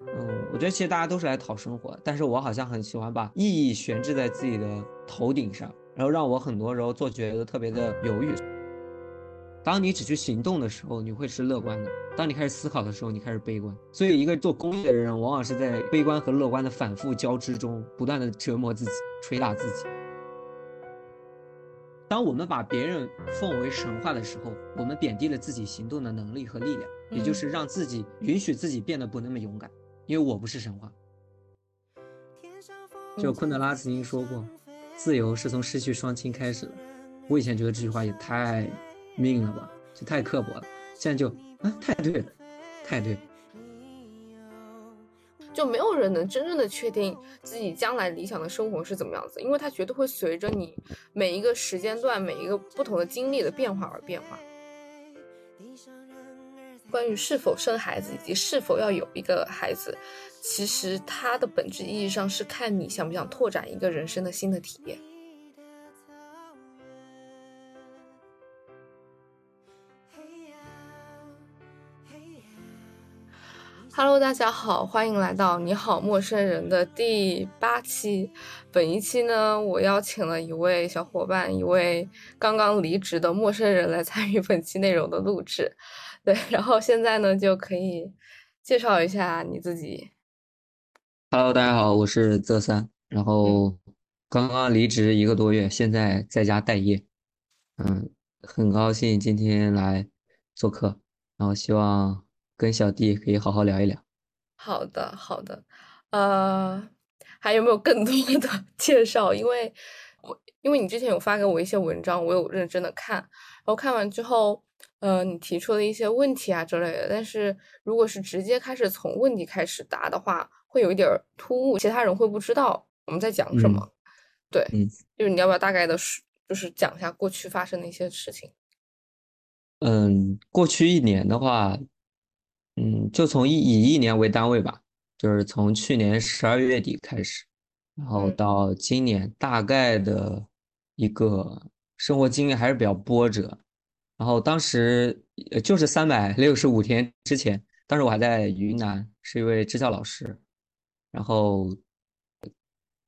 嗯，我觉得其实大家都是来讨生活，但是我好像很喜欢把意义悬置在自己的头顶上，然后让我很多时候做决策特别的犹豫。当你只去行动的时候，你会是乐观的；当你开始思考的时候，你开始悲观。所以，一个做公益的人，往往是在悲观和乐观的反复交织中，不断的折磨自己，捶打自己。当我们把别人奉为神话的时候，我们贬低了自己行动的能力和力量，也就是让自己允许自己变得不那么勇敢。因为我不是神话。就昆德拉曾经说过，自由是从失去双亲开始的。我以前觉得这句话也太命了吧，就太刻薄了。现在就啊，太对了，太对了。就没有人能真正的确定自己将来理想的生活是怎么样子，因为它绝对会随着你每一个时间段、每一个不同的经历的变化而变化。关于是否生孩子以及是否要有一个孩子，其实它的本质意义上是看你想不想拓展一个人生的新的体验。Hello，大家好，欢迎来到你好陌生人的第八期。本一期呢，我邀请了一位小伙伴，一位刚刚离职的陌生人来参与本期内容的录制。对，然后现在呢，就可以介绍一下你自己。Hello，大家好，我是泽三，然后刚刚离职一个多月，现在在家待业。嗯，很高兴今天来做客，然后希望。跟小弟可以好好聊一聊。好的，好的。呃，还有没有更多的 介绍？因为我因为你之前有发给我一些文章，我有认真的看。然后看完之后，呃，你提出的一些问题啊之类的。但是如果是直接开始从问题开始答的话，会有一点突兀，其他人会不知道我们在讲什么。对，嗯，就是你要不要大概的，就是讲一下过去发生的一些事情？嗯，过去一年的话。嗯，就从一以一年为单位吧，就是从去年十二月底开始，然后到今年大概的一个生活经历还是比较波折。然后当时就是三百六十五天之前，当时我还在云南，是一位支教老师。然后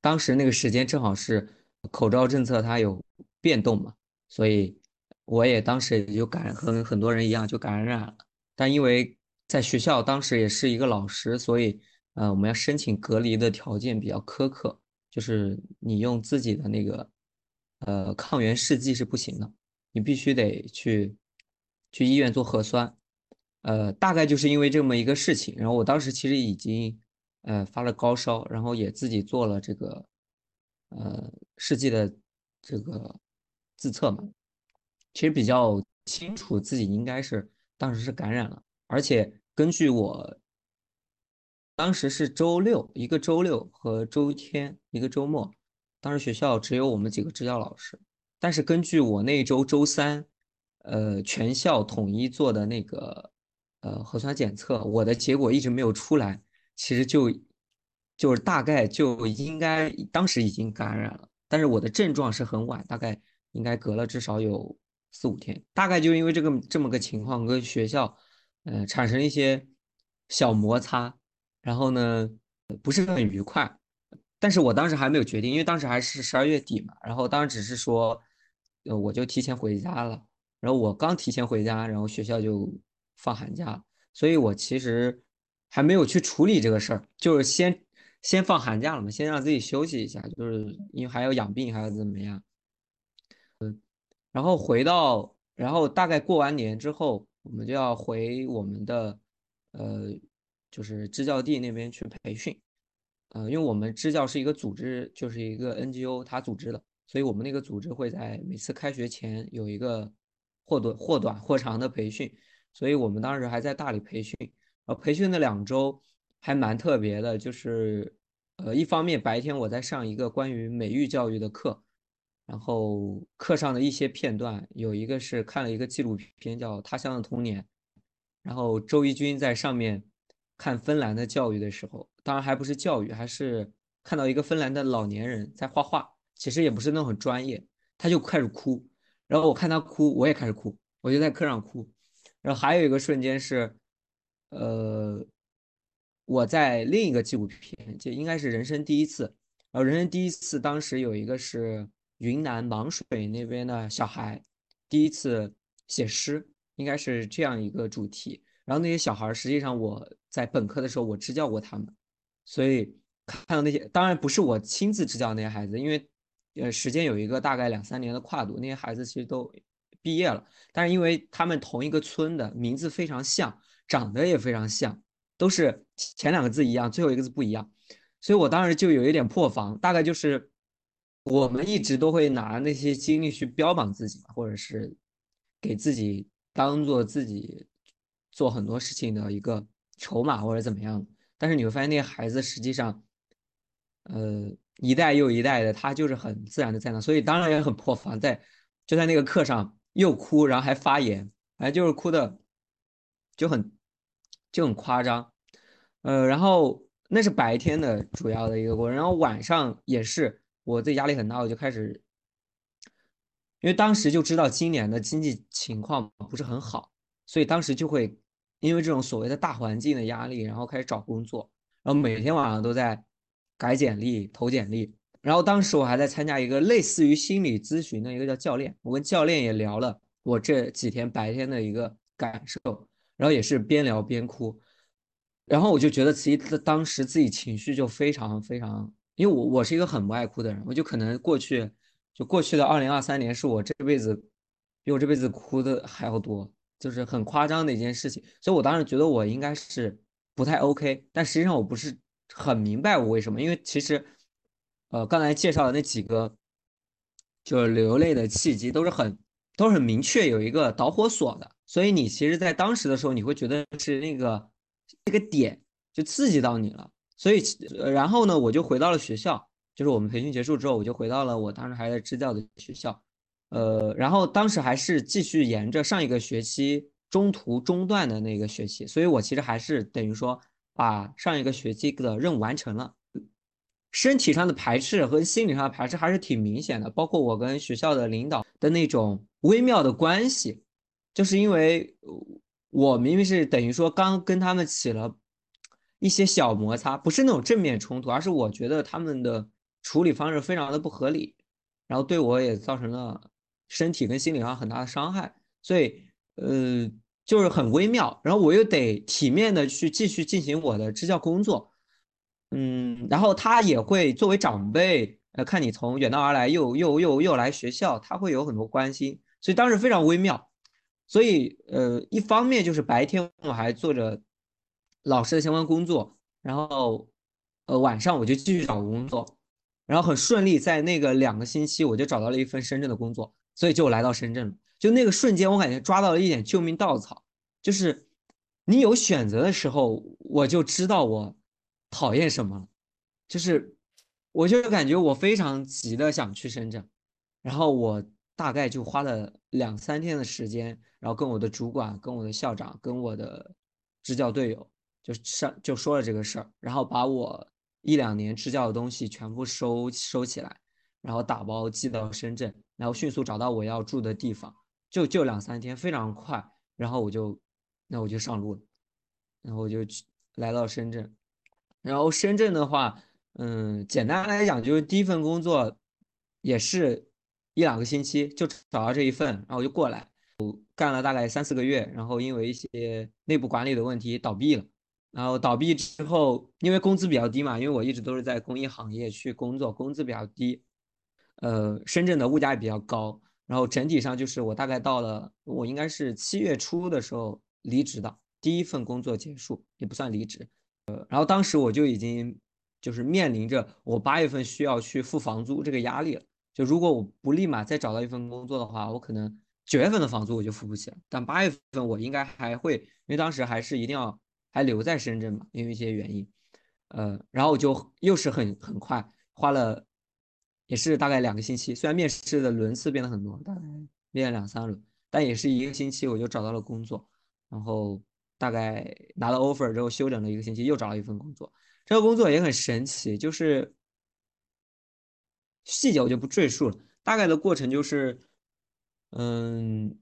当时那个时间正好是口罩政策它有变动嘛，所以我也当时也就感和很多人一样就感染了，但因为。在学校当时也是一个老师，所以呃，我们要申请隔离的条件比较苛刻，就是你用自己的那个呃抗原试剂是不行的，你必须得去去医院做核酸，呃，大概就是因为这么一个事情，然后我当时其实已经呃发了高烧，然后也自己做了这个呃试剂的这个自测嘛，其实比较清楚自己应该是当时是感染了。而且根据我当时是周六一个周六和周天一个周末，当时学校只有我们几个支教老师。但是根据我那周周三，呃，全校统一做的那个呃核酸检测，我的结果一直没有出来，其实就就是大概就应该当时已经感染了。但是我的症状是很晚，大概应该隔了至少有四五天。大概就因为这个这么个情况，跟学校。呃，产生一些小摩擦，然后呢，不是很愉快。但是我当时还没有决定，因为当时还是十二月底嘛。然后当时只是说，呃，我就提前回家了。然后我刚提前回家，然后学校就放寒假，所以我其实还没有去处理这个事儿，就是先先放寒假了嘛，先让自己休息一下，就是因为还要养病，还要怎么样。嗯，然后回到，然后大概过完年之后。我们就要回我们的，呃，就是支教地那边去培训，呃，因为我们支教是一个组织，就是一个 NGO，它组织的，所以我们那个组织会在每次开学前有一个或短或短或长的培训，所以我们当时还在大理培训，呃培训的两周还蛮特别的，就是，呃，一方面白天我在上一个关于美育教育的课。然后课上的一些片段，有一个是看了一个纪录片叫《他乡的童年》，然后周一军在上面看芬兰的教育的时候，当然还不是教育，还是看到一个芬兰的老年人在画画，其实也不是那种很专业，他就开始哭，然后我看他哭，我也开始哭，我就在课上哭。然后还有一个瞬间是，呃，我在另一个纪录片，就应该是人生第一次，然后人生第一次，当时有一个是云南芒水那边的小孩第一次写诗，应该是这样一个主题。然后那些小孩实际上我在本科的时候我支教过他们，所以看到那些，当然不是我亲自支教那些孩子，因为呃时间有一个大概两三年的跨度，那些孩子其实都毕业了，但是因为他们同一个村的名字非常像，长得也非常像。都是前两个字一样，最后一个字不一样，所以我当时就有一点破防。大概就是我们一直都会拿那些经历去标榜自己，或者是给自己当做自己做很多事情的一个筹码或者怎么样。但是你会发现那些孩子实际上，呃，一代又一代的，他就是很自然的在那，所以当然也很破防，在就在那个课上又哭，然后还发言，哎，就是哭的就很。就很夸张，呃，然后那是白天的主要的一个过程，然后晚上也是我自己压力很大，我就开始，因为当时就知道今年的经济情况不是很好，所以当时就会因为这种所谓的大环境的压力，然后开始找工作，然后每天晚上都在改简历、投简历，然后当时我还在参加一个类似于心理咨询的一个叫教练，我跟教练也聊了我这几天白天的一个感受。然后也是边聊边哭，然后我就觉得自己当时自己情绪就非常非常，因为我我是一个很不爱哭的人，我就可能过去就过去的二零二三年是我这辈子比我这辈子哭的还要多，就是很夸张的一件事情，所以我当时觉得我应该是不太 OK，但实际上我不是很明白我为什么，因为其实呃刚才介绍的那几个就是流泪的契机都是很都是很明确有一个导火索的。所以你其实，在当时的时候，你会觉得是那个那个点就刺激到你了。所以，然后呢，我就回到了学校，就是我们培训结束之后，我就回到了我当时还在支教的学校。呃，然后当时还是继续沿着上一个学期中途中断的那个学期，所以我其实还是等于说把上一个学期的任务完成了。身体上的排斥和心理上的排斥还是挺明显的，包括我跟学校的领导的那种微妙的关系。就是因为我明明是等于说刚跟他们起了一些小摩擦，不是那种正面冲突，而是我觉得他们的处理方式非常的不合理，然后对我也造成了身体跟心理上很大的伤害，所以呃就是很微妙，然后我又得体面的去继续进行我的支教工作，嗯，然后他也会作为长辈，呃，看你从远道而来又又又又来学校，他会有很多关心，所以当时非常微妙。所以，呃，一方面就是白天我还做着老师的相关工作，然后，呃，晚上我就继续找工作，然后很顺利，在那个两个星期我就找到了一份深圳的工作，所以就来到深圳了。就那个瞬间，我感觉抓到了一点救命稻草，就是你有选择的时候，我就知道我讨厌什么了，就是我就感觉我非常急的想去深圳，然后我大概就花了两三天的时间。然后跟我的主管、跟我的校长、跟我的支教队友就上就说了这个事儿，然后把我一两年支教的东西全部收收起来，然后打包寄到深圳，然后迅速找到我要住的地方，就就两三天，非常快。然后我就那我就上路了，然后我就去来到深圳。然后深圳的话，嗯，简单来讲就是第一份工作也是一两个星期就找到这一份，然后我就过来。我干了大概三四个月，然后因为一些内部管理的问题倒闭了。然后倒闭之后，因为工资比较低嘛，因为我一直都是在工业行业去工作，工资比较低。呃，深圳的物价也比较高。然后整体上就是我大概到了，我应该是七月初的时候离职的，第一份工作结束也不算离职。呃，然后当时我就已经就是面临着我八月份需要去付房租这个压力了。就如果我不立马再找到一份工作的话，我可能。九月份的房租我就付不起了，但八月份我应该还会，因为当时还是一定要还留在深圳嘛，因为一些原因，呃，然后我就又是很很快花了，也是大概两个星期，虽然面试的轮次变得很多，大概面两三轮，但也是一个星期我就找到了工作，然后大概拿了 offer 之后休整了一个星期，又找了一份工作，这个工作也很神奇，就是细节我就不赘述了，大概的过程就是。嗯，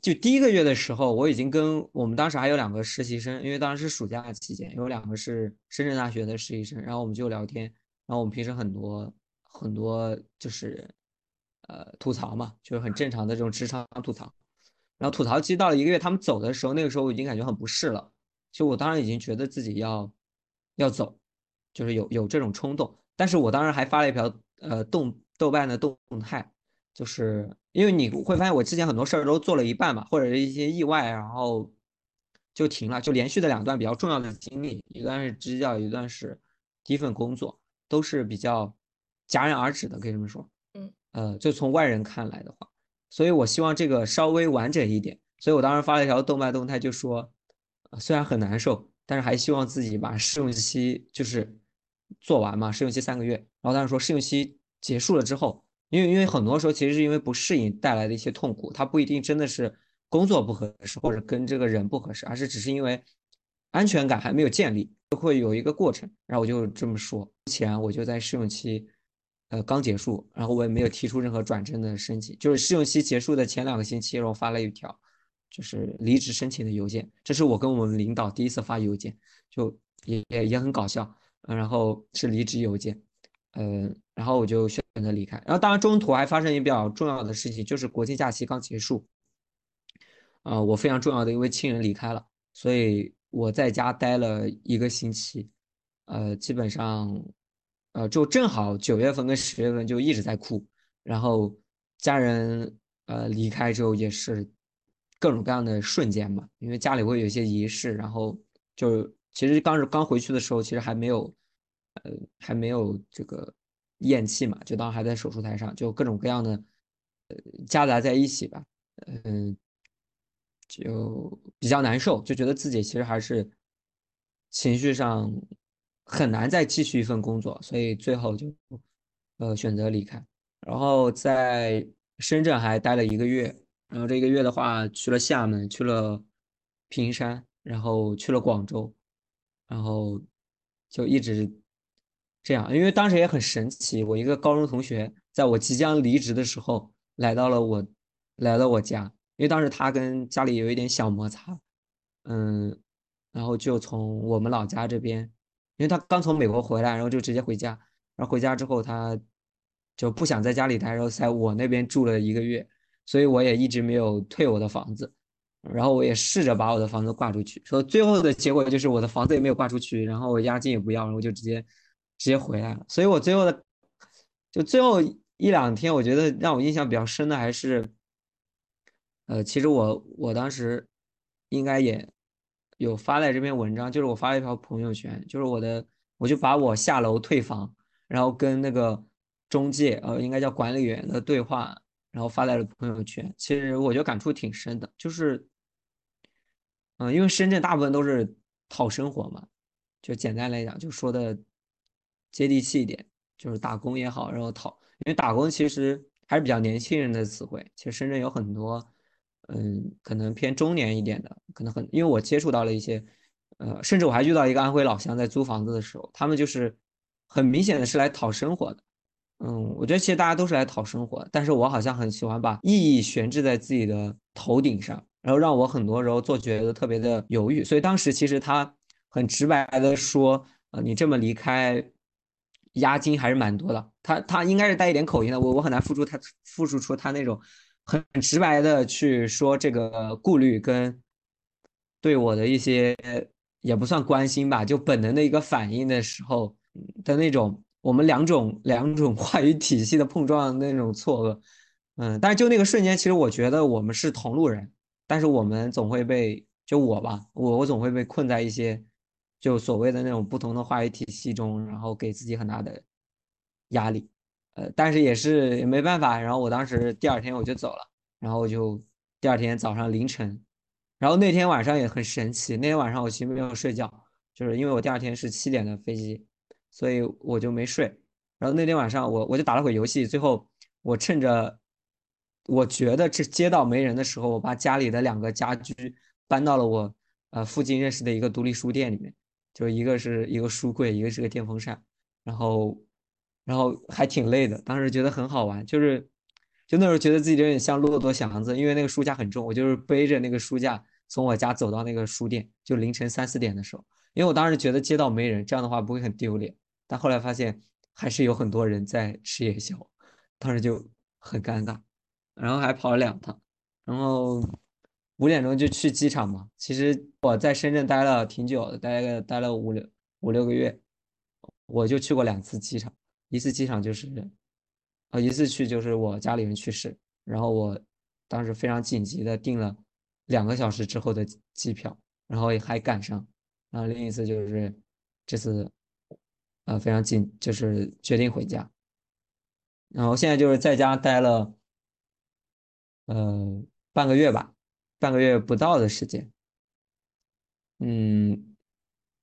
就第一个月的时候，我已经跟我们当时还有两个实习生，因为当时是暑假期间，有两个是深圳大学的实习生，然后我们就聊天，然后我们平时很多很多就是呃吐槽嘛，就是很正常的这种职场吐槽。然后吐槽期到了一个月，他们走的时候，那个时候我已经感觉很不适了，就我当时已经觉得自己要要走，就是有有这种冲动。但是我当时还发了一条呃动豆瓣的动态，就是因为你会发现我之前很多事儿都做了一半嘛，或者是一些意外，然后就停了，就连续的两段比较重要的经历，一段是支教，一段是第一份工作，都是比较戛然而止的，可以这么说。嗯，呃，就从外人看来的话。所以我希望这个稍微完整一点，所以我当时发了一条动态动态，就说，虽然很难受，但是还希望自己把试用期就是做完嘛，试用期三个月。然后当时说试用期结束了之后，因为因为很多时候其实是因为不适应带来的一些痛苦，它不一定真的是工作不合适或者跟这个人不合适，而是只是因为安全感还没有建立，会有一个过程。然后我就这么说，之前我就在试用期。呃，刚结束，然后我也没有提出任何转正的申请，就是试用期结束的前两个星期，然后发了一条就是离职申请的邮件，这是我跟我们领导第一次发邮件，就也也也很搞笑，然后是离职邮件，嗯，然后我就选择离开，然后当然中途还发生一比较重要的事情，就是国庆假期刚结束，啊，我非常重要的一位亲人离开了，所以我在家待了一个星期，呃，基本上。呃，就正好九月份跟十月份就一直在哭，然后家人呃离开之后也是各种各样的瞬间嘛，因为家里会有一些仪式，然后就其实刚是刚回去的时候，其实还没有呃还没有这个咽气嘛，就当时还在手术台上，就各种各样的呃夹杂在一起吧，嗯，就比较难受，就觉得自己其实还是情绪上。很难再继续一份工作，所以最后就，呃，选择离开。然后在深圳还待了一个月，然后这一个月的话，去了厦门，去了平山，然后去了广州，然后就一直这样。因为当时也很神奇，我一个高中同学，在我即将离职的时候，来到了我，来到我家，因为当时他跟家里有一点小摩擦，嗯，然后就从我们老家这边。因为他刚从美国回来，然后就直接回家，然后回家之后他就不想在家里待，然后在我那边住了一个月，所以我也一直没有退我的房子，然后我也试着把我的房子挂出去，说最后的结果就是我的房子也没有挂出去，然后我押金也不要，然后就直接直接回来了。所以我最后的就最后一两天，我觉得让我印象比较深的还是，呃，其实我我当时应该也。有发在这篇文章，就是我发了一条朋友圈，就是我的，我就把我下楼退房，然后跟那个中介，呃，应该叫管理员的对话，然后发在了朋友圈。其实我觉得感触挺深的，就是，嗯，因为深圳大部分都是讨生活嘛，就简单来讲，就说的接地气一点，就是打工也好，然后讨，因为打工其实还是比较年轻人的词汇，其实深圳有很多。嗯，可能偏中年一点的，可能很，因为我接触到了一些，呃，甚至我还遇到一个安徽老乡，在租房子的时候，他们就是很明显的是来讨生活的。嗯，我觉得其实大家都是来讨生活，但是我好像很喜欢把意义悬置在自己的头顶上，然后让我很多时候做决策特别的犹豫。所以当时其实他很直白的说，呃，你这么离开，押金还是蛮多的。他他应该是带一点口音的，我我很难复述他复述出他那种。很直白的去说这个顾虑跟对我的一些也不算关心吧，就本能的一个反应的时候的那种，我们两种两种话语体系的碰撞那种错愕，嗯，但是就那个瞬间，其实我觉得我们是同路人，但是我们总会被就我吧，我我总会被困在一些就所谓的那种不同的话语体系中，然后给自己很大的压力。呃，但是也是也没办法，然后我当时第二天我就走了，然后我就第二天早上凌晨，然后那天晚上也很神奇，那天晚上我其实没有睡觉，就是因为我第二天是七点的飞机，所以我就没睡。然后那天晚上我我就打了会游戏，最后我趁着我觉得这街道没人的时候，我把家里的两个家居搬到了我呃附近认识的一个独立书店里面，就一个是一个书柜，一个是个电风扇，然后。然后还挺累的，当时觉得很好玩，就是就那时候觉得自己有点像骆驼祥子，因为那个书架很重，我就是背着那个书架从我家走到那个书店，就凌晨三四点的时候，因为我当时觉得街道没人，这样的话不会很丢脸，但后来发现还是有很多人在吃夜宵，当时就很尴尬，然后还跑了两趟，然后五点钟就去机场嘛。其实我在深圳待了挺久的，待了待了五六五六个月，我就去过两次机场，一次机场就是。呃，一次去就是我家里人去世，然后我当时非常紧急的订了两个小时之后的机票，然后还赶上。然后另一次就是这次，呃，非常紧，就是决定回家。然后现在就是在家待了，呃，半个月吧，半个月不到的时间。嗯，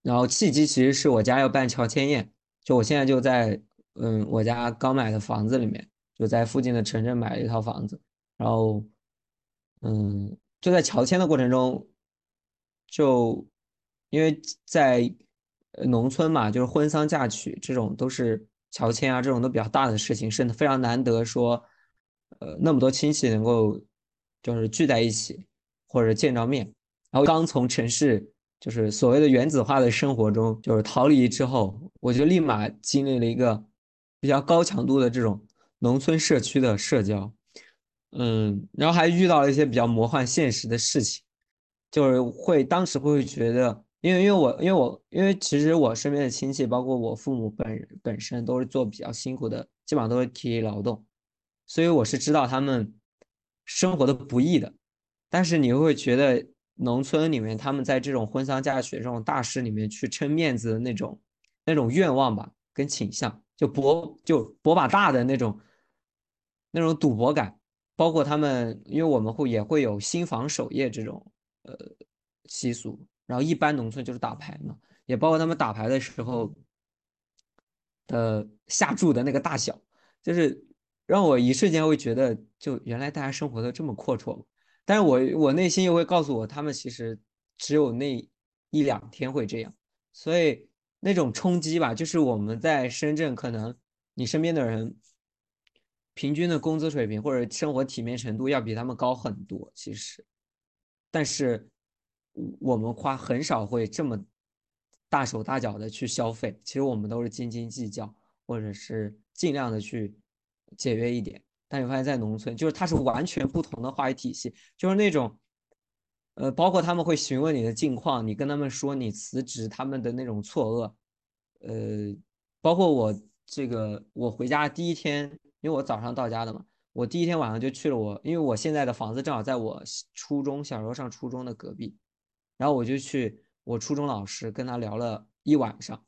然后契机其实是我家要办乔迁宴，就我现在就在。嗯，我家刚买的房子里面，就在附近的城镇买了一套房子，然后，嗯，就在乔迁的过程中，就因为在农村嘛，就是婚丧嫁娶这种都是乔迁啊，这种都比较大的事情，是非常难得说，呃，那么多亲戚能够就是聚在一起或者见着面，然后刚从城市。就是所谓的原子化的生活中，就是逃离之后，我就立马经历了一个。比较高强度的这种农村社区的社交，嗯，然后还遇到了一些比较魔幻现实的事情，就是会当时会觉得，因为因为我因为我因为其实我身边的亲戚，包括我父母本本身都是做比较辛苦的，基本上都是体力劳动，所以我是知道他们生活的不易的。但是你会觉得农村里面他们在这种婚丧嫁娶这种大事里面去撑面子的那种那种愿望吧，跟倾向。就博就博把大的那种那种赌博感，包括他们，因为我们会也会有新房守夜这种呃习俗，然后一般农村就是打牌嘛，也包括他们打牌的时候的下注的那个大小，就是让我一瞬间会觉得，就原来大家生活的这么阔绰，但是我我内心又会告诉我，他们其实只有那一两天会这样，所以。那种冲击吧，就是我们在深圳，可能你身边的人平均的工资水平或者生活体面程度要比他们高很多，其实，但是我们花很少会这么大手大脚的去消费，其实我们都是斤斤计较，或者是尽量的去节约一点。但你发现，在农村，就是它是完全不同的话语体系，就是那种。呃，包括他们会询问你的近况，你跟他们说你辞职，他们的那种错愕，呃，包括我这个我回家第一天，因为我早上到家的嘛，我第一天晚上就去了我，因为我现在的房子正好在我初中小时候上初中的隔壁，然后我就去我初中老师跟他聊了一晚上，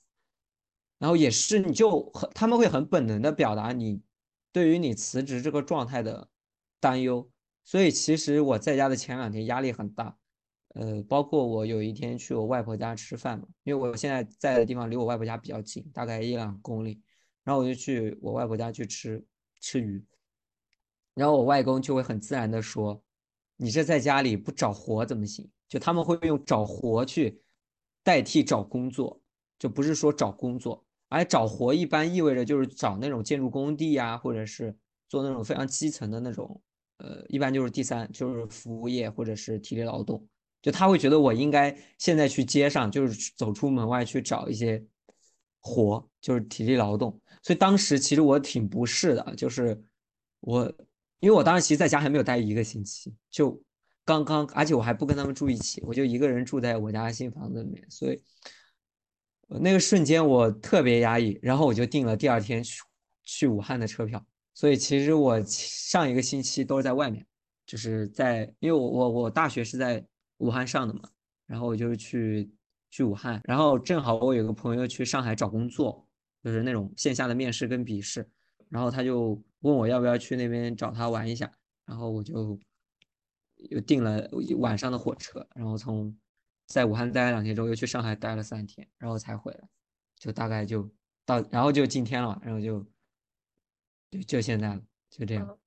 然后也是你就很他们会很本能的表达你对于你辞职这个状态的担忧，所以其实我在家的前两天压力很大。呃，包括我有一天去我外婆家吃饭嘛，因为我现在在的地方离我外婆家比较近，大概一两公里，然后我就去我外婆家去吃吃鱼，然后我外公就会很自然的说：“你这在家里不找活怎么行？”就他们会用找活去代替找工作，就不是说找工作，而找活一般意味着就是找那种建筑工地呀，或者是做那种非常基层的那种，呃，一般就是第三就是服务业或者是体力劳动。就他会觉得我应该现在去街上，就是走出门外去找一些活，就是体力劳动。所以当时其实我挺不适的，就是我，因为我当时其实在家还没有待一个星期，就刚刚，而且我还不跟他们住一起，我就一个人住在我家新房子里面，所以那个瞬间我特别压抑，然后我就订了第二天去去武汉的车票。所以其实我上一个星期都是在外面，就是在，因为我我我大学是在。武汉上的嘛，然后我就去去武汉，然后正好我有个朋友去上海找工作，就是那种线下的面试跟笔试，然后他就问我要不要去那边找他玩一下，然后我就又订了晚上的火车，然后从在武汉待了两天之后，又去上海待了三天，然后才回来，就大概就到，然后就今天了，然后就就就现在了，就这样。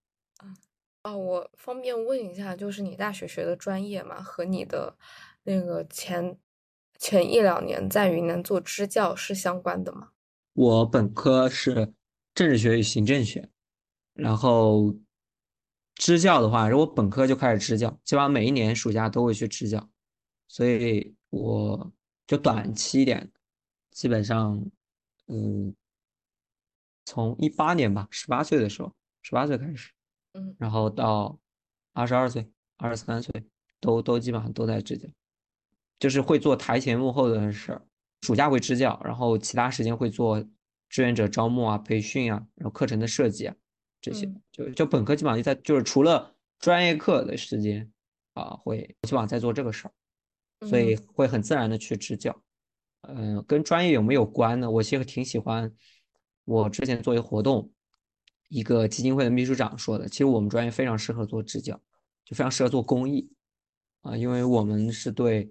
哦，我方便问一下，就是你大学学的专业嘛，和你的那个前前一两年在云南做支教是相关的吗？我本科是政治学与行政学，然后支教的话，我本科就开始支教，基本上每一年暑假都会去支教，所以我就短期一点，基本上，嗯，从一八年吧，十八岁的时候，十八岁开始，嗯，然后到二十二岁、二十三岁，都都基本上都在支教，就是会做台前幕后的事儿，暑假会支教，然后其他时间会做志愿者招募啊、培训啊，然后课程的设计啊。这些就就本科基本上就在就是除了专业课的时间啊，会基本上在做这个事儿，所以会很自然的去支教。嗯，跟专业有没有关呢？我其实挺喜欢我之前做一个活动，一个基金会的秘书长说的，其实我们专业非常适合做支教，就非常适合做公益啊，因为我们是对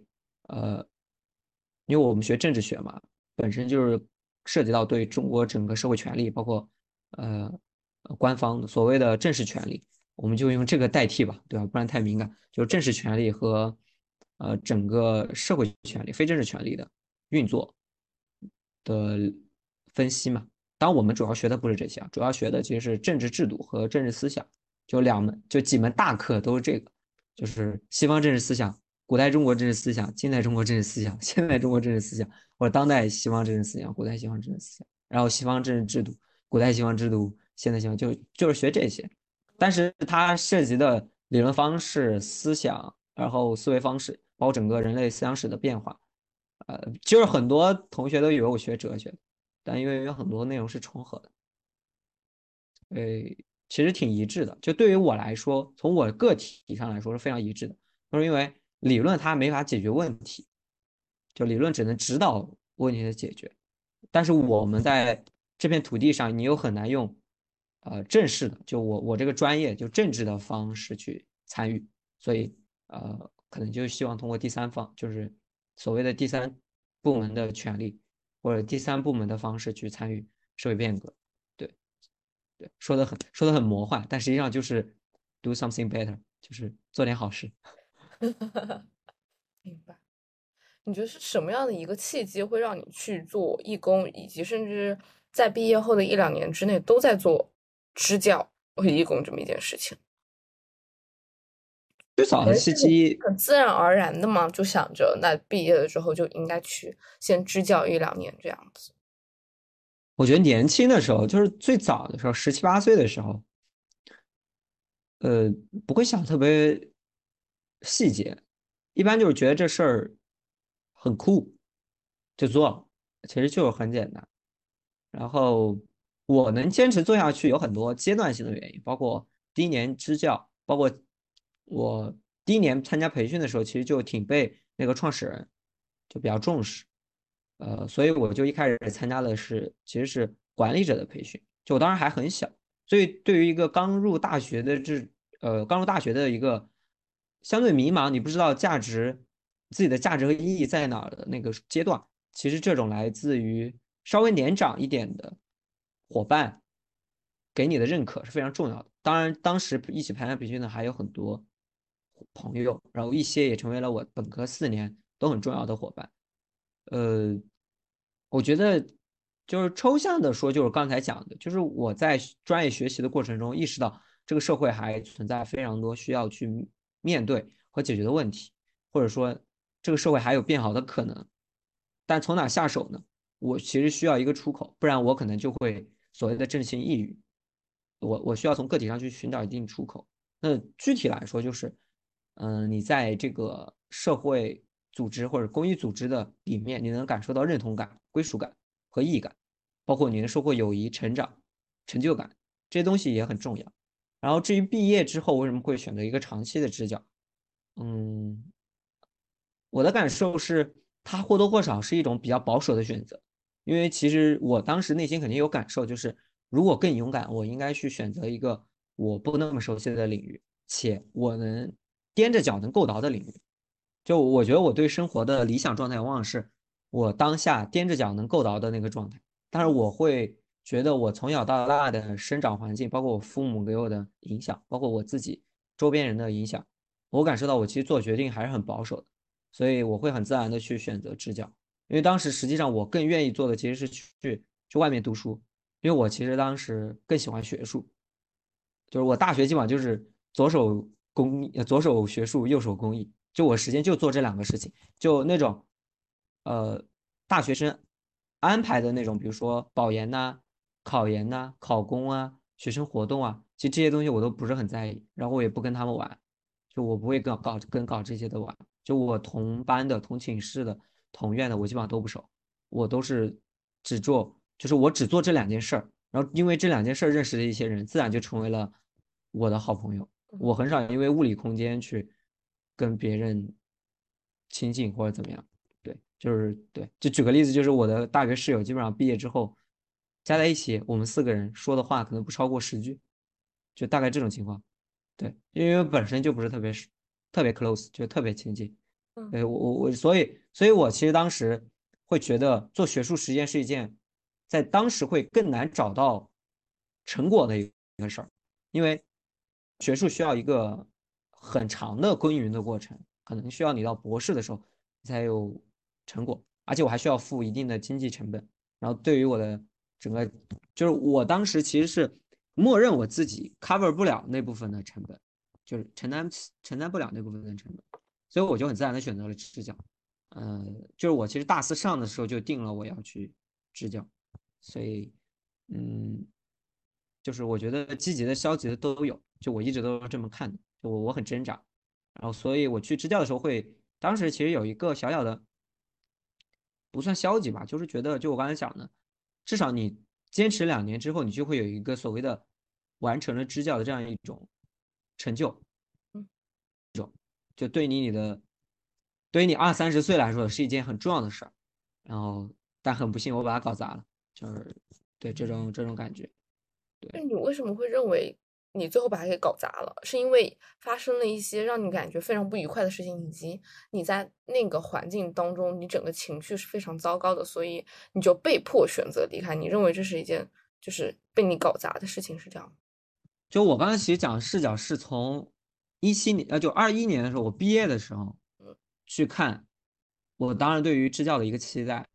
呃，因为我们学政治学嘛，本身就是涉及到对中国整个社会权利，包括呃。官方所谓的正式权利，我们就用这个代替吧，对吧？不然太敏感。就正式权利和呃整个社会权利、非正式权利的运作的分析嘛。当，我们主要学的不是这些啊，主要学的其实是政治制度和政治思想，就两门，就几门大课都是这个，就是西方政治思想、古代中国政治思想、近代中国政治思想、现代中国政治思想，或者当代西方政治思想、古代西方政治思想，然后西方政治制度、古代西方制度。现代西方就就是学这些，但是它涉及的理论方式、思想，然后思维方式，包括整个人类思想史的变化，呃，就是很多同学都以为我学哲学，但因为有很多内容是重合的，呃，其实挺一致的。就对于我来说，从我个体上来说是非常一致的，就是因为理论它没法解决问题，就理论只能指导问题的解决，但是我们在这片土地上，你又很难用。呃，正式的，就我我这个专业就政治的方式去参与，所以呃，可能就希望通过第三方，就是所谓的第三部门的权利或者第三部门的方式去参与社会变革。对，对，说的很说的很魔幻，但实际上就是 do something better，就是做点好事。明白？你觉得是什么样的一个契机会让你去做义工，以及甚至在毕业后的一两年之内都在做？支教和义工这么一件事情，最早的契机很自然而然的嘛，就想着那毕业了之后就应该去先支教一两年这样子。我觉得年轻的时候，就是最早的时候，十七八岁的时候，呃，不会想特别细节，一般就是觉得这事儿很酷，就做了，其实就是很简单，然后。我能坚持做下去有很多阶段性的原因，包括第一年支教，包括我第一年参加培训的时候，其实就挺被那个创始人就比较重视，呃，所以我就一开始参加的是其实是管理者的培训，就我当时还很小，所以对于一个刚入大学的这呃刚入大学的一个相对迷茫，你不知道价值自己的价值和意义在哪儿的那个阶段，其实这种来自于稍微年长一点的。伙伴给你的认可是非常重要的。当然，当时一起参加培训的还有很多朋友，然后一些也成为了我本科四年都很重要的伙伴。呃，我觉得就是抽象的说，就是刚才讲的，就是我在专业学习的过程中意识到，这个社会还存在非常多需要去面对和解决的问题，或者说这个社会还有变好的可能。但从哪下手呢？我其实需要一个出口，不然我可能就会。所谓的正性抑郁，我我需要从个体上去寻找一定出口。那具体来说，就是，嗯，你在这个社会组织或者公益组织的里面，你能感受到认同感、归属感和意义感，包括你能收获友谊、成长、成就感，这些东西也很重要。然后至于毕业之后为什么会选择一个长期的支教，嗯，我的感受是，它或多或少是一种比较保守的选择。因为其实我当时内心肯定有感受，就是如果更勇敢，我应该去选择一个我不那么熟悉的领域，且我能踮着脚能够到的领域。就我觉得我对生活的理想状态，往往是我当下踮着脚能够到的那个状态。但是我会觉得我从小到大的生长环境，包括我父母给我的影响，包括我自己周边人的影响，我感受到我其实做决定还是很保守的，所以我会很自然的去选择支教。因为当时实际上我更愿意做的其实是去去外面读书，因为我其实当时更喜欢学术，就是我大学基本上就是左手公益，左手学术，右手公益，就我时间就做这两个事情，就那种呃大学生安排的那种，比如说保研呐、考研呐、考公啊、学生活动啊，其实这些东西我都不是很在意，然后我也不跟他们玩，就我不会跟搞跟搞这些的玩，就我同班的、同寝室的、同院的，我基本上都不熟，我都是只做，就是我只做这两件事儿。然后因为这两件事儿认识的一些人，自然就成为了我的好朋友。我很少因为物理空间去跟别人亲近或者怎么样。对，就是对。就举个例子，就是我的大学室友，基本上毕业之后加在一起，我们四个人说的话可能不超过十句，就大概这种情况。对，因为本身就不是特别特别 close，就特别亲近。对我我我，所以所以我其实当时会觉得做学术实验是一件。在当时会更难找到成果的一个事儿，因为学术需要一个很长的耕耘的过程，可能需要你到博士的时候才有成果，而且我还需要付一定的经济成本。然后对于我的整个，就是我当时其实是默认我自己 cover 不了那部分的成本，就是承担承担不了那部分的成本，所以我就很自然的选择了支教。嗯，就是我其实大四上的时候就定了我要去支教。所以，嗯，就是我觉得积极的、消极的都有，就我一直都是这么看的，就我我很挣扎，然后所以我去支教的时候会，当时其实有一个小小的，不算消极吧，就是觉得就我刚才讲的，至少你坚持两年之后，你就会有一个所谓的完成了支教的这样一种成就，嗯，种就对你你的，对于你二三十岁来说是一件很重要的事儿，然后但很不幸我把它搞砸了。就是对这种这种感觉，那你为什么会认为你最后把它给搞砸了？是因为发生了一些让你感觉非常不愉快的事情，以及你在那个环境当中，你整个情绪是非常糟糕的，所以你就被迫选择离开。你认为这是一件就是被你搞砸的事情，是这样就我刚才其实讲的视角是从一七年呃，就二一年的时候，我毕业的时候，去看我当然对于支教的一个期待。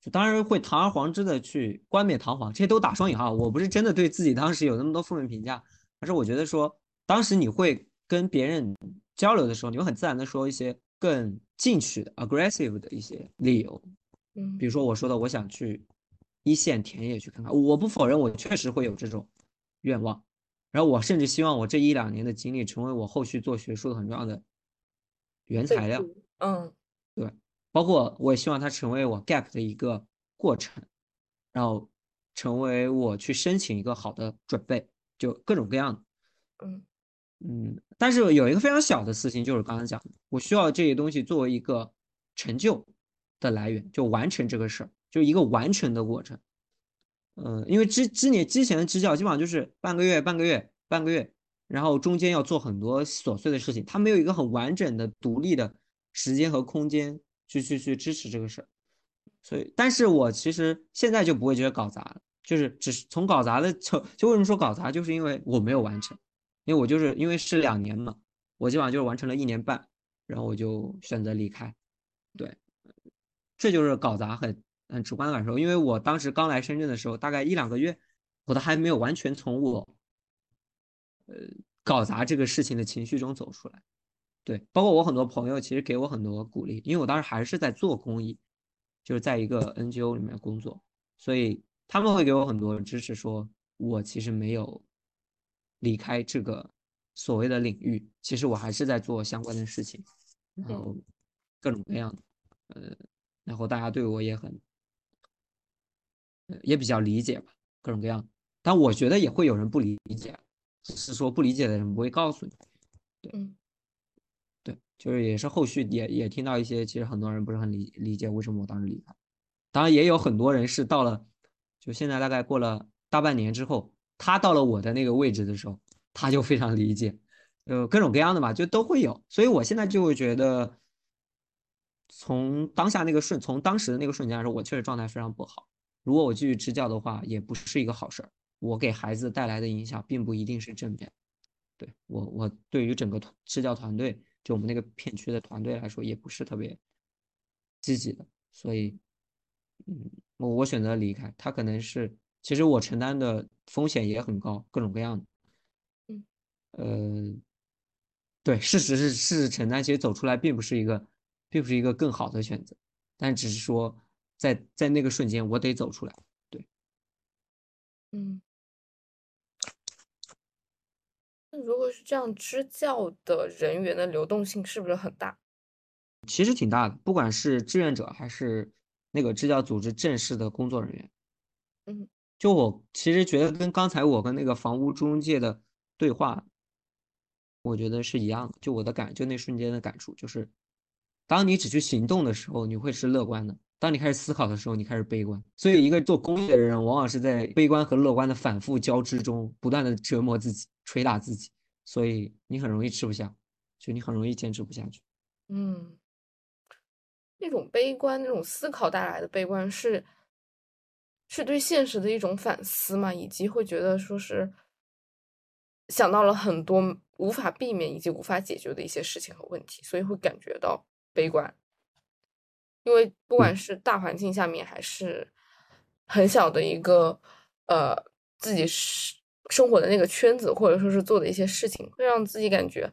就当然会堂而皇之的去冠冕堂皇，这些都打双引号。我不是真的对自己当时有那么多负面评价，而是我觉得说，当时你会跟别人交流的时候，你会很自然的说一些更进取的、aggressive 的一些理由。嗯，比如说我说的，我想去一线田野去看看。我不否认，我确实会有这种愿望。然后我甚至希望我这一两年的经历成为我后续做学术的很重要的原材料。嗯，对。包括我也希望它成为我 gap 的一个过程，然后成为我去申请一个好的准备，就各种各样的，嗯嗯。但是有一个非常小的私心，就是刚刚讲的，我需要这些东西作为一个成就的来源，就完成这个事儿，就一个完成的过程。嗯，因为之之年之前的支教基本上就是半个月、半个月、半个月，然后中间要做很多琐碎的事情，它没有一个很完整的、独立的时间和空间。去去去支持这个事儿，所以，但是我其实现在就不会觉得搞砸了，就是只是从搞砸的就就为什么说搞砸，就是因为我没有完成，因为我就是因为是两年嘛，我基本上就是完成了一年半，然后我就选择离开，对，这就是搞砸很很直观的感受，因为我当时刚来深圳的时候，大概一两个月，我都还没有完全从我呃搞砸这个事情的情绪中走出来。对，包括我很多朋友其实给我很多鼓励，因为我当时还是在做公益，就是在一个 NGO 里面工作，所以他们会给我很多支持，说我其实没有离开这个所谓的领域，其实我还是在做相关的事情，然后各种各样的，呃，然后大家对我也很，也比较理解吧，各种各样，但我觉得也会有人不理解，只是说不理解的人不会告诉你，对对。就是也是后续也也听到一些，其实很多人不是很理理解为什么我当时离开。当然也有很多人是到了，就现在大概过了大半年之后，他到了我的那个位置的时候，他就非常理解，呃，各种各样的吧，就都会有。所以我现在就会觉得，从当下那个瞬，从当时的那个瞬间来说，我确实状态非常不好。如果我继续支教的话，也不是一个好事儿。我给孩子带来的影响并不一定是正面。对我，我对于整个支教团队。就我们那个片区的团队来说，也不是特别积极的，所以，嗯，我我选择离开。他可能是，其实我承担的风险也很高，各种各样的，嗯，呃，对，事实是事实承担，其实走出来并不是一个，并不是一个更好的选择，但只是说在在那个瞬间我得走出来。对，嗯。那如果是这样，支教的人员的流动性是不是很大？其实挺大的，不管是志愿者还是那个支教组织正式的工作人员。嗯，就我其实觉得跟刚才我跟那个房屋中介的对话，我觉得是一样的。就我的感，就那瞬间的感触，就是当你只去行动的时候，你会是乐观的；当你开始思考的时候，你开始悲观。所以，一个做公益的人，往往是在悲观和乐观的反复交织中，不断的折磨自己。捶打自己，所以你很容易吃不下，就你很容易坚持不下去。嗯，那种悲观，那种思考带来的悲观，是是对现实的一种反思嘛？以及会觉得说是想到了很多无法避免以及无法解决的一些事情和问题，所以会感觉到悲观。因为不管是大环境下面，还是很小的一个呃自己是。生活的那个圈子，或者说是做的一些事情，会让自己感觉，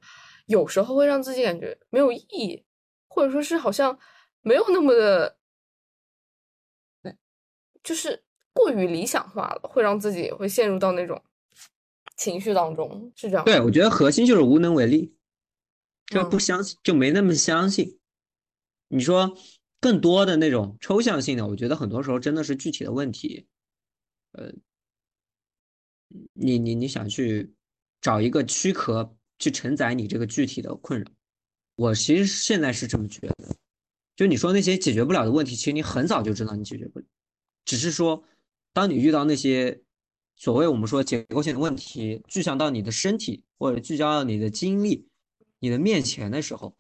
有时候会让自己感觉没有意义，或者说是好像没有那么的，就是过于理想化了，会让自己会陷入到那种情绪当中，是这样。对，我觉得核心就是无能为力，就不相信，就没那么相信。你说更多的那种抽象性的，我觉得很多时候真的是具体的问题，呃。你你你想去找一个躯壳去承载你这个具体的困扰，我其实现在是这么觉得。就你说那些解决不了的问题，其实你很早就知道你解决不了，只是说当你遇到那些所谓我们说结构性的问题，具象到你的身体或者聚焦到你的精力、你的面前的时候，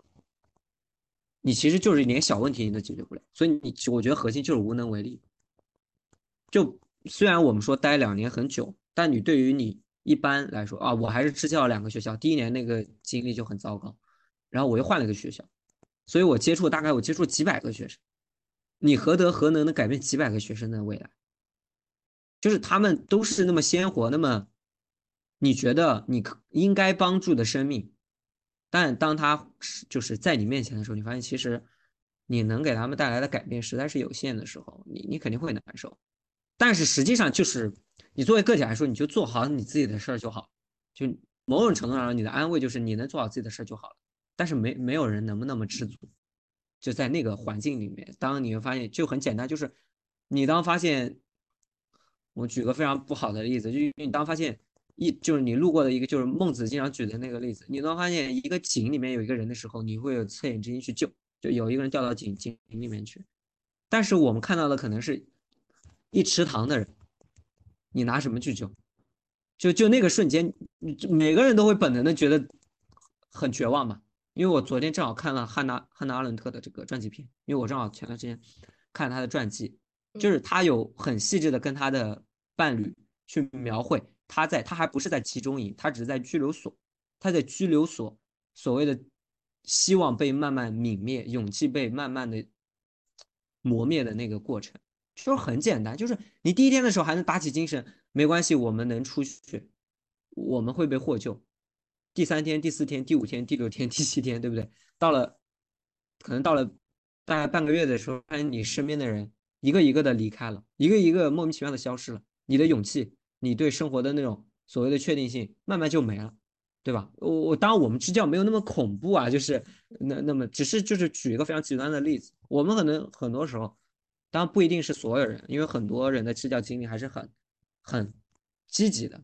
你其实就是连小问题你都解决不了。所以你我觉得核心就是无能为力。就虽然我们说待两年很久。但你对于你一般来说啊，我还是支教了两个学校，第一年那个经历就很糟糕，然后我又换了一个学校，所以我接触大概我接触几百个学生，你何德何能的改变几百个学生的未来？就是他们都是那么鲜活，那么你觉得你应该帮助的生命，但当他就是在你面前的时候，你发现其实你能给他们带来的改变实在是有限的时候，你你肯定会难受，但是实际上就是。你作为个体来说，你就做好你自己的事儿就好，就某种程度上，你的安慰就是你能做好自己的事儿就好了。但是没没有人能不那么知足，就在那个环境里面，当你会发现就很简单，就是你当发现，我举个非常不好的例子，就是你当发现一就是你路过的一个就是孟子经常举的那个例子，你当发现一个井里面有一个人的时候，你会有恻隐之心去救，就有一个人掉到井井里面去，但是我们看到的可能是一池塘的人。你拿什么去救？就就那个瞬间，每个人都会本能的觉得很绝望嘛。因为我昨天正好看了汉娜汉娜阿伦特的这个传记片，因为我正好前段时间看他的传记，就是他有很细致的跟他的伴侣去描绘他在他还不是在集中营，他只是在拘留所，他在拘留所所谓的希望被慢慢泯灭，勇气被慢慢的磨灭的那个过程。就是很简单，就是你第一天的时候还能打起精神，没关系，我们能出去，我们会被获救。第三天、第四天、第五天、第六天、第七天，对不对？到了，可能到了大概半个月的时候，发现你身边的人一个一个的离开了，一个一个莫名其妙的消失了，你的勇气，你对生活的那种所谓的确定性，慢慢就没了，对吧？我我当然我们支教没有那么恐怖啊，就是那那么只是就是举一个非常极端的例子，我们可能很多时候。当然不一定是所有人，因为很多人的支教经历还是很很积极的，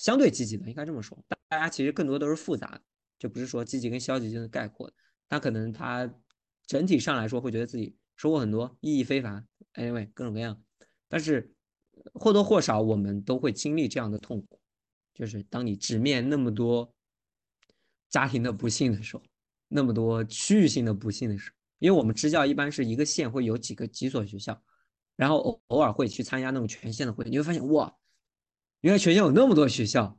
相对积极的，应该这么说。大家其实更多都是复杂的，就不是说积极跟消极就能概括的。他可能他整体上来说会觉得自己收获很多，意义非凡，anyway 各种各样。但是或多或少我们都会经历这样的痛苦，就是当你直面那么多家庭的不幸的时候，那么多区域性的不幸的时候。因为我们支教一般是一个县会有几个几所学校，然后偶偶尔会去参加那种全县的会，你会发现哇，原来全县有那么多学校，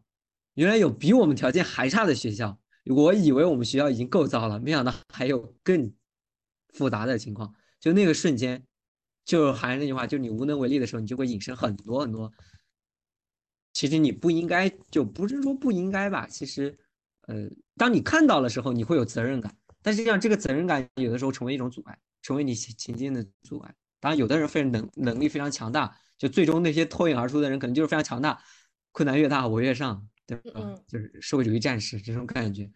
原来有比我们条件还差的学校。我以为我们学校已经够糟了，没想到还有更复杂的情况。就那个瞬间，就还是那句话，就你无能为力的时候，你就会引申很多很多。其实你不应该，就不是说不应该吧，其实呃，当你看到的时候，你会有责任感，但实际上这个责任感有的时候成为一种阻碍，成为你前进的阻碍。当然，有的人非常能能力非常强大，就最终那些脱颖而出的人可能就是非常强大，困难越大我越上，对吧？就是社会主义战士这种感觉。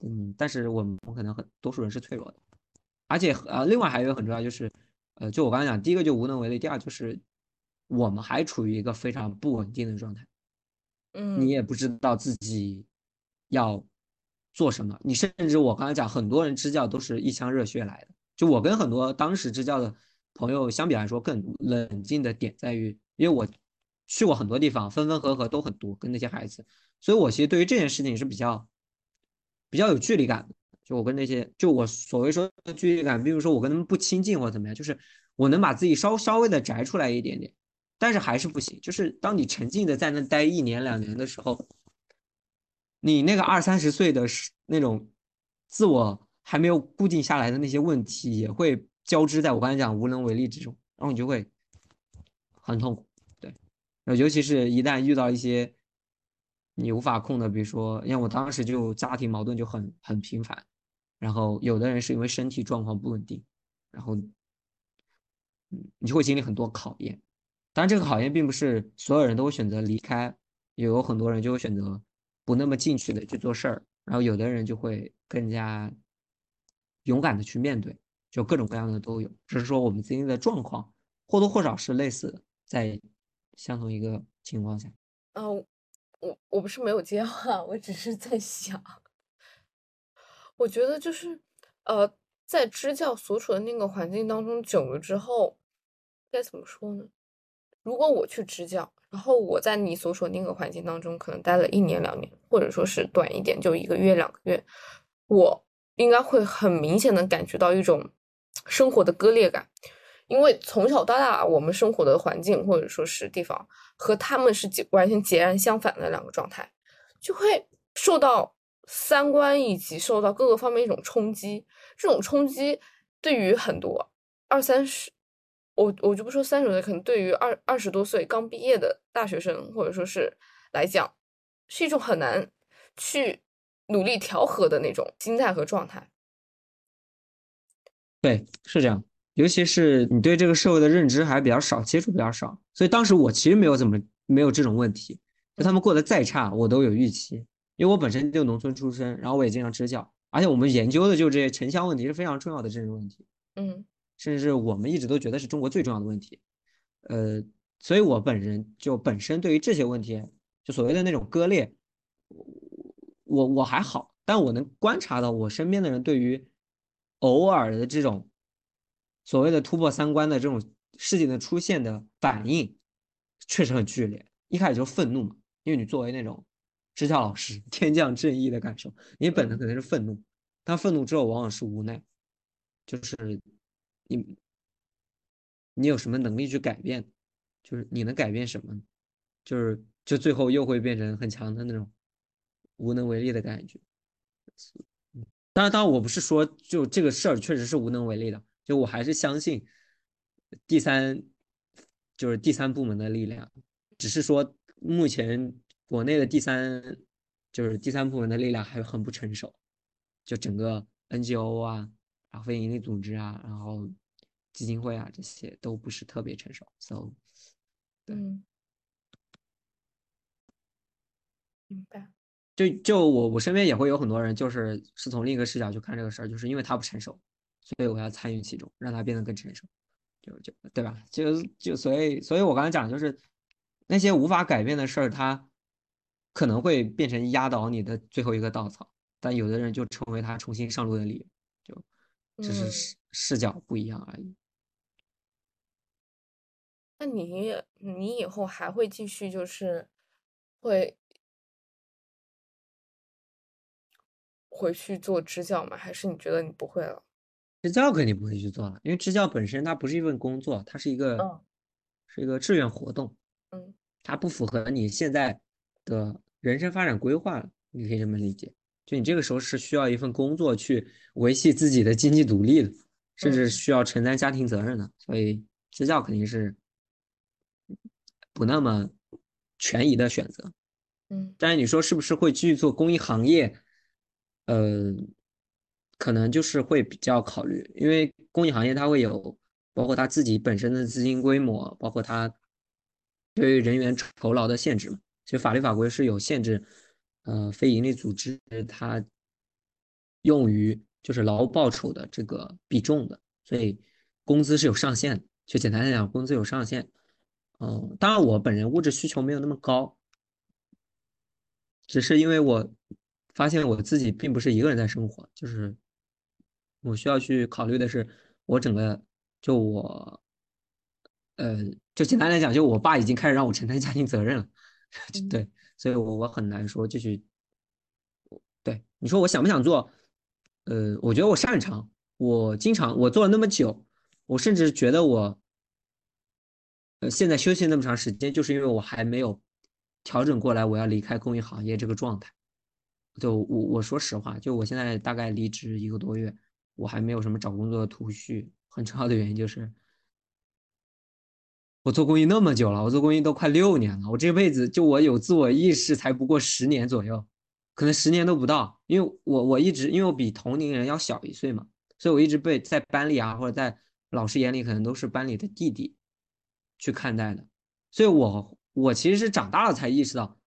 嗯，但是我们可能很多数人是脆弱的，而且呃，另外还有一个很重要就是，呃，就我刚才讲，第一个就无能为力，第二就是我们还处于一个非常不稳定的状态，嗯，你也不知道自己要做什么，你甚至我刚才讲，很多人支教都是一腔热血来的，就我跟很多当时支教的。朋友相比来说更冷静的点在于，因为我去过很多地方，分分合合都很多，跟那些孩子，所以我其实对于这件事情是比较比较有距离感的。就我跟那些，就我所谓说的距离感，比如说我跟他们不亲近或怎么样，就是我能把自己稍稍微的摘出来一点点，但是还是不行。就是当你沉浸的在那待一年两年的时候，你那个二三十岁的那种自我还没有固定下来的那些问题也会。交织在我刚才讲无能为力之中，然后你就会很痛苦，对，尤其是一旦遇到一些你无法控的，比如说，因为我当时就家庭矛盾就很很频繁，然后有的人是因为身体状况不稳定，然后，嗯，你就会经历很多考验，当然这个考验并不是所有人都会选择离开，也有很多人就会选择不那么进取的去做事儿，然后有的人就会更加勇敢的去面对。就各种各样的都有，只是说我们经历的状况或多或少是类似的，在相同一个情况下。嗯，我我不是没有接话，我只是在想，我觉得就是呃，在支教所处的那个环境当中久了之后，该怎么说呢？如果我去支教，然后我在你所处那个环境当中可能待了一年两年，或者说是短一点就一个月两个月，我应该会很明显的感觉到一种。生活的割裂感，因为从小到大我们生活的环境或者说是地方和他们是截完全截然相反的两个状态，就会受到三观以及受到各个方面一种冲击。这种冲击对于很多二三十，我我就不说三十岁，可能对于二二十多岁刚毕业的大学生或者说是来讲，是一种很难去努力调和的那种心态和状态。对，是这样，尤其是你对这个社会的认知还比较少，接触比较少，所以当时我其实没有怎么没有这种问题，就他们过得再差，我都有预期，因为我本身就农村出身，然后我也经常支教，而且我们研究的就这些城乡问题是非常重要的政治问题，嗯，甚至是我们一直都觉得是中国最重要的问题，呃，所以我本人就本身对于这些问题，就所谓的那种割裂，我我还好，但我能观察到我身边的人对于。偶尔的这种所谓的突破三观的这种事情的出现的反应，确实很剧烈。一开始就愤怒嘛，因为你作为那种支教老师，天降正义的感受，你本能可能是愤怒，但愤怒之后往往是无奈，就是你你有什么能力去改变？就是你能改变什么？就是就最后又会变成很强的那种无能为力的感觉。当然，当然，我不是说就这个事儿确实是无能为力的，就我还是相信第三就是第三部门的力量，只是说目前国内的第三就是第三部门的力量还很不成熟，就整个 NGO 啊，然后非营利组织啊，然后基金会啊这些都不是特别成熟，so 对，明白。就就我我身边也会有很多人，就是是从另一个视角去看这个事儿，就是因为他不成熟，所以我要参与其中，让他变得更成熟，就就对吧？就就所以所以我刚才讲，就是那些无法改变的事儿，它可能会变成压倒你的最后一个稻草，但有的人就成为他重新上路的理由，就只是视视角不一样而已。那你你以后还会继续就是会？回去做支教吗？还是你觉得你不会了？支教肯定不会去做了，因为支教本身它不是一份工作，它是一个，是一个志愿活动。嗯，它不符合你现在的人生发展规划，你可以这么理解。就你这个时候是需要一份工作去维系自己的经济独立的，甚至需要承担家庭责任的，所以支教肯定是不那么权宜的选择。嗯，但是你说是不是会继续做公益行业？呃，可能就是会比较考虑，因为公益行业它会有包括它自己本身的资金规模，包括它对于人员酬劳的限制嘛。其实法律法规是有限制，呃，非营利组织它用于就是劳务报酬的这个比重的，所以工资是有上限。就简单来讲，工资有上限。嗯，当然我本人物质需求没有那么高，只是因为我发现我自己并不是一个人在生活，就是我需要去考虑的是我整个就我，呃，就简单来讲，就我爸已经开始让我承担家庭责任了，对，所以我我很难说继续。对你说我想不想做？呃，我觉得我擅长，我经常我做了那么久，我甚至觉得我。呃，现在休息那么长时间，就是因为我还没有调整过来，我要离开公益行业这个状态。就我我说实话，就我现在大概离职一个多月，我还没有什么找工作的头绪。很重要的原因就是，我做公益那么久了，我做公益都快六年了，我这辈子就我有自我意识才不过十年左右，可能十年都不到。因为我我一直因为我比同龄人要小一岁嘛，所以我一直被在班里啊或者在老师眼里可能都是班里的弟弟。去看待的，所以我我其实是长大了才意识到，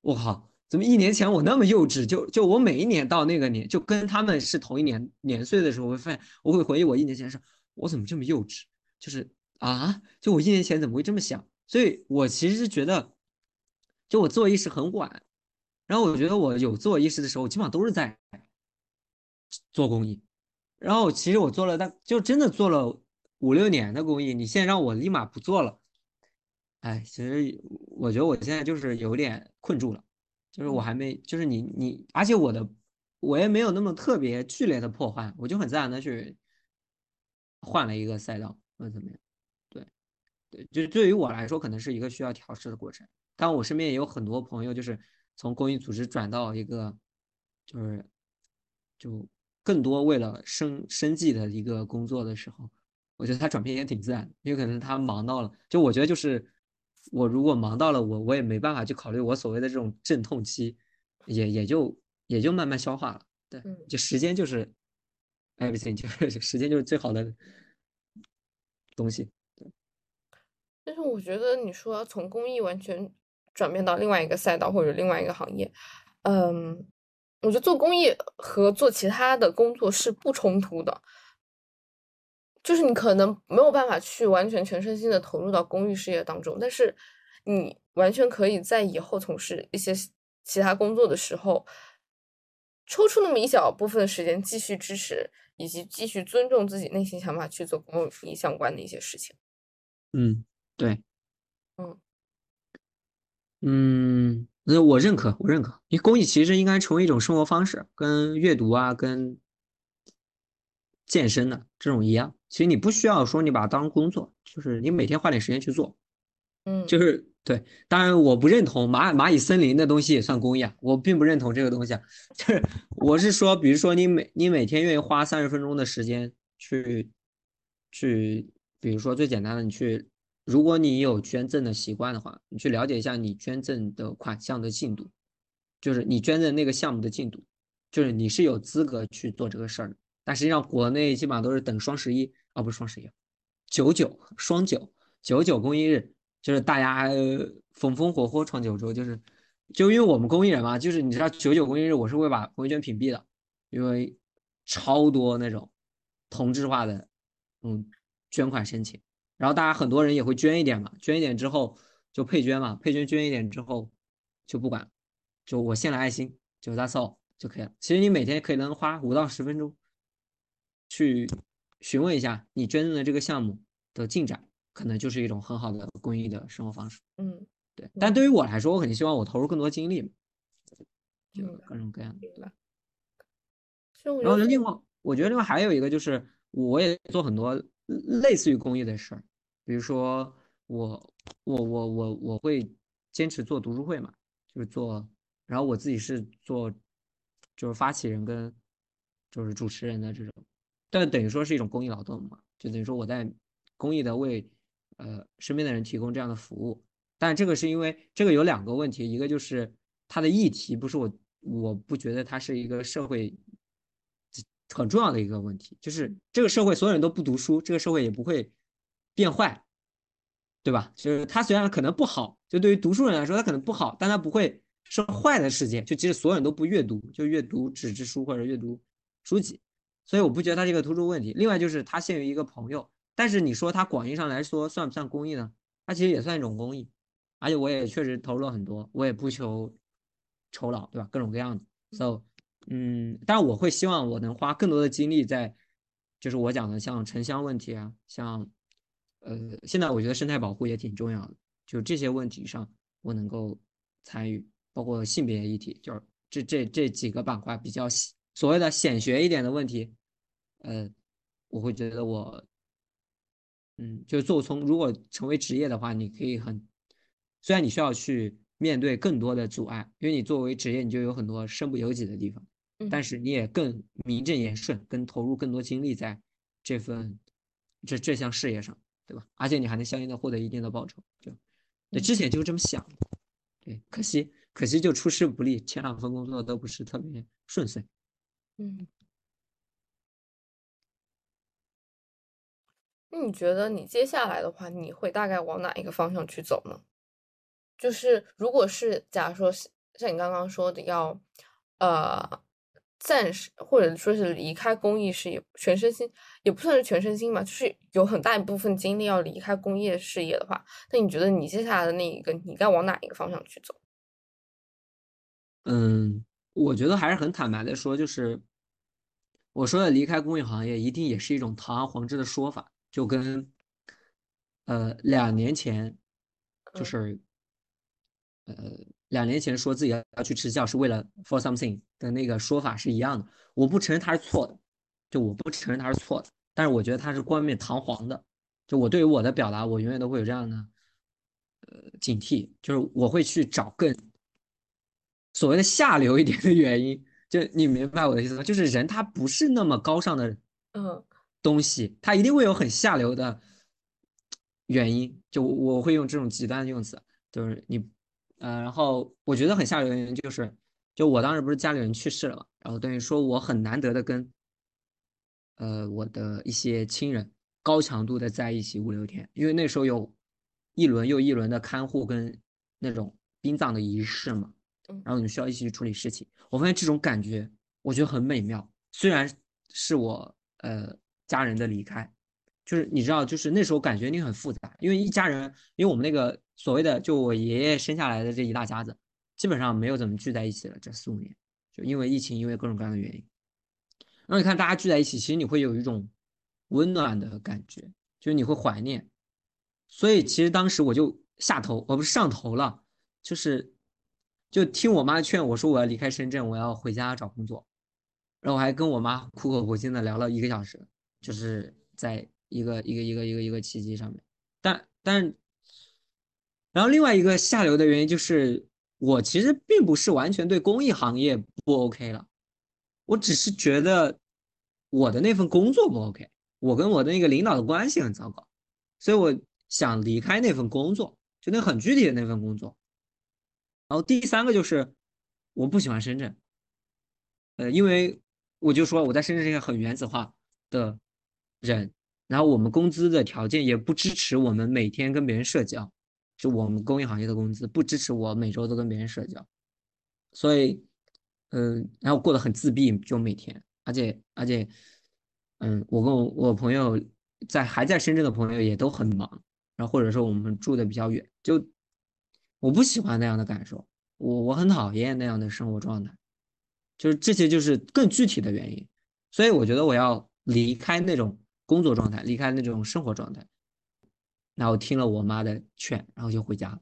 我靠，怎么一年前我那么幼稚？就就我每一年到那个年，就跟他们是同一年年岁的时候，我会发现，我会回忆我一年前的事，我怎么这么幼稚？就是啊，就我一年前怎么会这么想？所以我其实是觉得，就我自我意识很晚，然后我觉得我有自我意识的时候，基本上都是在做公益，然后其实我做了，但就真的做了。五六年的公益，你现在让我立马不做了，哎，其实我觉得我现在就是有点困住了，就是我还没，就是你你，而且我的我也没有那么特别剧烈的破坏，我就很自然的去换了一个赛道或者怎么样，对对，就是对于我来说可能是一个需要调试的过程，但我身边也有很多朋友就是从公益组织转到一个就是就更多为了生生计的一个工作的时候。我觉得他转变也挺自然，因为可能他忙到了，就我觉得就是我如果忙到了，我我也没办法去考虑我所谓的这种阵痛期，也也就也就慢慢消化了。对，就时间就是 everything，就是 时间就是最好的东西。对。但是我觉得你说从公益完全转变到另外一个赛道或者另外一个行业，嗯，我觉得做公益和做其他的工作是不冲突的。就是你可能没有办法去完全全身心的投入到公益事业当中，但是你完全可以在以后从事一些其他工作的时候，抽出那么一小部分的时间继续支持以及继续尊重自己内心想法去做公益相关的一些事情。嗯，对，嗯嗯，那我认可，我认可，因为公益其实应该成为一种生活方式，跟阅读啊，跟。健身的这种一样，其实你不需要说你把它当工作，就是你每天花点时间去做，嗯，就是对。当然，我不认同蚂蚂蚁森林的东西也算公益啊，我并不认同这个东西啊。就是我是说，比如说你每你每天愿意花三十分钟的时间去去，比如说最简单的，你去，如果你有捐赠的习惯的话，你去了解一下你捐赠的款项的进度，就是你捐赠那个项目的进度，就是你是有资格去做这个事儿的。但实际上，国内基本上都是等双十一啊，不是双十一，九九双九九九公益日，就是大家风风火火闯九州，就是就因为我们公益人嘛，就是你知道九九公益日，我是会把朋友圈屏蔽的，因为超多那种同质化的嗯捐款申请，然后大家很多人也会捐一点嘛，捐一点之后就配捐嘛，配捐捐一点之后就不管，就我献了爱心，就 that's all 就可以了。其实你每天可以能花五到十分钟。去询问一下你捐赠的这个项目的进展，可能就是一种很好的公益的生活方式。嗯，对。但对于我来说，我肯定希望我投入更多精力，就各种各样的。对。然后另外，我觉得另外还有一个就是，我也做很多类似于公益的事儿，比如说我我我我我会坚持做读书会嘛，就是做，然后我自己是做，就是发起人跟就是主持人的这种。但等于说是一种公益劳动嘛，就等于说我在公益的为呃身边的人提供这样的服务。但这个是因为这个有两个问题，一个就是它的议题不是我我不觉得它是一个社会很重要的一个问题，就是这个社会所有人都不读书，这个社会也不会变坏，对吧？就是它虽然可能不好，就对于读书人来说，它可能不好，但它不会是坏的世界。就即使所有人都不阅读，就阅读纸质书或者阅读书籍，所以我不觉得它是一个突出问题。另外就是它限于一个朋友，但是你说它广义上来说算不算公益呢？它其实也算一种公益，而且我也确实投入了很多，我也不求酬劳，对吧？各种各样的，so。嗯，但我会希望我能花更多的精力在，就是我讲的像城乡问题啊，像，呃，现在我觉得生态保护也挺重要的，就这些问题上我能够参与，包括性别议题，就是这这这几个板块比较所谓的显学一点的问题，呃，我会觉得我，嗯，就是做从如果成为职业的话，你可以很，虽然你需要去面对更多的阻碍，因为你作为职业，你就有很多身不由己的地方。但是你也更名正言顺，跟投入更多精力在这份这这项事业上，对吧？而且你还能相应的获得一定的报酬，就对之前就是这么想，对，可惜可惜就出师不利，前两份工作都不是特别顺遂。嗯，那你觉得你接下来的话，你会大概往哪一个方向去走呢？就是如果是假如说像你刚刚说的要，呃。暂时或者说是离开公益事业，全身心也不算是全身心吧，就是有很大一部分精力要离开公益事业的话，那你觉得你接下来的那一个，你该往哪一个方向去走？嗯，我觉得还是很坦白的说，就是我说的离开公益行业，一定也是一种堂而皇之的说法，就跟呃两年前就是呃。两年前说自己要要去支教是为了 for something 的那个说法是一样的，我不承认他是错的，就我不承认他是错的，但是我觉得他是冠冕堂皇的，就我对于我的表达，我永远都会有这样的呃警惕，就是我会去找更所谓的下流一点的原因，就你明白我的意思吗？就是人他不是那么高尚的嗯东西，他一定会有很下流的原因，就我会用这种极端的用词，就是你。呃，然后我觉得很下流的原因就是，就我当时不是家里人去世了嘛，然后等于说我很难得的跟，呃，我的一些亲人高强度的在一起五六天，因为那时候有一轮又一轮的看护跟那种殡葬的仪式嘛，然后你需要一起去处理事情，我发现这种感觉我觉得很美妙，虽然是我呃家人的离开。就是你知道，就是那时候感觉你很复杂，因为一家人，因为我们那个所谓的就我爷爷生下来的这一大家子，基本上没有怎么聚在一起了。这四五年，就因为疫情，因为各种各样的原因。然后你看大家聚在一起，其实你会有一种温暖的感觉，就是你会怀念。所以其实当时我就下头，我不是上头了，就是就听我妈劝我说我要离开深圳，我要回家找工作。然后我还跟我妈苦口婆心的聊了一个小时，就是在。一个一个一个一个一个契机上面，但但，然后另外一个下流的原因就是，我其实并不是完全对公益行业不 OK 了，我只是觉得我的那份工作不 OK，我跟我的那个领导的关系很糟糕，所以我想离开那份工作，就那很具体的那份工作。然后第三个就是我不喜欢深圳，呃，因为我就说我在深圳是一个很原子化的人。然后我们工资的条件也不支持我们每天跟别人社交，就我们公益行业的工资不支持我每周都跟别人社交，所以，嗯，然后过得很自闭，就每天，而且而且，嗯，我跟我我朋友在还在深圳的朋友也都很忙，然后或者说我们住的比较远，就我不喜欢那样的感受，我我很讨厌那样的生活状态，就是这些就是更具体的原因，所以我觉得我要离开那种。工作状态，离开那种生活状态，然后听了我妈的劝，然后就回家了。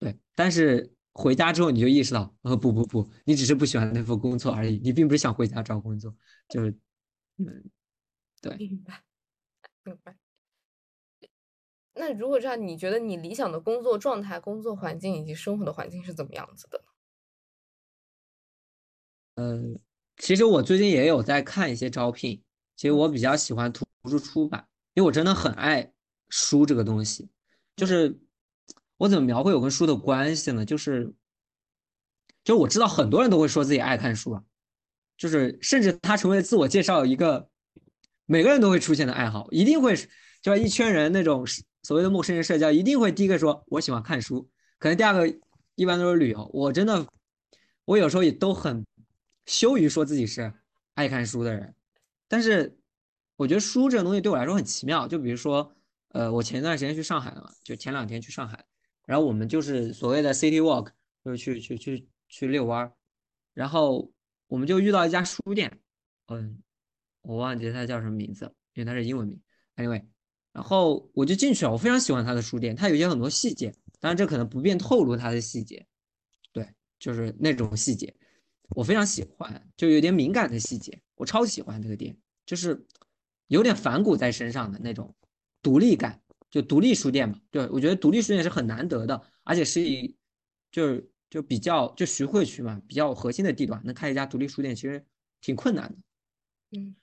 对，但是回家之后你就意识到，呃，不不不，你只是不喜欢那份工作而已，你并不是想回家找工作，就是，嗯，对，明白，明白。那如果这样，你觉得你理想的工作状态、工作环境以及生活的环境是怎么样子的？嗯，其实我最近也有在看一些招聘。其实我比较喜欢图书出版，因为我真的很爱书这个东西。就是我怎么描绘我跟书的关系呢？就是就我知道很多人都会说自己爱看书啊，就是甚至他成为自我介绍一个每个人都会出现的爱好，一定会就一圈人那种所谓的陌生人社交，一定会第一个说我喜欢看书，可能第二个一般都是旅游。我真的，我有时候也都很羞于说自己是爱看书的人，但是我觉得书这个东西对我来说很奇妙。就比如说，呃，我前段时间去上海了嘛，就前两天去上海，然后我们就是所谓的 city walk，就是去去去去遛弯儿，然后我们就遇到一家书店，嗯，我忘记它叫什么名字，因为它是英文名。Anyway，然后我就进去了，我非常喜欢他的书店，他有些很多细节，当然这可能不便透露他的细节，对，就是那种细节，我非常喜欢，就有点敏感的细节，我超喜欢这个店，就是有点反骨在身上的那种独立感，就独立书店嘛，对我觉得独立书店是很难得的，而且是以就是。就比较就徐汇区嘛，比较核心的地段，能开一家独立书店其实挺困难的。嗯，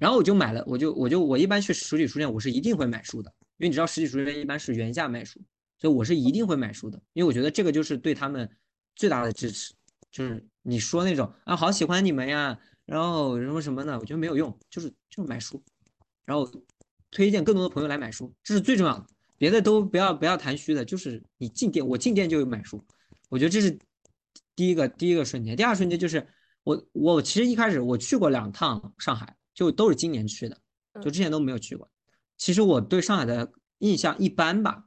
然后我就买了，我就我就我一般去实体书店，我是一定会买书的，因为你知道实体书店一般是原价卖书，所以我是一定会买书的，因为我觉得这个就是对他们最大的支持。就是你说那种啊，好喜欢你们呀，然后什么什么的，我觉得没有用，就是就是买书，然后推荐更多的朋友来买书，这是最重要的，别的都不要不要谈虚的，就是你进店，我进店就有买书。我觉得这是第一个第一个瞬间，第二瞬间就是我我其实一开始我去过两趟上海，就都是今年去的，就之前都没有去过。其实我对上海的印象一般吧，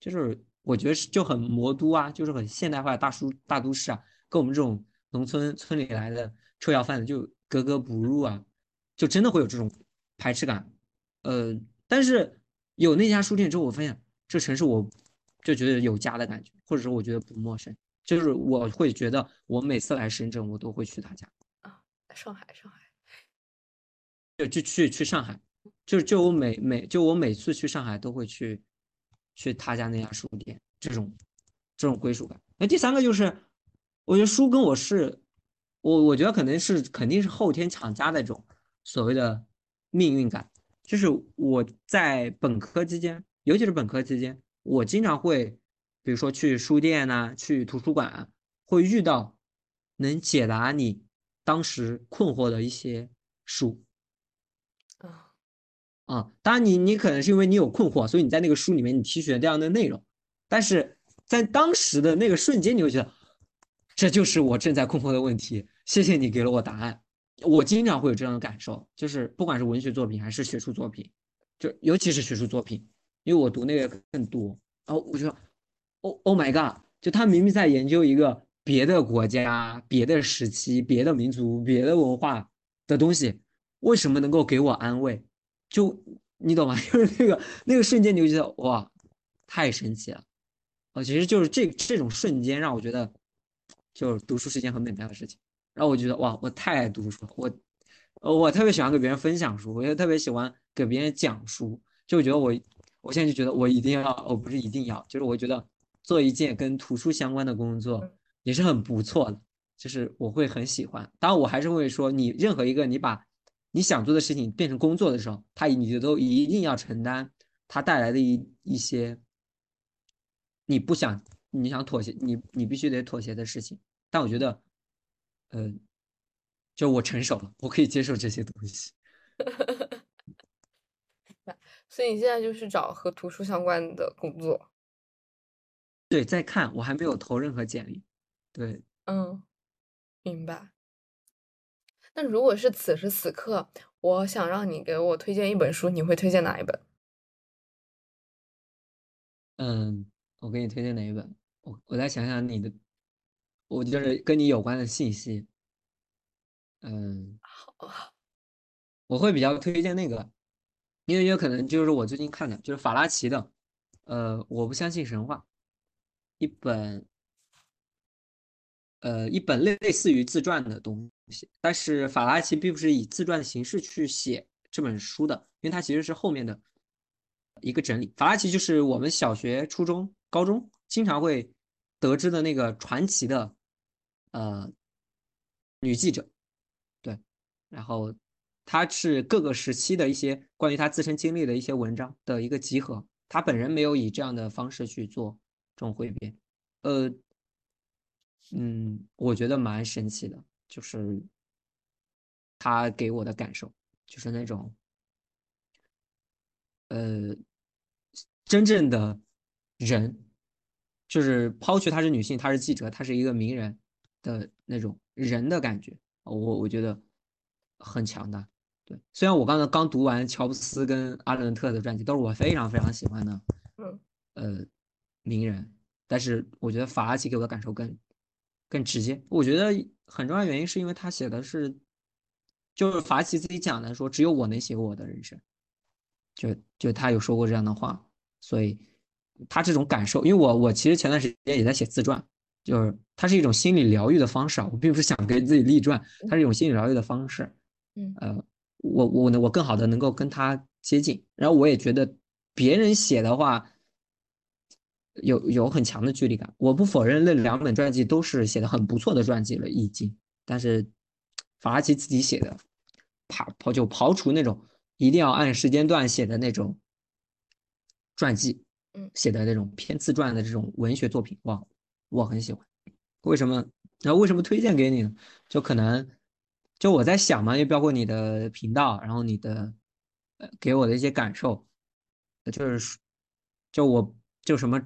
就是我觉得是就很魔都啊，就是很现代化的大叔大都市啊，跟我们这种农村村里来的臭要饭的就格格不入啊，就真的会有这种排斥感。呃，但是有那家书店之后，我发现这城市我就觉得有家的感觉，或者说我觉得不陌生。就是我会觉得，我每次来深圳，我都会去他家啊。上海，上海，就就去去上海，就就我每每就我每次去上海都会去去他家那家书店，这种这种归属感。那第三个就是，我觉得书跟我是，我我觉得可能是肯定是后天强加的这种所谓的命运感。就是我在本科期间，尤其是本科期间，我经常会。比如说去书店呐，去图书馆，会遇到能解答你当时困惑的一些书啊。当然，你你可能是因为你有困惑，所以你在那个书里面你提取了这样的内容，但是在当时的那个瞬间，你会觉得这就是我正在困惑的问题。谢谢你给了我答案。我经常会有这样的感受，就是不管是文学作品还是学术作品，就尤其是学术作品，因为我读那个更多，然后我就。Oh Oh my god！就他明明在研究一个别的国家、别的时期、别的民族、别的文化的东西，为什么能够给我安慰？就你懂吗？就是那个那个瞬间，你就觉得哇，太神奇了！哦，其实就是这这种瞬间让我觉得，就是读书是一件很美妙的事情。然后我觉得哇，我太爱读书了，我我特别喜欢给别人分享书，我也特别喜欢给别人讲书。就觉得我我现在就觉得我一定要，我，不是一定要，就是我觉得。做一件跟图书相关的工作也是很不错的，就是我会很喜欢。当然，我还是会说，你任何一个你把你想做的事情变成工作的时候，他你就都一定要承担他带来的一一些你不想、你想妥协、你你必须得妥协的事情。但我觉得，嗯，就我成熟了，我可以接受这些东西。所以你现在就是找和图书相关的工作。对，在看，我还没有投任何简历。对，嗯，明白。那如果是此时此刻，我想让你给我推荐一本书，你会推荐哪一本？嗯，我给你推荐哪一本？我我再想想你的，我就是跟你有关的信息。嗯，好，我会比较推荐那个，因为有可能就是我最近看的，就是法拉奇的。呃，我不相信神话。一本，呃，一本类类似于自传的东但是法拉奇并不是以自传的形式去写这本书的，因为它其实是后面的一个整理。法拉奇就是我们小学、初中、高中经常会得知的那个传奇的，呃，女记者，对，然后她是各个时期的一些关于她自身经历的一些文章的一个集合，她本人没有以这样的方式去做。这种汇编，呃，嗯，我觉得蛮神奇的，就是他给我的感受，就是那种，呃，真正的人，就是抛去她是女性，她是记者，她是一个名人的那种人的感觉，我我觉得很强大。对，虽然我刚才刚读完乔布斯跟阿伦特的传记，都是我非常非常喜欢的，嗯，呃，名人，但是我觉得法拉奇给我的感受更更直接。我觉得很重要原因是因为他写的是，就是法拉奇自己讲的，说只有我能写我的人生，就就他有说过这样的话，所以他这种感受，因为我我其实前段时间也在写自传，就是它是一种心理疗愈的方式啊，我并不是想给自己立传，它是一种心理疗愈的方式，嗯，呃。我我呢，我更好的能够跟他接近，然后我也觉得别人写的话有有很强的距离感。我不否认那两本传记都是写的很不错的传记了，已经。但是法拉奇自己写的，刨刨就刨除那种一定要按时间段写的那种传记，嗯，写的那种偏自传的这种文学作品，哇，我很喜欢。为什么？然后为什么推荐给你呢？就可能。就我在想嘛，也包括你的频道，然后你的呃给我的一些感受，就是就我就什么，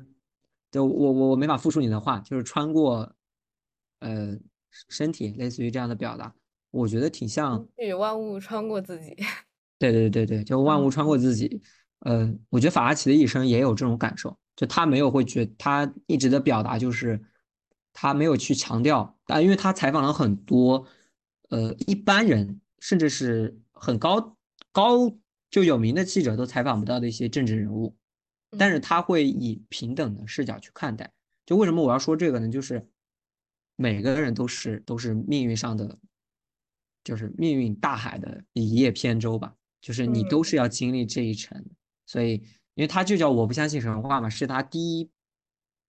就我我我没法复述你的话，就是穿过呃身体，类似于这样的表达，我觉得挺像与万物穿过自己。对对对对，就万物穿过自己。呃，我觉得法拉奇的一生也有这种感受，就他没有会觉，他一直的表达就是他没有去强调，但因为他采访了很多。呃，一般人甚至是很高高就有名的记者都采访不到的一些政治人物，但是他会以平等的视角去看待。就为什么我要说这个呢？就是每个人都是都是命运上的，就是命运大海的一叶扁舟吧。就是你都是要经历这一程，所以因为他就叫我不相信神话嘛，是他第一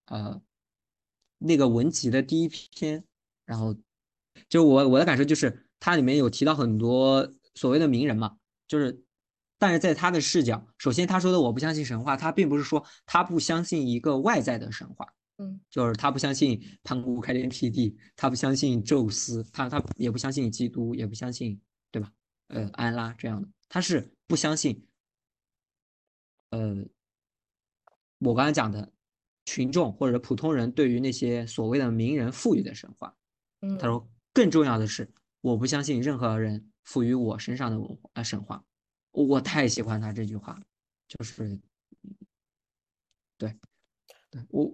呃那个文集的第一篇，然后。就我我的感受就是，它里面有提到很多所谓的名人嘛，就是，但是在他的视角，首先他说的我不相信神话，他并不是说他不相信一个外在的神话，嗯，就是他不相信盘古开天辟地，他不相信宙斯，他他也不相信基督，也不相信，对吧？呃，安拉这样的，他是不相信，呃，我刚才讲的群众或者普通人对于那些所谓的名人赋予的神话，嗯他说。更重要的是，我不相信任何人赋予我身上的文化啊神话。我太喜欢他这句话，就是，对，对我，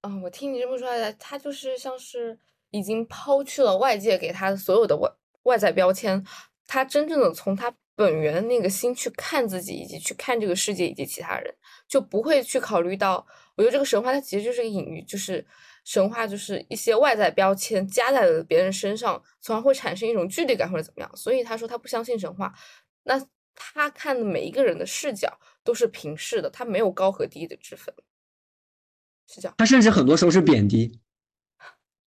啊，我听你这么说来，他就是像是已经抛去了外界给他的所有的外外在标签，他真正的从他本源那个心去看自己，以及去看这个世界以及其他人，就不会去考虑到。我觉得这个神话它其实就是个隐喻，就是。神话就是一些外在标签加在了别人身上，从而会产生一种距离感或者怎么样。所以他说他不相信神话，那他看的每一个人的视角都是平视的，他没有高和低的之分，是这样。他甚至很多时候是贬低，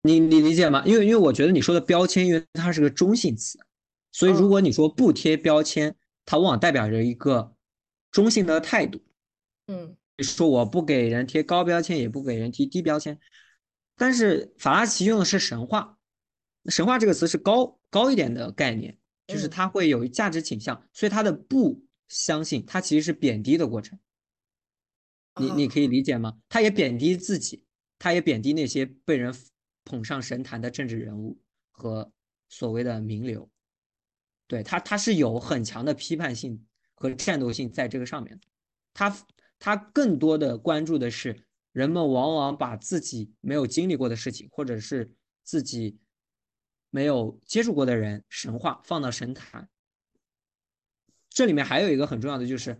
你你理解吗？因为因为我觉得你说的标签，因为它是个中性词，所以如果你说不贴标签，它往往代表着一个中性的态度。嗯，说我不给人贴高标签，也不给人贴低标签。但是法拉奇用的是神话，神话这个词是高高一点的概念，就是他会有价值倾向，所以他的不相信，他其实是贬低的过程。你你可以理解吗？他也贬低自己，他也贬低那些被人捧上神坛的政治人物和所谓的名流。对他，他是有很强的批判性和战斗性在这个上面他他更多的关注的是。人们往往把自己没有经历过的事情，或者是自己没有接触过的人神话放到神坛。这里面还有一个很重要的就是，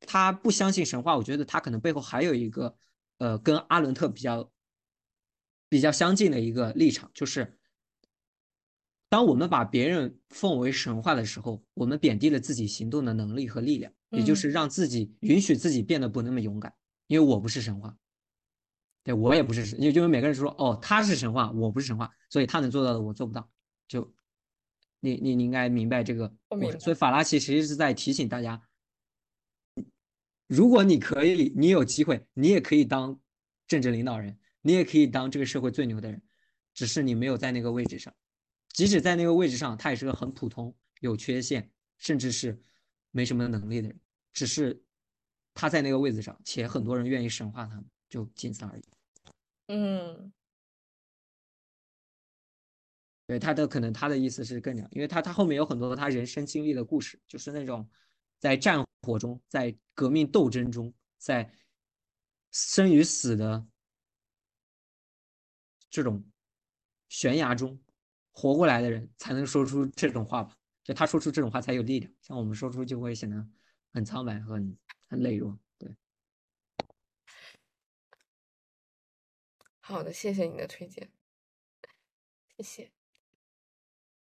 他不相信神话。我觉得他可能背后还有一个，呃，跟阿伦特比较比较相近的一个立场，就是当我们把别人奉为神话的时候，我们贬低了自己行动的能力和力量，也就是让自己允许自己变得不那么勇敢，因为我不是神话。对我也不是神，因为因为每个人说哦，他是神话，我不是神话，所以他能做到的我做不到。就你你你应该明白这个过程。所以法拉奇其实是在提醒大家，如果你可以，你有机会，你也可以当政治领导人，你也可以当这个社会最牛的人。只是你没有在那个位置上。即使在那个位置上，他也是个很普通、有缺陷，甚至是没什么能力的人。只是他在那个位置上，且很多人愿意神化他们，就仅此而已。嗯，对他的可能他的意思是更讲，因为他他后面有很多他人生经历的故事，就是那种在战火中，在革命斗争中，在生与死的这种悬崖中。活过来的人才能说出这种话吧？就他说出这种话才有力量，像我们说出就会显得很苍白、很很羸弱。对，好的，谢谢你的推荐，谢谢。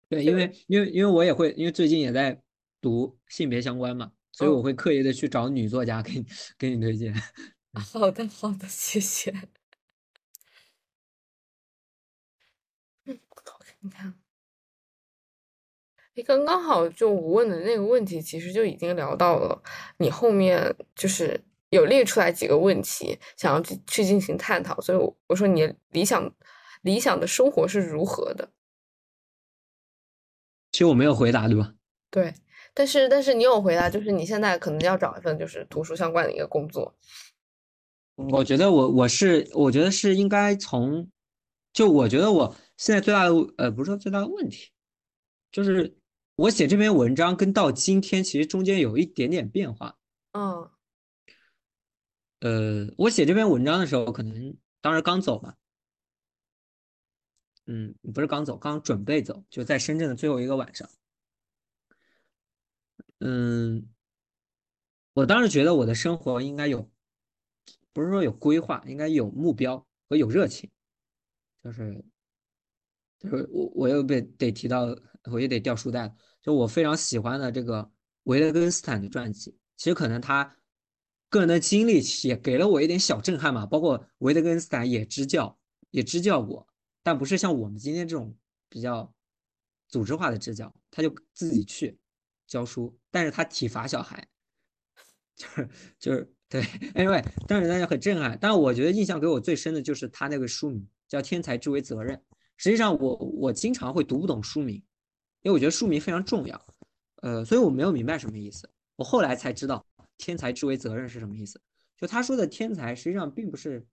对，因为因为因为我也会，因为最近也在读性别相关嘛，所以我会刻意的去找女作家给你给你推荐。好的，好的，谢谢。你看，哎，刚刚好，就我问的那个问题，其实就已经聊到了。你后面就是有列出来几个问题，想要去去进行探讨。所以，我我说你理想理想的生活是如何的？其实我没有回答，对吧？对，但是但是你有回答，就是你现在可能要找一份就是图书相关的一个工作。我觉得我我是我觉得是应该从，就我觉得我。现在最大的呃，不是说最大的问题，就是我写这篇文章跟到今天其实中间有一点点变化。嗯，呃，我写这篇文章的时候，可能当时刚走嘛，嗯，不是刚走，刚准备走，就在深圳的最后一个晚上。嗯，我当时觉得我的生活应该有，不是说有规划，应该有目标和有热情，就是。就是我，我又被得提到，我也得掉书袋了。就我非常喜欢的这个维特根斯坦的传记，其实可能他个人的经历也给了我一点小震撼嘛。包括维特根斯坦也支教，也支教过，但不是像我们今天这种比较组织化的支教，他就自己去教书，但是他体罚小孩，就是就是对，anyway，但是大家很震撼。但是我觉得印象给我最深的就是他那个书名叫《天才之为责任》。实际上，我我经常会读不懂书名，因为我觉得书名非常重要，呃，所以我没有明白什么意思。我后来才知道“天才之为责任”是什么意思。就他说的天才，实际上并不是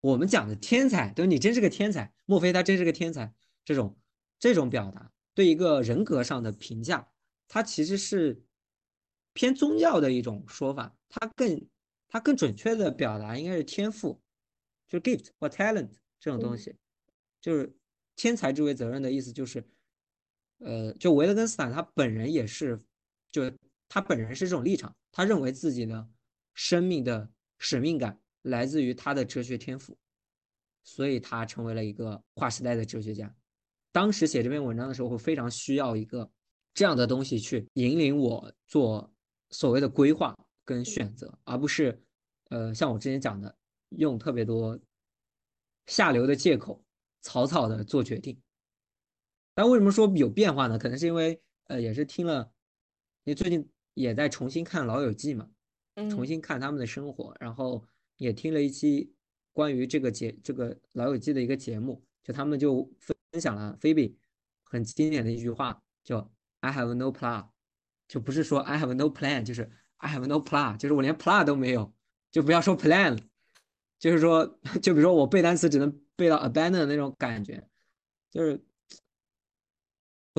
我们讲的天才，对你真是个天才，莫非他真是个天才？这种这种表达对一个人格上的评价，它其实是偏宗教的一种说法，它更它更准确的表达应该是天赋，就 gift 或 talent。这种东西，就是天才之为责任的意思，就是，呃，就维特根斯坦他本人也是，就他本人是这种立场，他认为自己的生命的使命感来自于他的哲学天赋，所以他成为了一个划时代的哲学家。当时写这篇文章的时候，会非常需要一个这样的东西去引领我做所谓的规划跟选择，而不是，呃，像我之前讲的，用特别多。下流的借口，草草的做决定。但为什么说有变化呢？可能是因为，呃，也是听了，因为最近也在重新看《老友记》嘛，重新看他们的生活，然后也听了一期关于这个节这个《老友记》的一个节目，就他们就分享了菲比很经典的一句话，叫 “I have no plan”，就不是说 “I have no plan”，就是 “I have no plan”，就是我连 plan 都没有，就不要说 plan 了。就是说，就比如说我背单词只能背到 abandon 那种感觉，就是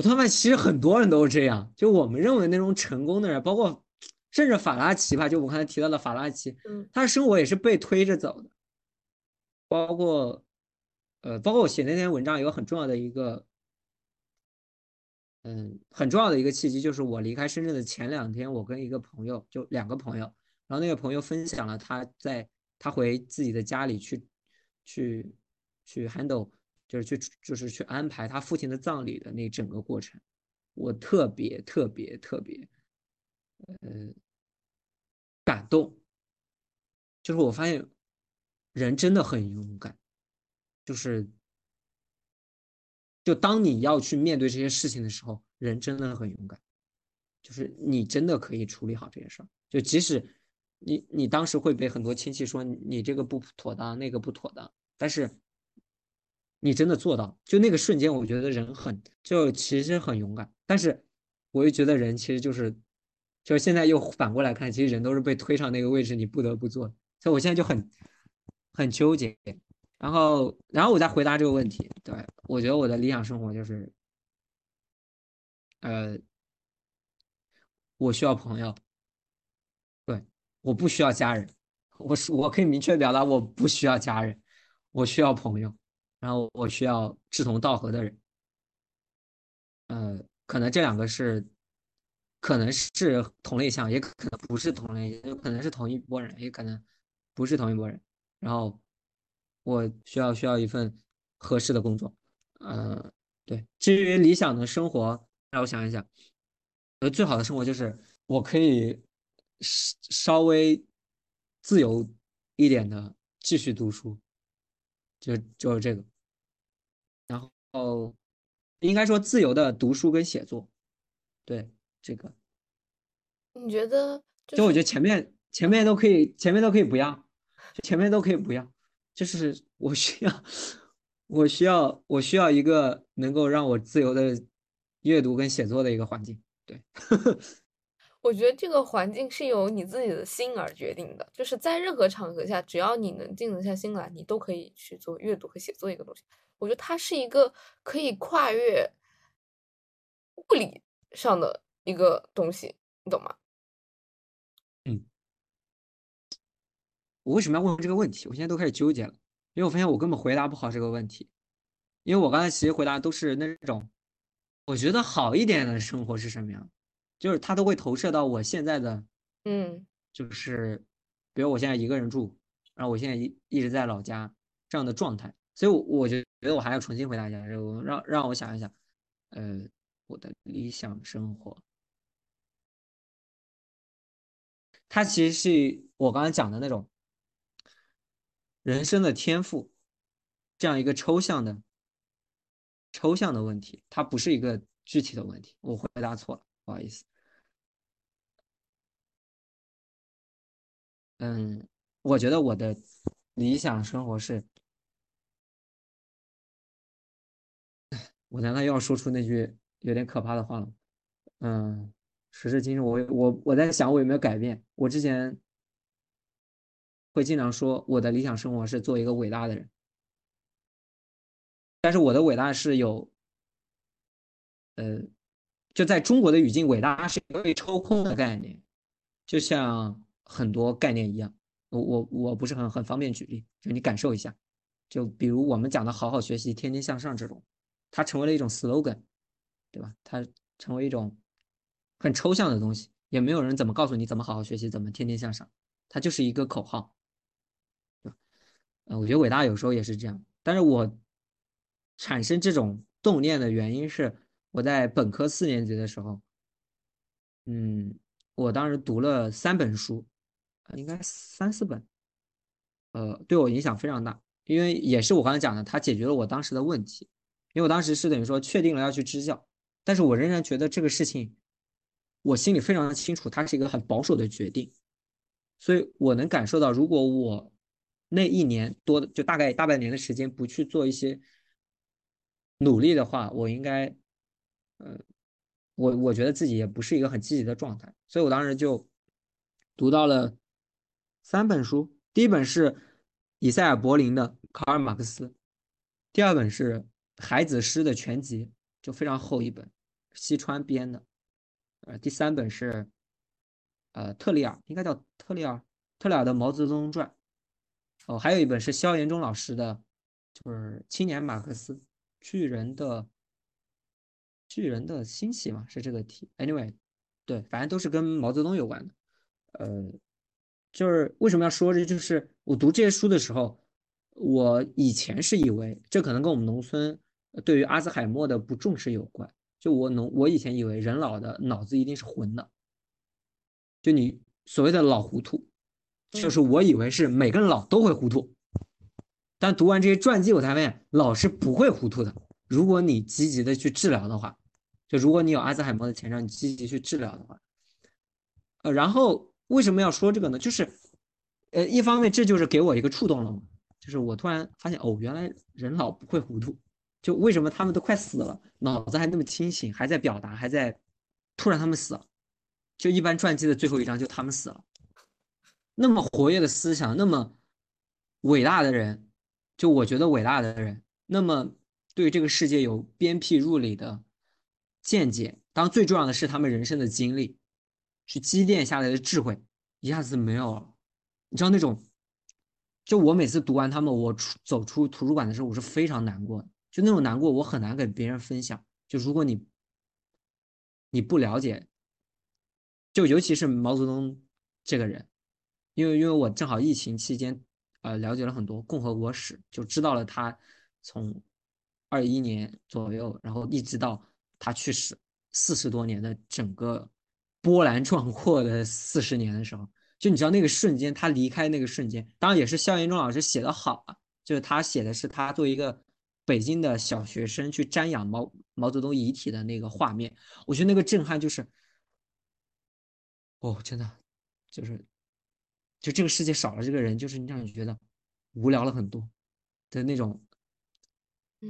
我突然发现，其实很多人都是这样。就我们认为那种成功的人，包括甚至法拉奇吧，就我刚才提到的法拉奇，嗯，他的生活也是被推着走的。包括，呃，包括我写那篇文章，有个很重要的一个，嗯，很重要的一个契机，就是我离开深圳的前两天，我跟一个朋友，就两个朋友，然后那个朋友分享了他在。他回自己的家里去，去，去 handle，就是去，就是去安排他父亲的葬礼的那整个过程，我特别特别特别，呃，感动。就是我发现，人真的很勇敢，就是，就当你要去面对这些事情的时候，人真的很勇敢，就是你真的可以处理好这件事儿，就即使。你你当时会被很多亲戚说你这个不妥当，那个不妥当，但是你真的做到，就那个瞬间，我觉得人很就其实很勇敢，但是我又觉得人其实就是，就是现在又反过来看，其实人都是被推上那个位置，你不得不做，所以我现在就很很纠结。然后，然后我再回答这个问题，对我觉得我的理想生活就是，呃，我需要朋友，对，我不需要家人，我是我可以明确表达，我不需要家人，我需要朋友。然后我需要志同道合的人，呃，可能这两个是，可能是同类项，也可能不是同类，也可能是同一波人，也可能不是同一波人。然后我需要需要一份合适的工作，呃，对。至于理想的生活，让我想一想，呃，最好的生活就是我可以稍微自由一点的继续读书。就就是这个，然后应该说自由的读书跟写作，对这个，你觉得？就我觉得前面前面都可以，前面都可以不要，前面都可以不要，就是我需要我需要我需要一个能够让我自由的阅读跟写作的一个环境，对。我觉得这个环境是由你自己的心而决定的，就是在任何场合下，只要你能静得下心来，你都可以去做阅读和写作一个东西。我觉得它是一个可以跨越物理上的一个东西，你懂吗？嗯。我为什么要问这个问题？我现在都开始纠结了，因为我发现我根本回答不好这个问题，因为我刚才其实回答都是那种我觉得好一点的生活是什么样。就是它都会投射到我现在的，嗯，就是，比如我现在一个人住，然后我现在一一直在老家这样的状态，所以，我我觉得我还要重新回答一下这个，让让我想一想，呃，我的理想生活，它其实是我刚才讲的那种人生的天赋，这样一个抽象的抽象的问题，它不是一个具体的问题，我回答错了，不好意思。嗯，我觉得我的理想生活是，我难道要说出那句有点可怕的话了？嗯，时至今日，我我我在想，我有没有改变？我之前会经常说，我的理想生活是做一个伟大的人，但是我的伟大是有，呃，就在中国的语境，伟大是一个被抽空的概念，就像。很多概念一样，我我我不是很很方便举例，就你感受一下，就比如我们讲的好好学习，天天向上这种，它成为了一种 slogan，对吧？它成为一种很抽象的东西，也没有人怎么告诉你怎么好好学习，怎么天天向上，它就是一个口号，对吧？嗯，我觉得伟大有时候也是这样，但是我产生这种动念的原因是我在本科四年级的时候，嗯，我当时读了三本书。应该三四本，呃，对我影响非常大，因为也是我刚才讲的，它解决了我当时的问题。因为我当时是等于说确定了要去支教，但是我仍然觉得这个事情，我心里非常的清楚，它是一个很保守的决定。所以我能感受到，如果我那一年多的就大概大半年的时间不去做一些努力的话，我应该，呃，我我觉得自己也不是一个很积极的状态。所以我当时就读到了。三本书，第一本是以赛尔·柏林的《卡尔·马克思》，第二本是海子诗的全集，就非常厚一本，西川编的。呃，第三本是呃特里尔，应该叫特里尔，特里尔的《毛泽东传》。哦，还有一本是萧炎中老师的，就是《青年马克思：巨人的巨人的兴起》嘛，是这个题。Anyway，对，反正都是跟毛泽东有关的。呃。就是为什么要说这？就是我读这些书的时候，我以前是以为这可能跟我们农村对于阿兹海默的不重视有关。就我农，我以前以为人老的脑子一定是混的，就你所谓的老糊涂，就是我以为是每个人老都会糊涂。但读完这些传记，我才发现老是不会糊涂的。如果你积极的去治疗的话，就如果你有阿兹海默的前兆，你积极去治疗的话，呃，然后。为什么要说这个呢？就是，呃，一方面这就是给我一个触动了嘛，就是我突然发现，哦，原来人老不会糊涂，就为什么他们都快死了，脑子还那么清醒，还在表达，还在，突然他们死了，就一般传记的最后一章就他们死了，那么活跃的思想，那么伟大的人，就我觉得伟大的人，那么对这个世界有鞭辟入里的见解，当然最重要的是他们人生的经历，去积淀下来的智慧，一下子没有了。你知道那种，就我每次读完他们，我出走出图书馆的时候，我是非常难过的。就那种难过，我很难给别人分享。就如果你你不了解，就尤其是毛泽东这个人，因为因为我正好疫情期间，呃，了解了很多共和国史，就知道了他从二一年左右，然后一直到他去世四十多年的整个波澜壮阔的四十年的时候。就你知道那个瞬间，他离开那个瞬间，当然也是肖延忠老师写的好啊。就是他写的是他作为一个北京的小学生去瞻仰毛毛泽东遗体的那个画面，我觉得那个震撼就是，哦，真的，就是，就这个世界少了这个人，就是让你觉得无聊了很多的那种，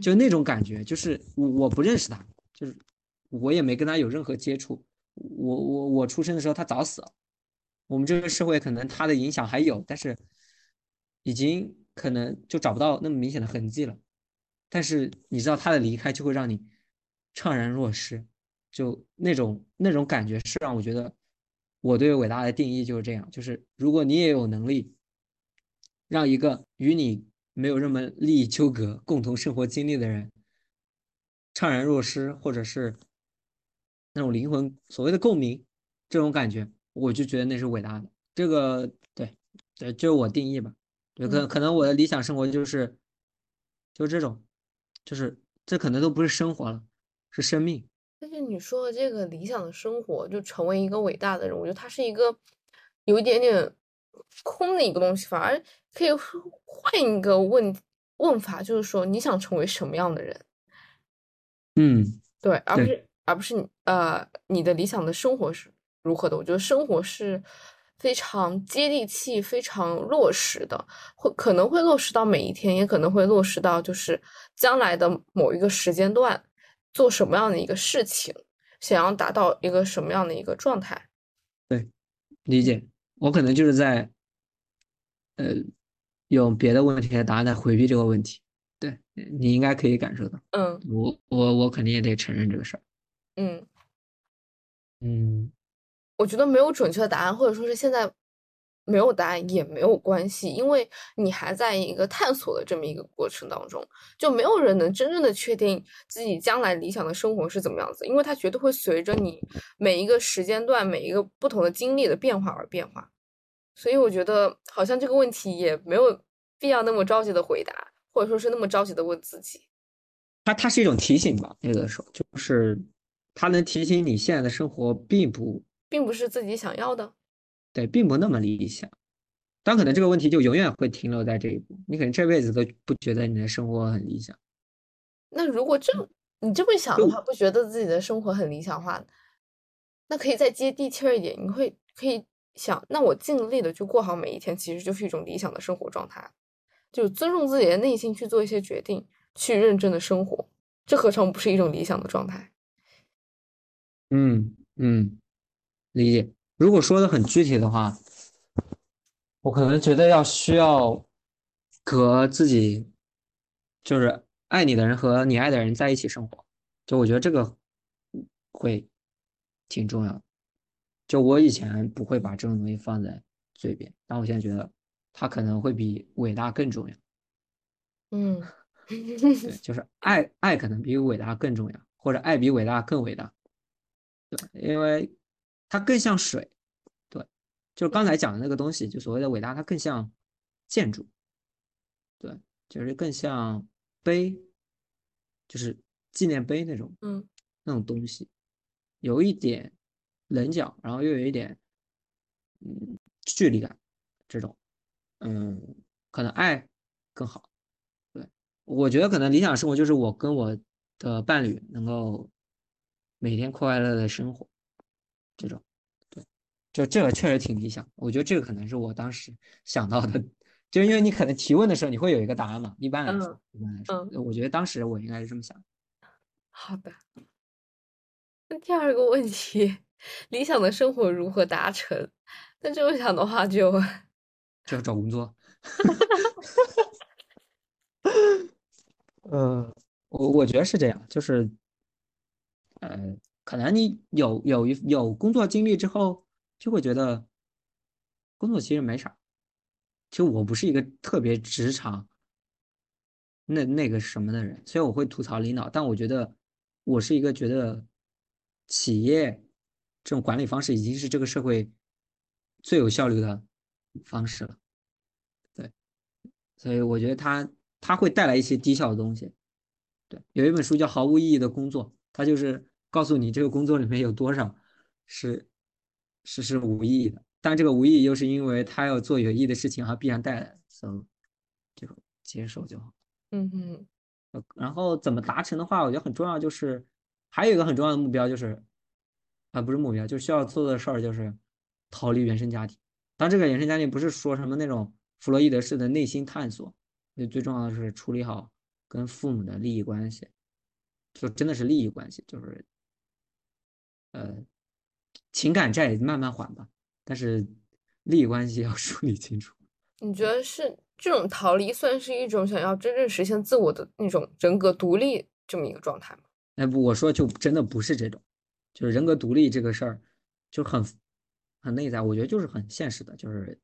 就那种感觉，就是我我不认识他，就是我也没跟他有任何接触，我我我出生的时候他早死了。我们这个社会可能他的影响还有，但是已经可能就找不到那么明显的痕迹了。但是你知道他的离开就会让你怅然若失，就那种那种感觉是让我觉得我对伟大的定义就是这样：就是如果你也有能力让一个与你没有任何利益纠葛、共同生活经历的人怅然若失，或者是那种灵魂所谓的共鸣这种感觉。我就觉得那是伟大的，这个对，对，就是我定义吧。对，可可能我的理想生活就是，就是这种，就是这可能都不是生活了，是生命。但是你说的这个理想的生活，就成为一个伟大的人，我觉得它是一个有一点点空的一个东西，反而可以换一个问问法，就是说你想成为什么样的人？嗯，对，而不是而不是你呃你的理想的生活是。如何的？我觉得生活是非常接地气、非常落实的，会可能会落实到每一天，也可能会落实到就是将来的某一个时间段，做什么样的一个事情，想要达到一个什么样的一个状态。对，理解。我可能就是在呃用别的问题的答案来回避这个问题。对你应该可以感受到。嗯，我我我肯定也得承认这个事儿。嗯嗯。我觉得没有准确的答案，或者说是现在没有答案也没有关系，因为你还在一个探索的这么一个过程当中，就没有人能真正的确定自己将来理想的生活是怎么样子，因为它绝对会随着你每一个时间段、每一个不同的经历的变化而变化。所以我觉得好像这个问题也没有必要那么着急的回答，或者说是那么着急的问自己。它它是一种提醒吧，那个时候就是它能提醒你现在的生活并不。并不是自己想要的，对，并不那么理想。但可能这个问题就永远会停留在这一步，你可能这辈子都不觉得你的生活很理想。那如果这你这么想的话，不觉得自己的生活很理想化，那可以再接地气儿一点。你会可以想，那我尽力的去过好每一天，其实就是一种理想的生活状态。就尊重自己的内心去做一些决定，去认真的生活，这何尝不是一种理想的状态？嗯嗯。理解。如果说的很具体的话，我可能觉得要需要和自己，就是爱你的人和你爱的人在一起生活。就我觉得这个会挺重要的。就我以前不会把这种东西放在嘴边，但我现在觉得它可能会比伟大更重要。嗯，对，就是爱爱可能比伟大更重要，或者爱比伟大更伟大。对，因为。它更像水，对，就是刚才讲的那个东西，就所谓的伟大，它更像建筑，对，就是更像碑，就是纪念碑那种，嗯，那种东西，有一点棱角，然后又有一点，嗯，距离感，这种，嗯，可能爱更好，对，我觉得可能理想生活就是我跟我的伴侣能够每天快快乐乐的生活。这种，对，就这个确实挺理想。我觉得这个可能是我当时 想到的 就因为你可能提问的时候你会有一个答案嘛，一般来说，嗯一般来说，嗯，我觉得当时我应该是这么想。好的。那第二个问题，理想的生活如何达成？那这么想的话就，就要找工作。呃，我我觉得是这样，就是，呃，可能你有有一有工作经历之后，就会觉得工作其实没啥。其实我不是一个特别职场那那个什么的人，所以我会吐槽领导，但我觉得我是一个觉得企业这种管理方式已经是这个社会最有效率的方式了。对，所以我觉得它它会带来一些低效的东西。对，有一本书叫《毫无意义的工作》，它就是告诉你这个工作里面有多少是是是无意义的，但这个无意义又是因为他要做有意义的事情，而必然带来的，所以就接受就好。嗯哼，呃然后怎么达成的话，我觉得很重要，就是还有一个很重要的目标就是，啊、不是目标，就是需要做的事儿就是逃离原生家庭。当这个原生家庭不是说什么那种弗洛伊德式的内心探索，那最重要的是处理好跟父母的利益关系，就真的是利益关系，就是呃情感债慢慢还吧，但是利益关系要 梳理清楚。你觉得是这种逃离算是一种想要真正实现自我的那种人格独立这么一个状态吗？哎不，我说就真的不是这种，就是人格独立这个事儿，就很很内在，我觉得就是很现实的，就是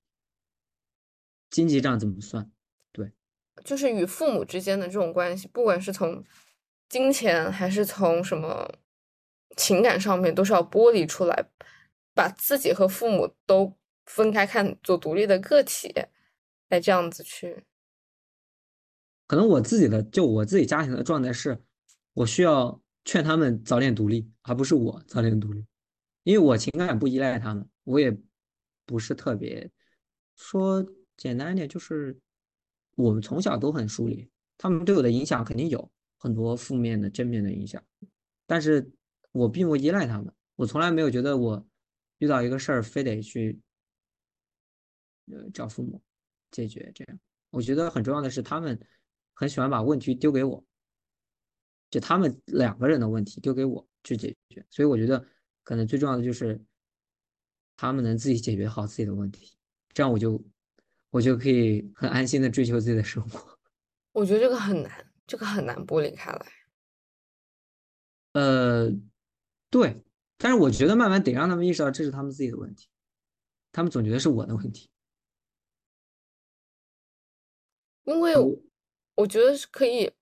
经济账怎么算？对，就是与父母之间的这种关系，不管是从金钱还是从什么情感上面，都是要剥离出来，把自己和父母都分开看，做独立的个体，来这样子去。可能我自己的就我自己家庭的状态是，我需要劝他们早点独立，而不是我早点独立，因为我情感不依赖他们，我也不是特别说简单一点，就是我们从小都很疏离，他们对我的影响肯定有很多负面的、正面的影响，但是我并不依赖他们，我从来没有觉得我遇到一个事儿非得去呃找父母解决这样。我觉得很重要的是，他们很喜欢把问题丢给我，就他们两个人的问题丢给我去解决。所以我觉得可能最重要的就是他们能自己解决好自己的问题，这样我就我就可以很安心的追求自己的生活。我觉得这个很难，这个很难剥离开来。呃，对，但是我觉得慢慢得让他们意识到这是他们自己的问题，他们总觉得是我的问题。因为我我觉得是可以，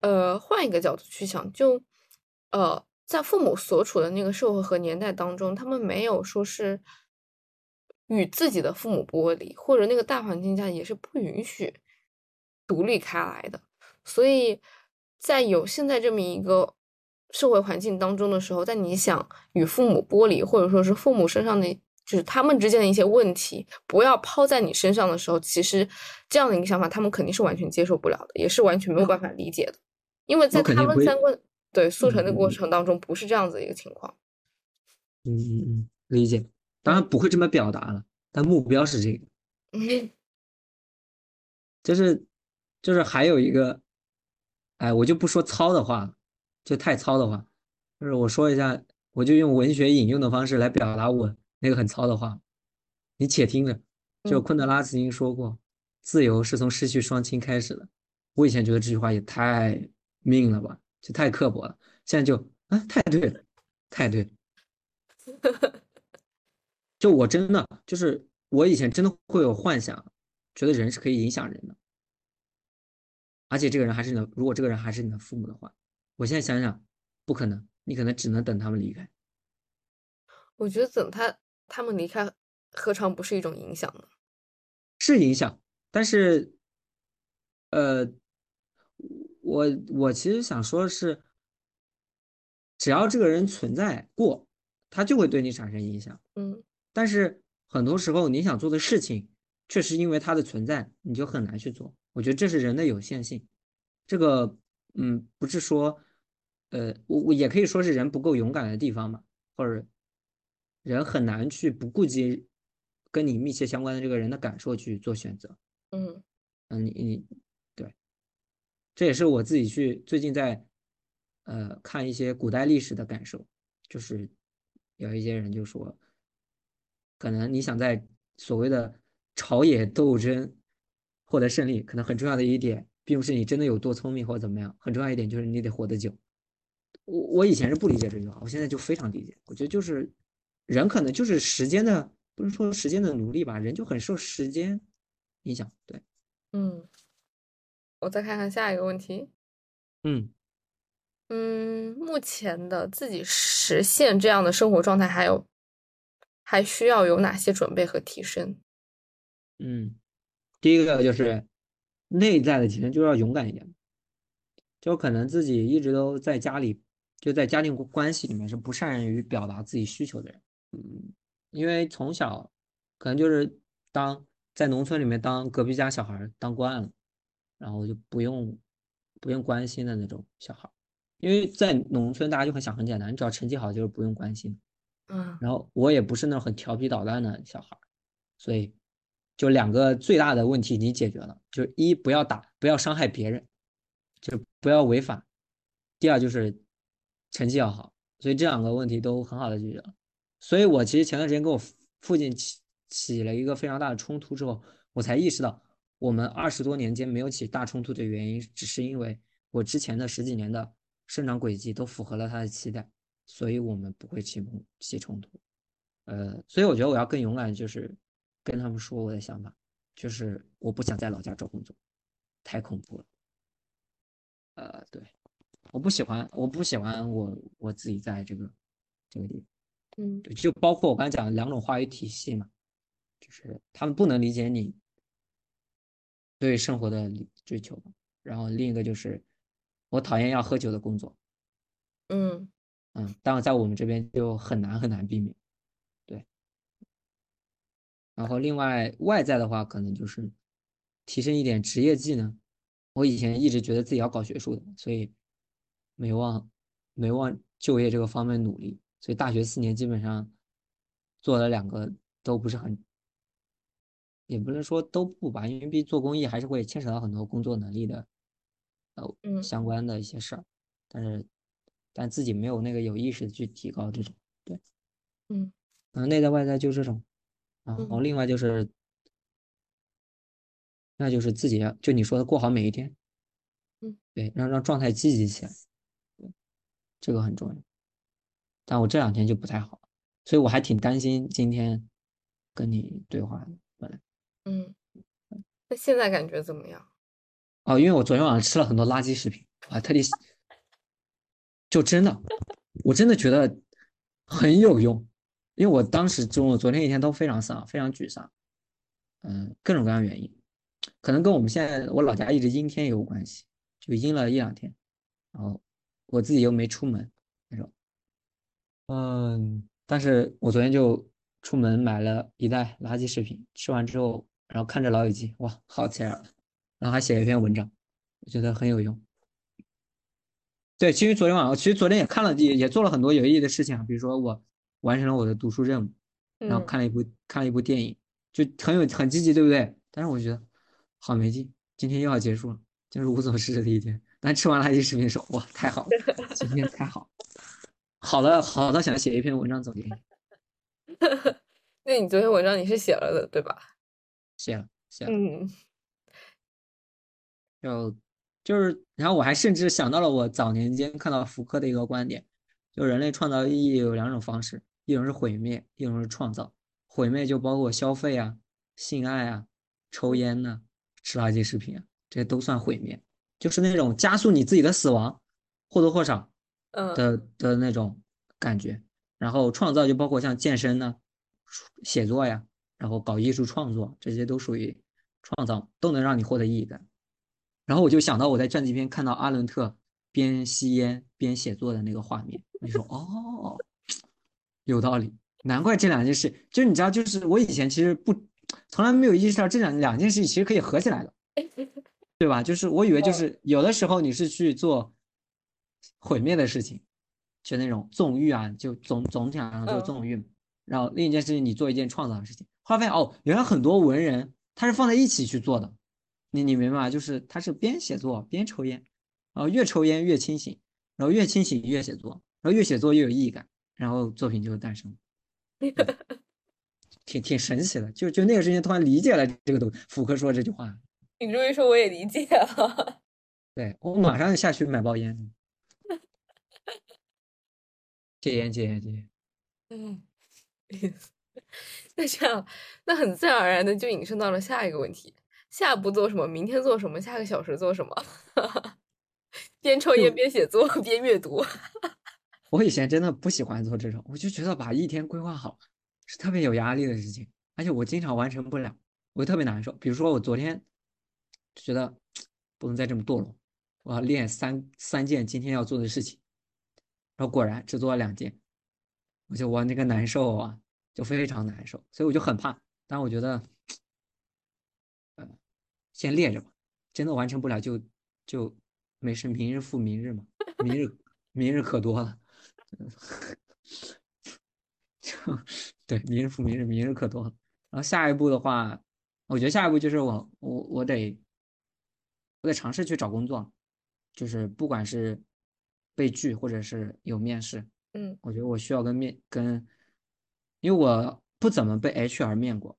呃，换一个角度去想，就，呃，在父母所处的那个社会和年代当中，他们没有说是与自己的父母剥离，或者那个大环境下也是不允许独立开来的。所以在有现在这么一个社会环境当中的时候，在你想与父母剥离，或者说是父母身上的就是他们之间的一些问题，不要抛在你身上的时候，其实这样的一个想法，他们肯定是完全接受不了的，也是完全没有办法理解的，因为在他们三观对速成的过程当中，不是这样子的一个情况。嗯嗯嗯，理解，当然不会这么表达了，但目标是这个。嗯 就是就是还有一个，哎，我就不说糙的话，就太糙的话，就是我说一下，我就用文学引用的方式来表达我那个很糙的话，你且听着。就嗯昆德拉曾经说过，自由是从失去双亲开始的。我以前觉得这句话也太命了吧，就太刻薄了，现在就啊，太对了，太对了。就我真的就是我以前真的会有幻想，觉得人是可以影响人的。而且这个人还是你的，如果这个人还是你的父母的话，我现在想想，不可能，你可能只能等他们离开。我觉得等他他们离开，何尝不是一种影响呢？是影响，但是，呃，我我其实想说的是，只要这个人存在过，他就会对你产生影响。嗯但是很多时候你想做的事情，确实因为他的存在，你就很难去做。我觉得这是人的有限性。这个，嗯，不是说，呃，我我也可以说是人不够勇敢的地方嘛，或者人很难去不顾及跟你密切相关的这个人的感受去做选择。嗯嗯，你你对，这也是我自己去最近在呃看一些古代历史的感受，就是有一些人就说，可能你想在所谓的朝野斗争获得胜利，可能很重要的一点，并不是你真的有多聪明或者怎么样，很重要一点就是你得活得久。我我以前是不理解这句话，我现在就非常理解。我觉得就是人可能就是时间的，不是说时间的奴隶吧，人就很受时间影响。对，嗯，我再看看下一个问题。嗯嗯，目前的自己实现这样的生活状态，还有还需要有哪些准备和提升？嗯，第一个就是内在的提升，就要勇敢一点，就可能自己一直都在家里。就在家庭关系里面是不善于表达自己需求的人，嗯，因为从小可能就是当在农村里面当隔壁家小孩当惯了，然后就不用不用关心的那种小孩，因为在农村大家就很想很简单，你只要成绩好就是不用关心，嗯，然后我也不是那种很调皮捣蛋的小孩，所以就两个最大的问题你解决了，就是一不要打，不要伤害别人，就不要违法，第二就是。成绩要好，所以这两个问题都很好的解决了。所以我其实前段时间跟我父亲起起了一个非常大的冲突之后，我才意识到我们二十多年间没有起大冲突的原因，只是因为我之前的十几年的生长轨迹都符合了他的期待，所以我们不会起起冲突。呃，所以我觉得我要更勇敢，就是跟他们说我的想法，就是我不想在老家找工作，太恐怖了。呃，对。我不喜欢，我不喜欢我我自己在这个这个地方，嗯，就包括我刚才讲的两种话语体系嘛，就是他们不能理解你对生活的追求，然后另一个就是我讨厌要喝酒的工作，嗯。嗯，但是在我们这边就很难很难避免，对，然后另外外在的话，可能就是提升一点职业技能，我以前一直觉得自己要搞学术的，所以。没往没往就业这个方面努力，所以大学四年基本上做了两个都不是很，也不能说都不吧，因为毕竟做公益还是会牵扯到很多工作能力的，呃，相关的一些事儿，但是但自己没有那个有意识的去提高这种，对，嗯，然后，内在外在就这种，然后另外就是，那就是自己要就你说的过好每一天，嗯，对，让让状态积极起来。这个很重要，但我这两天就不太好，所以我还挺担心今天跟你对话的。本来，嗯，那现在感觉怎么样？哦，因为我昨天晚上吃了很多垃圾食品，我还特地，就真的，我真的觉得很有用，因为我当时中午昨天一天都非常丧，非常沮丧，嗯，各种各样原因，可能跟我们现在我老家一直阴天也有关系，就阴了一两天，然后。我自己又没出门，那种，嗯，但是我昨天就出门买了一袋垃圾食品，吃完之后，然后看着老友记，哇，好起来了，然后还写了一篇文章，我觉得很有用。对，其实昨天晚上，其实昨天也看了，也也做了很多有意义的事情啊，比如说我完成了我的读书任务，然后看了一部看了一部电影，就很有很积极，对不对？但是我觉得好没劲，今天又要结束了，就是无所事事的一天。但吃完垃圾食品的时候，哇，太好了，今天太好，好了，好到想写一篇文章总结。那你昨天文章你是写了的对吧？写了，写了。嗯。就就是，然后我还甚至想到了我早年间看到福柯的一个观点，就人类创造意义有两种方式，一种是毁灭，一种是创造。毁灭就包括消费啊、性爱啊、抽烟呐、吃垃圾食品啊，这些都算毁灭。就是那种加速你自己的死亡，或多或少的的那种感觉。然后创造就包括像健身呢、写作呀，然后搞艺术创作，这些都属于创造，都能让你获得意义的。然后我就想到我在传记片看到阿伦特边吸烟边写作的那个画面，我就说哦，有道理，难怪这两件事，就是你知道，就是我以前其实不从来没有意识到这两两件事情其实可以合起来的。对吧？就是我以为就是有的时候你是去做毁灭的事情，就那种纵欲啊，就总总体上就是纵欲。然后另一件事情你做一件创造的事情，后来发现哦，原来很多文人他是放在一起去做的，你你明白吗？就是他是边写作边抽烟，然后越抽烟越清醒，然后越清醒越写作，然后越写作越有意义感，然后作品就诞生。挺挺神奇的，就就那个瞬间突然理解了这个东福柯说这句话。你这么一说，我也理解了。对我马上就下去买包烟，戒烟戒烟戒烟。嗯，那这样，那很自然而然的就引申到了下一个问题：下一步做什么？明天做什么？下个小时做什么？边抽烟边写作边阅读。我以前真的不喜欢做这种，我就觉得把一天规划好是特别有压力的事情，而且我经常完成不了，我特别难受。比如说我昨天就觉得不能再这么堕落。我要练三三件今天要做的事情，然后果然只做了两件，我就我那个难受啊，就非常难受，所以我就很怕。但我觉得，呃，先练着吧，真的完成不了就就没事，明日复明日嘛，明日明日可多了，对，明日复明日，明日可多了。然后下一步的话，我觉得下一步就是我我我得我得尝试去找工作。就是不管是被拒或者是有面试，嗯，我觉得我需要跟面跟，因为我不怎么被 HR 面过，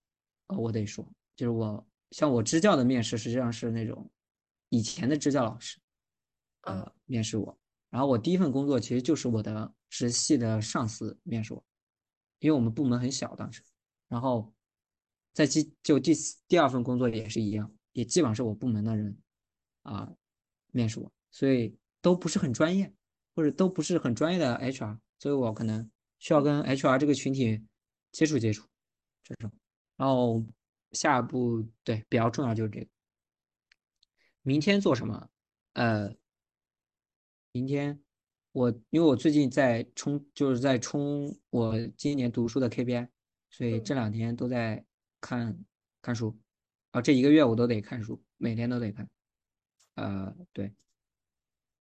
呃，我得说，就是我像我支教的面试实际上是那种以前的支教老师，呃，面试我，然后我第一份工作其实就是我的直系的上司面试我，因为我们部门很小当时，然后在第就第第二份工作也是一样，也基本上是我部门的人啊面试我。所以都不是很专业，或者都不是很专业的 HR，所以我可能需要跟 HR 这个群体接触接触，这种。然后下一步对比较重要就是这个，明天做什么？呃，明天我因为我最近在冲，就是在冲我今年读书的 KPI，所以这两天都在看看书，啊，这一个月我都得看书，每天都得看，呃，对。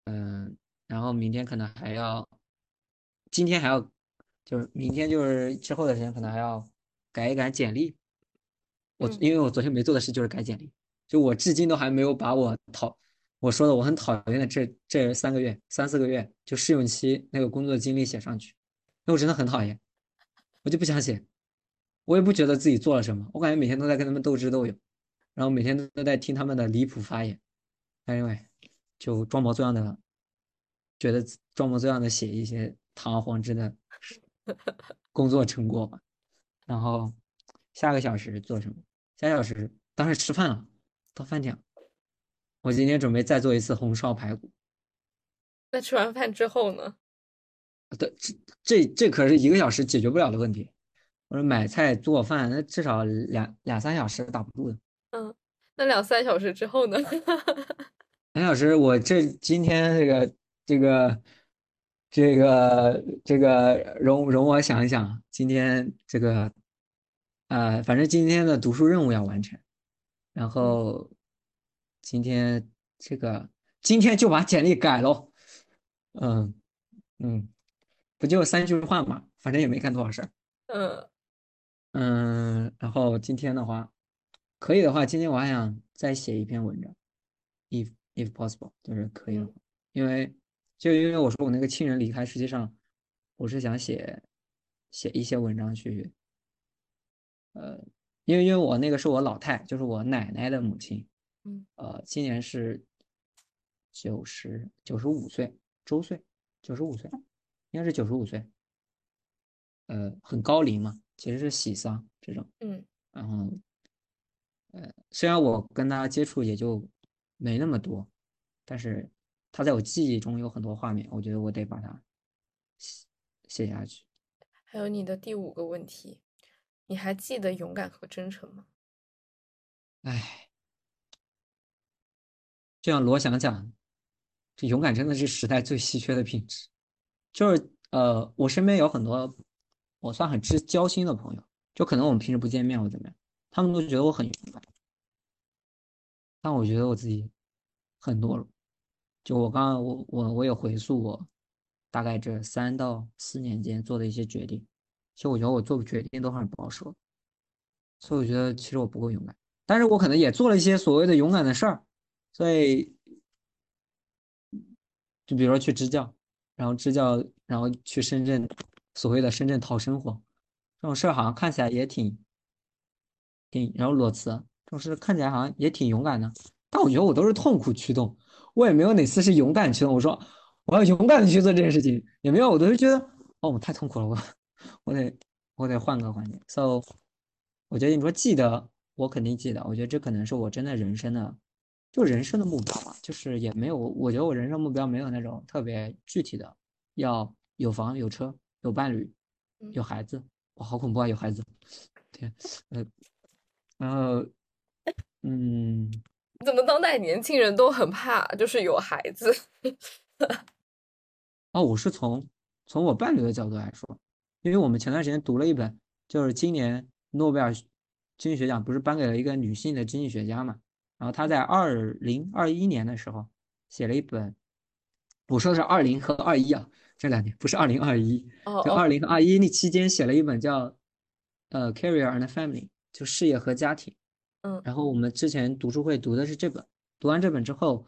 嗯，然后明天可能还要，今天还要，就是明天就是之后的时间可能还要改一改简历。我因为我昨天没做的事就是改简历，就我至今都还没有把我讨我说的我很讨厌的这这三个月三四个月就试用期那个工作经历写上去，因为我真的很讨厌，我就不想写，我也不觉得自己做了什么，我感觉每天都在跟他们斗智斗勇，然后每天都在听他们的离谱发言，anyway。就装模作样的，觉得装模作样的写一些堂而皇之的 工作成果吧。然后下个小时做什么？下个小时当时吃饭了，到饭点。我今天准备再做一次红烧排骨。那吃完饭之后呢？对，这这这可是一个小时解决不了的问题。我说买菜做饭，那至少两两三小时打不住的。嗯，那两三小时之后呢？两小时，我这今天这个这个这个这个容容我想一想，今天这个呃，反正今天的读书任务要完成，然后今天这个今天就把简历改喽，嗯嗯，不就三句话嘛，反正也没干多少事儿，嗯。嗯，然后今天的话，可以的话，今天我还想再写一篇文章，if。If possible，就是可以的，因为就因为我说我那个亲人离开，实际上我是想写写一些文章去，呃，因为因为我那个是我老太，就是我奶奶的母亲，嗯，呃，今年是九十九十五岁周岁，九十五岁，应该是九十五岁，呃，很高龄嘛，其实是喜丧这种，嗯，然后，呃，虽然我跟他接触也就。没那么多，但是他在我记忆中有很多画面，我觉得我得把它写写下去。还有你的第五个问题，你还记得勇敢和真诚吗？哎，就像罗翔讲，这勇敢真的是时代最稀缺的品质。就是呃，我身边有很多我算很知交心的朋友，就可能我们平时不见面或怎么样，他们都觉得我很勇敢。但我觉得我自己很懦弱。就我刚刚我我我有回溯我大概这三到四年间做的一些决定，其实我觉得我做决定都很保守，所以我觉得其实我不够勇敢。但是我可能也做了一些所谓的勇敢的事儿，所以就比如说去支教，然后支教，然后去深圳，所谓的深圳讨生活，这种事儿好像看起来也挺挺，然后裸辞这种事看起来好像也挺勇敢的，但我觉得我都是痛苦驱动，我也没有哪次是勇敢驱动。我说我要勇敢的去做这件事情，也没有，我都是觉得哦，我太痛苦了，我我得我得换个环境。So，我觉得你说记得，我肯定记得。我觉得这可能是我真的人生的。就人生的目标吧，就是也没有，我觉得我人生目标没有那种特别具体的，要有房有车有伴侣有孩子，哇，好恐怖啊！有孩子，天，呃，然后，嗯，怎么当代年轻人都很怕，就是有孩子？哦，我是从从我伴侣的角度来说，因为我们前段时间读了一本，就是今年诺贝尔经济学奖不是颁给了一个女性的经济学家嘛？然后她在二零二一年的时候写了一本，我说的是二零和二一啊，这两年不是二零二一，就二零和二一那期间写了一本叫呃 Career and Family，就事业和家庭。嗯，然后我们之前读书会读的是这本，读完这本之后，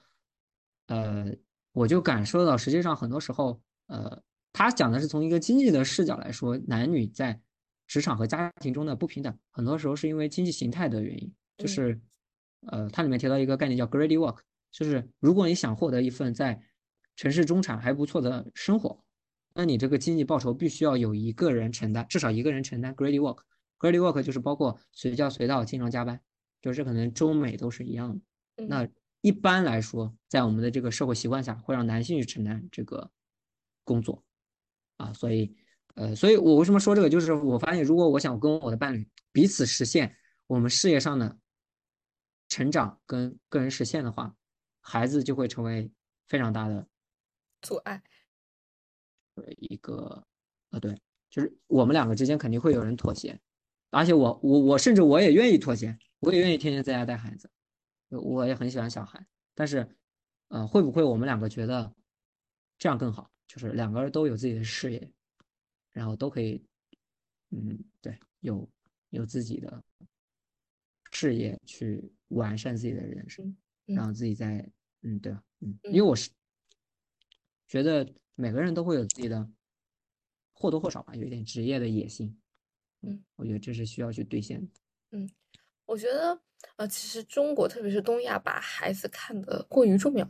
呃，我就感受到实际上很多时候，呃，他讲的是从一个经济的视角来说，男女在职场和家庭中的不平等，很多时候是因为经济形态的原因，就是。呃，它里面提到一个概念叫 greedy work，就是如果你想获得一份在城市中产还不错的生活，那你这个经济报酬必须要有一个人承担，至少一个人承担 greedy work。Greedy work 就是包括随叫随到，经常加班，就是可能中美都是一样的。那一般来说，在我们的这个社会习惯下，会让男性去承担这个工作啊，所以呃，所以我为什么说这个，就是我发现，如果我想跟我的伴侣彼此实现我们事业上的。成长跟个人实现的话，孩子就会成为非常大的阻碍。一个，啊，对，就是我们两个之间肯定会有人妥协，而且我我我甚至我也愿意妥协，我也愿意天天在家带孩子，我也很喜欢小孩，但是，呃，会不会我们两个觉得这样更好？就是两个人都有自己的事业，然后都可以，嗯，对，有有自己的事业去。完善自己的人生，然后自己在嗯对嗯，因为我是觉得每个人都会有自己的或多或少吧，有一点职业的野心，嗯，我觉得这是需要去兑现的。嗯，我觉得呃，其实中国特别是东亚把孩子看得过于重要。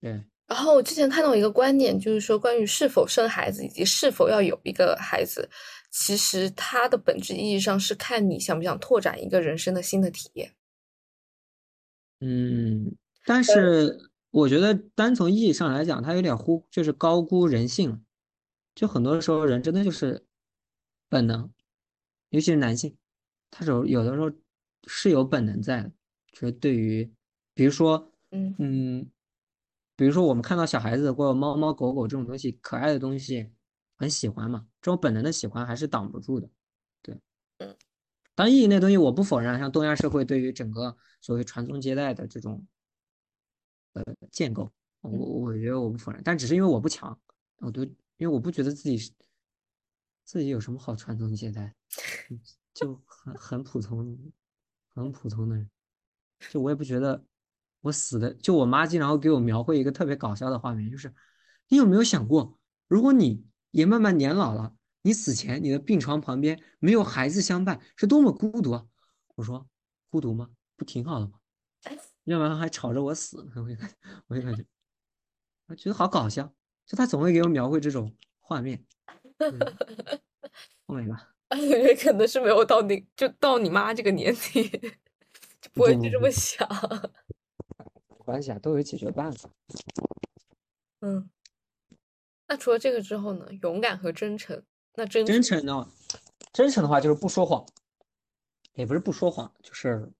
对。然后我之前看到一个观点，就是说关于是否生孩子以及是否要有一个孩子。其实它的本质意义上是看你想不想拓展一个人生的新的体验。嗯，但是我觉得单从意义上来讲，它有点忽，就是高估人性。就很多时候人真的就是本能，尤其是男性，他有有的时候是有本能在的。就是对于，比如说，嗯嗯，比如说我们看到小孩子或者猫猫狗狗这种东西，可爱的东西。很喜欢嘛，这种本能的喜欢还是挡不住的，对，嗯，当然意义那东西我不否认，像东亚社会对于整个所谓传宗接代的这种呃建构，我我觉得我不否认，但只是因为我不强，我都因为我不觉得自己是自己有什么好传宗接代，就很很普通，很普通的人，就我也不觉得我死的，就我妈经常会给我描绘一个特别搞笑的画面，就是你有没有想过，如果你也慢慢年老了，你死前你的病床旁边没有孩子相伴，是多么孤独啊！我说孤独吗？不挺好的吗？要不然还吵着我死，我就感觉，我就感觉，我觉得好搞笑。就他总会给我描绘这种画面。后面吧，我觉得可能是没有到你就到你妈这个年纪，就不会就这么想。没关系啊，都有解决办法。嗯。那除了这个之后呢？勇敢和真诚。那真真诚呢？真诚的话就是不说谎，也不是不说谎，就是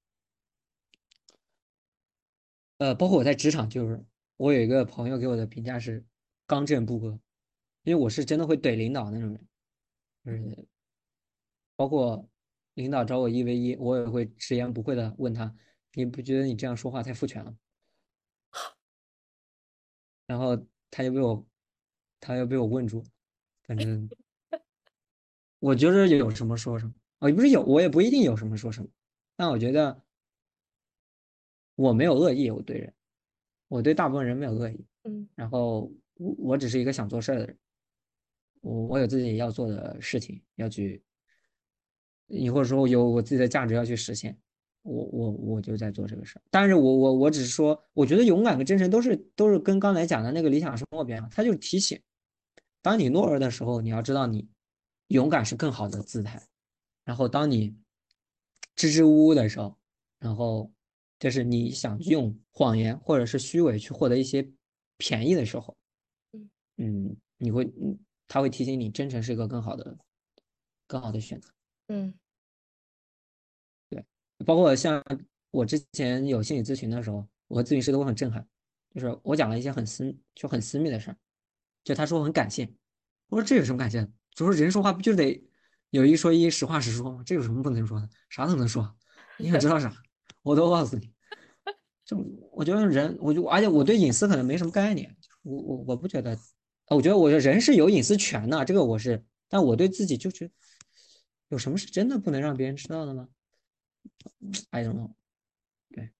呃，包括我在职场，就是我有一个朋友给我的评价是刚正不阿，因为我是真的会怼领导那种人，就是包括领导找我一 v 一，我也会直言不讳的问他：“你不觉得你这样说话太父权了？”然后他就被我。他又被我问住，反正 我觉得有什么说什么，哦，不是有，我也不一定有什么说什么，但我觉得我没有恶意，我对人，我对大部分人没有恶意。嗯然后我我只是一个想做事儿的人，我我有自己要做的事情要去，你或者说有我自己的价值要去实现，我我我就在做这个事儿。但是我我我只是说，我觉得勇敢跟真诚都是都是跟刚才讲的那个理想生活边，它就是提醒，当你懦弱的时候，你要知道你勇敢是更好的姿态，然后当你支支吾吾的时候，然后就是你想用谎言或者是虚伪去获得一些便宜的时候，嗯。嗯，你会，嗯，他会提醒你，真诚是一个更好的、更好的选择。嗯对包括像我之前有心理咨询的时候，我和咨询师都很震撼，就是我讲了一些很私就很私密的事儿，就他说我很感谢，我说这有什么感谢的？就说人说话不就得有一说一，实话实说吗？这有什么不能说的？啥都能说，你想知道啥，我都告诉你。就我觉得人，我就而且我对隐私可能没什么概念，我我我不觉得，我觉得我觉得人是有隐私权的，这个我是，但我对自己就觉得有什么是真的不能让别人知道的吗？I don't know。对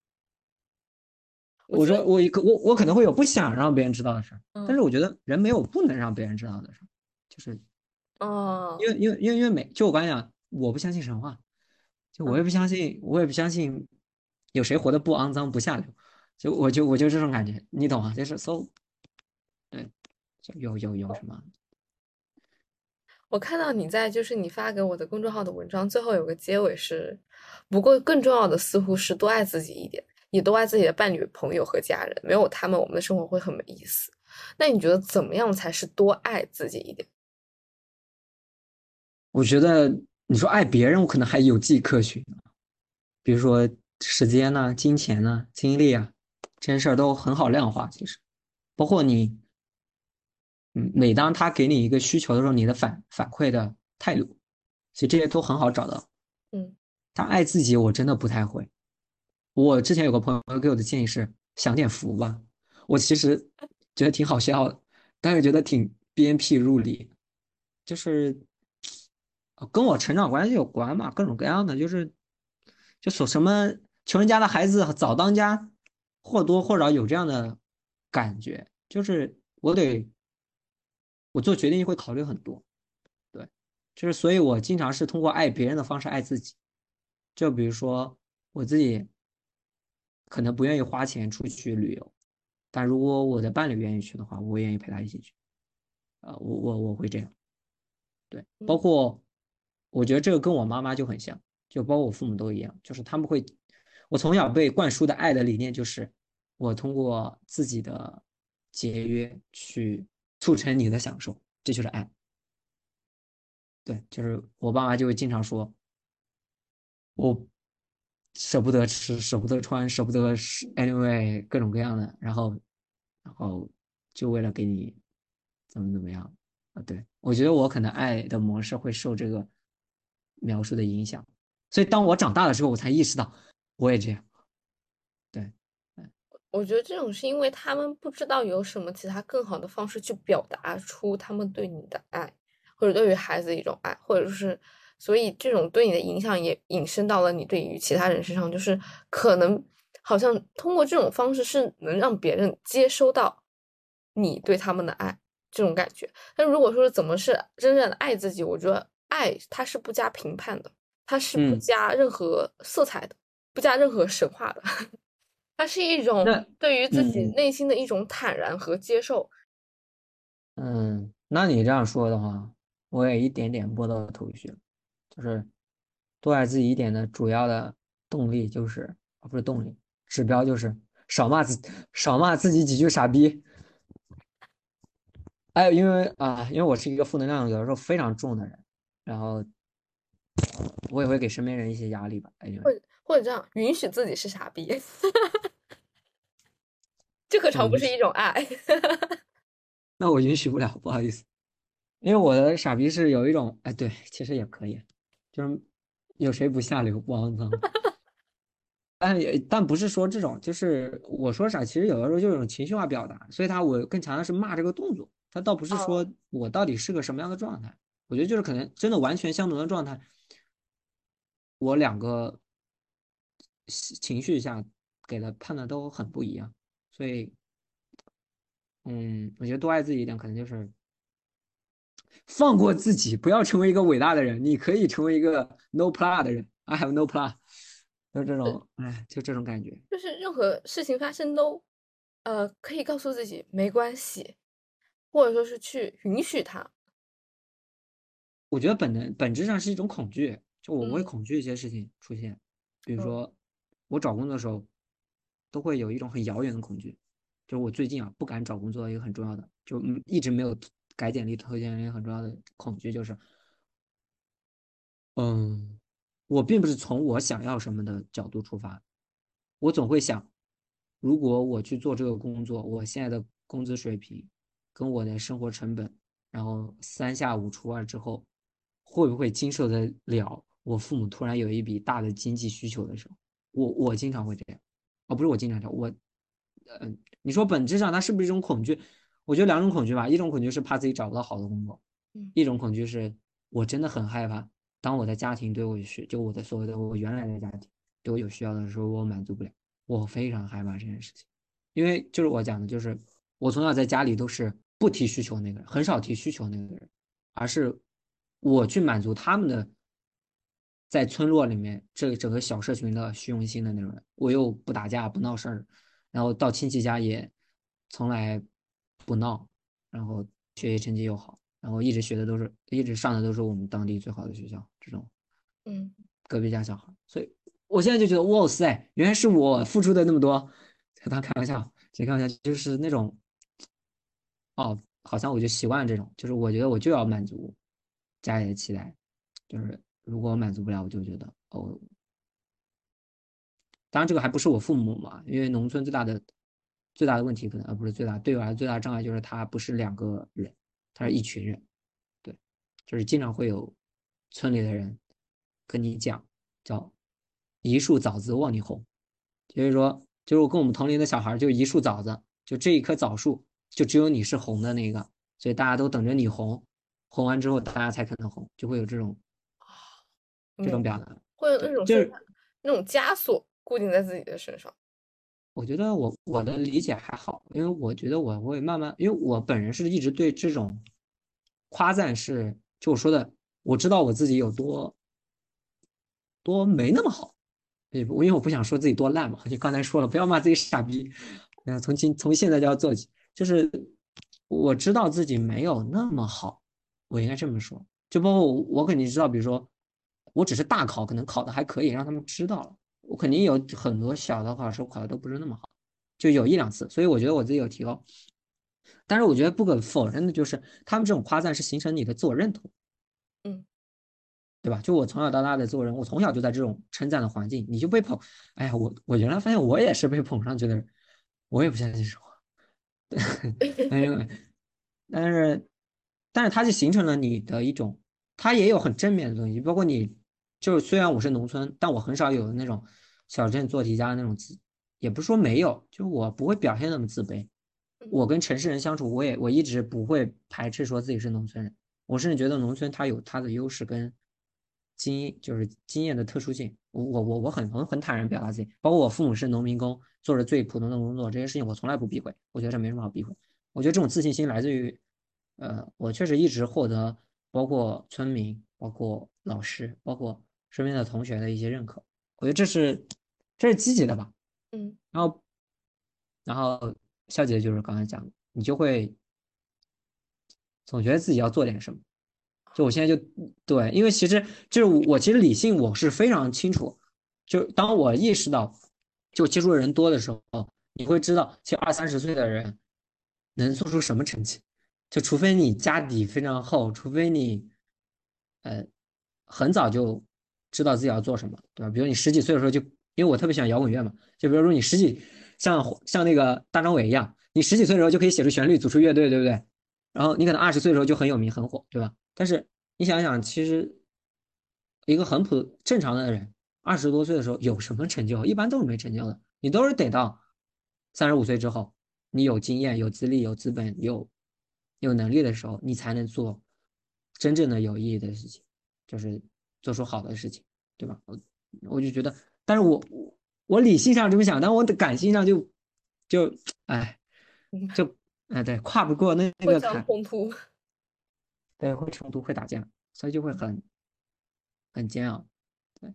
我说我可我我可能会有不想让别人知道的事儿，但是我觉得人没有不能让别人知道的事儿，就是哦，因为因为因为因为每就我刚才讲，我不相信神话，就我也不相信，我也不相信有谁活得不肮脏不下流，就我就我就这种感觉，你懂吗？就是 so，有有有什么？我看到你在就是你发给我的公众号的文章最后有个结尾是，不过更重要的似乎是多爱自己一点，也多爱自己的伴侣、朋友和家人，没有他们，我们的生活会很没意思。那你觉得怎么样才是多爱自己一点？我觉得你说爱别人，我可能还有迹可循，比如说时间呐、金钱呐、精力啊，这些事儿都很好量化。其实，包括你，嗯，每当他给你一个需求的时候，你的反反馈的态度，其实这些都很好找到。嗯，他爱自己，我真的不太会。我之前有个朋友给我的建议是享点福吧，我其实觉得挺好笑的，但是觉得挺鞭辟入里，就是。跟我成长关系有关嘛，各种各样的，就是就说什么穷人家的孩子早当家，或多或少有这样的感觉，就是我得我做决定会考虑很多，对，就是所以我经常是通过爱别人的方式爱自己，就比如说我自己可能不愿意花钱出去旅游，但如果我的伴侣愿意去的话，我愿意陪他一起去，呃，我我我会这样，对，包括。我觉得这个跟我妈妈就很像，就包括我父母都一样，就是他们会，我从小被灌输的爱的理念就是，我通过自己的节约去促成你的享受，这就是爱。对，就是我爸妈就会经常说，我舍不得吃，舍不得穿，舍不得，anyway 各种各样的，然后，然后就为了给你怎么怎么样啊？对我觉得我可能爱的模式会受这个。描述的影响，所以当我长大的时候，我才意识到我也这样。对，我觉得这种是因为他们不知道有什么其他更好的方式去表达出他们对你的爱，或者对于孩子的一种爱，或者是所以这种对你的影响也引申到了你对于其他人身上，就是可能好像通过这种方式是能让别人接收到你对他们的爱这种感觉。但如果说怎么是真正的爱自己，我觉得。爱它是不加评判的，它是不加任何色彩的，嗯、不加任何神话的，它是一种对于自己内心的一种坦然和接受。嗯，那你这样说的话，我也一点点摸到头绪了，就是多爱自己一点的主要的动力就是，不是动力，指标就是少骂自少骂自己几句傻逼。还有因为啊，因为我是一个负能量有的时候非常重的人。然后我也会给身边人一些压力吧，哎，或者这样允许自己是傻逼，这何尝不是一种爱？那我允许不了，不好意思，因为我的傻逼是有一种，哎，对，其实也可以，就是有谁不下流不肮脏？但也但不是说这种，就是我说啥，其实有的时候就是一种情绪化表达，所以他我更强调是骂这个动作，他倒不是说我到底是个什么样的状态。我觉得就是可能真的完全相同的状态，我两个情绪下给的判断都很不一样，所以，嗯，我觉得多爱自己一点，可能就是放过自己，不要成为一个伟大的人，你可以成为一个 no plus 的人，I have no plus，就这种，哎，就这种感觉，就是任何事情发生都，呃，可以告诉自己没关系，或者说是去允许它。我觉得本能本质上是一种恐惧，就我会恐惧一些事情出现，比如说我找工作的时候，都会有一种很遥远的恐惧，就是我最近啊不敢找工作一个很重要的，就一直没有改简历投简历很重要的恐惧就是，嗯，我并不是从我想要什么的角度出发，我总会想，如果我去做这个工作，我现在的工资水平跟我的生活成本，然后三下五除二之后。会不会经受得了我父母突然有一笔大的经济需求的时候？我我经常会这样，哦，不是我经常这样，我，嗯，你说本质上它是不是一种恐惧？我觉得两种恐惧吧，一种恐惧是怕自己找不到好的工作，一种恐惧是我真的很害怕，当我的家庭对我需，就我的所谓的我原来的家庭对我有需要的时候，我满足不了，我非常害怕这件事情，因为就是我讲的，就是我从小在家里都是不提需求那个人，很少提需求那个人，而是。我去满足他们的，在村落里面这整个小社群的虚荣心的那种人，我又不打架不闹事儿，然后到亲戚家也从来不闹，然后学习成绩又好，然后一直学的都是一直上的都是我们当地最好的学校，这种，嗯，隔壁家小孩，所以我现在就觉得哇塞，原来是我付出的那么多，和他开玩笑，开玩笑，就是那种，哦，好像我就习惯了这种，就是我觉得我就要满足。家里的期待，就是如果我满足不了，我就觉得哦。当然，这个还不是我父母嘛，因为农村最大的最大的问题，可能啊不是最大，对我来说最大的障碍就是他不是两个人，他是一群人，对，就是经常会有村里的人跟你讲，叫一树枣子望你红，就是说，就是我跟我们同龄的小孩，就一树枣子，就这一棵枣树，就只有你是红的那个，所以大家都等着你红。红完之后，大家才可能红，就会有这种这种表达，会有那种就是那种枷锁固定在自己的身上。我觉得我我的理解还好，因为我觉得我会慢慢，因为我本人是一直对这种夸赞是，就我说的，我知道我自己有多多没那么好，对，因为我不想说自己多烂嘛，就刚才说了，不要骂自己傻逼，嗯，从今从现在就要做起，就是我知道自己没有那么好。我应该这么说，就包括我，我肯定知道，比如说，我只是大考，可能考的还可以，让他们知道了。我肯定有很多小的考试考的都不是那么好，就有一两次，所以我觉得我自己有提高。但是我觉得不可否认的就是，他们这种夸赞是形成你的自我认同，嗯，对吧？就我从小到大的做人，我从小就在这种称赞的环境，你就被捧。哎呀，我我原来发现我也是被捧上去的人，我也不相信实话。对，但是。但是它就形成了你的一种，它也有很正面的东西，包括你，就是虽然我是农村，但我很少有那种小镇做题家的那种自，也不是说没有，就我不会表现那么自卑。我跟城市人相处，我也我一直不会排斥说自己是农村人，我甚至觉得农村它有它的优势跟经就是经验的特殊性。我我我我很很很坦然表达自己，包括我父母是农民工，做着最普通的工作，这些事情我从来不避讳，我觉得这没什么好避讳。我觉得这种自信心来自于。呃，我确实一直获得包括村民、包括老师、包括身边的同学的一些认可，我觉得这是这是积极的吧。嗯，然后然后消极的就是刚才讲的，你就会总觉得自己要做点什么。就我现在就对，因为其实就是我其实理性我是非常清楚，就当我意识到就接触的人多的时候，你会知道，其实二三十岁的人能做出什么成绩。就除非你家底非常厚，除非你，呃，很早就知道自己要做什么，对吧？比如你十几岁的时候就，因为我特别喜欢摇滚乐嘛，就比如说你十几，像像那个大张伟一样，你十几岁的时候就可以写出旋律，组出乐队，对不对？然后你可能二十岁的时候就很有名很火，对吧？但是你想想，其实一个很普正常的人，二十多岁的时候有什么成就？一般都是没成就的，你都是得到三十五岁之后，你有经验、有资历、有资本、有。有能力的时候，你才能做真正的有意义的事情，就是做出好的事情，对吧？我我就觉得，但是我我理性上这么想，但我的感性上就就哎就哎对跨不过那那个坎，冲突，对会冲突会打架，所以就会很很煎熬，对，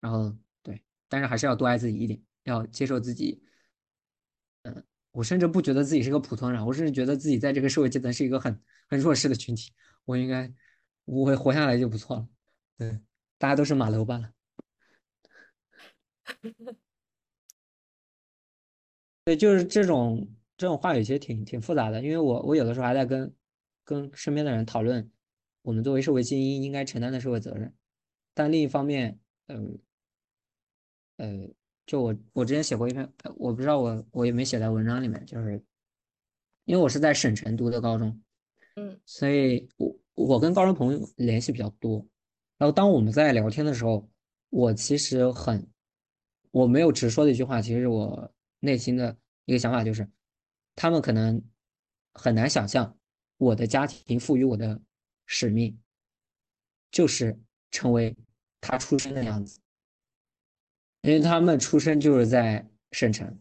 然后对，但是还是要多爱自己一点，要接受自己，嗯，我甚至不觉得自己是个普通人，我甚至觉得自己在这个社会阶层是一个很很弱势的群体，我应该我活下来就不错了，对，大家都是马楼罢了。对，就是这种这种话语其实挺挺复杂的，因为我我有的时候还在跟跟身边的人讨论，我们作为社会精英应该承担的社会责任，但另一方面，呃呃，就我我之前写过一篇，我不知道我我也没写在文章里面，就是因为我是在省城读的高中，嗯，所以我我跟高中朋友联系比较多，然后当我们在聊天的时候，我其实很。我没有直说的一句话，其实我内心的一个想法就是，他们可能很难想象我的家庭赋予我的使命，就是成为他出生的样子，因为他们出生就是在省城，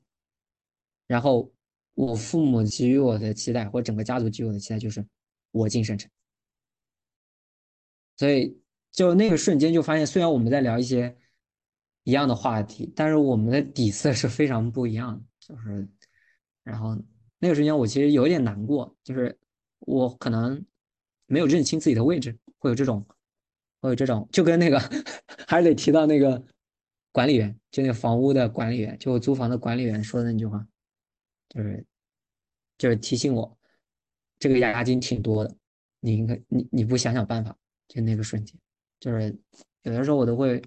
然后我父母给予我的期待，或整个家族给予我的期待就是我进省城，所以就那个瞬间就发现，虽然我们在聊一些。一样的话题，但是我们的底色是非常不一样的。就是，然后那个瞬间我其实有点难过，就是我可能没有认清自己的位置，会有这种，会有这种，就跟那个 还是得提到那个管理员，就那个房屋的管理员，就我租房的管理员说的那句话，就是就是提醒我，这个押金挺多的，你应该你你不想想办法，就那个瞬间，就是有的时候我都会。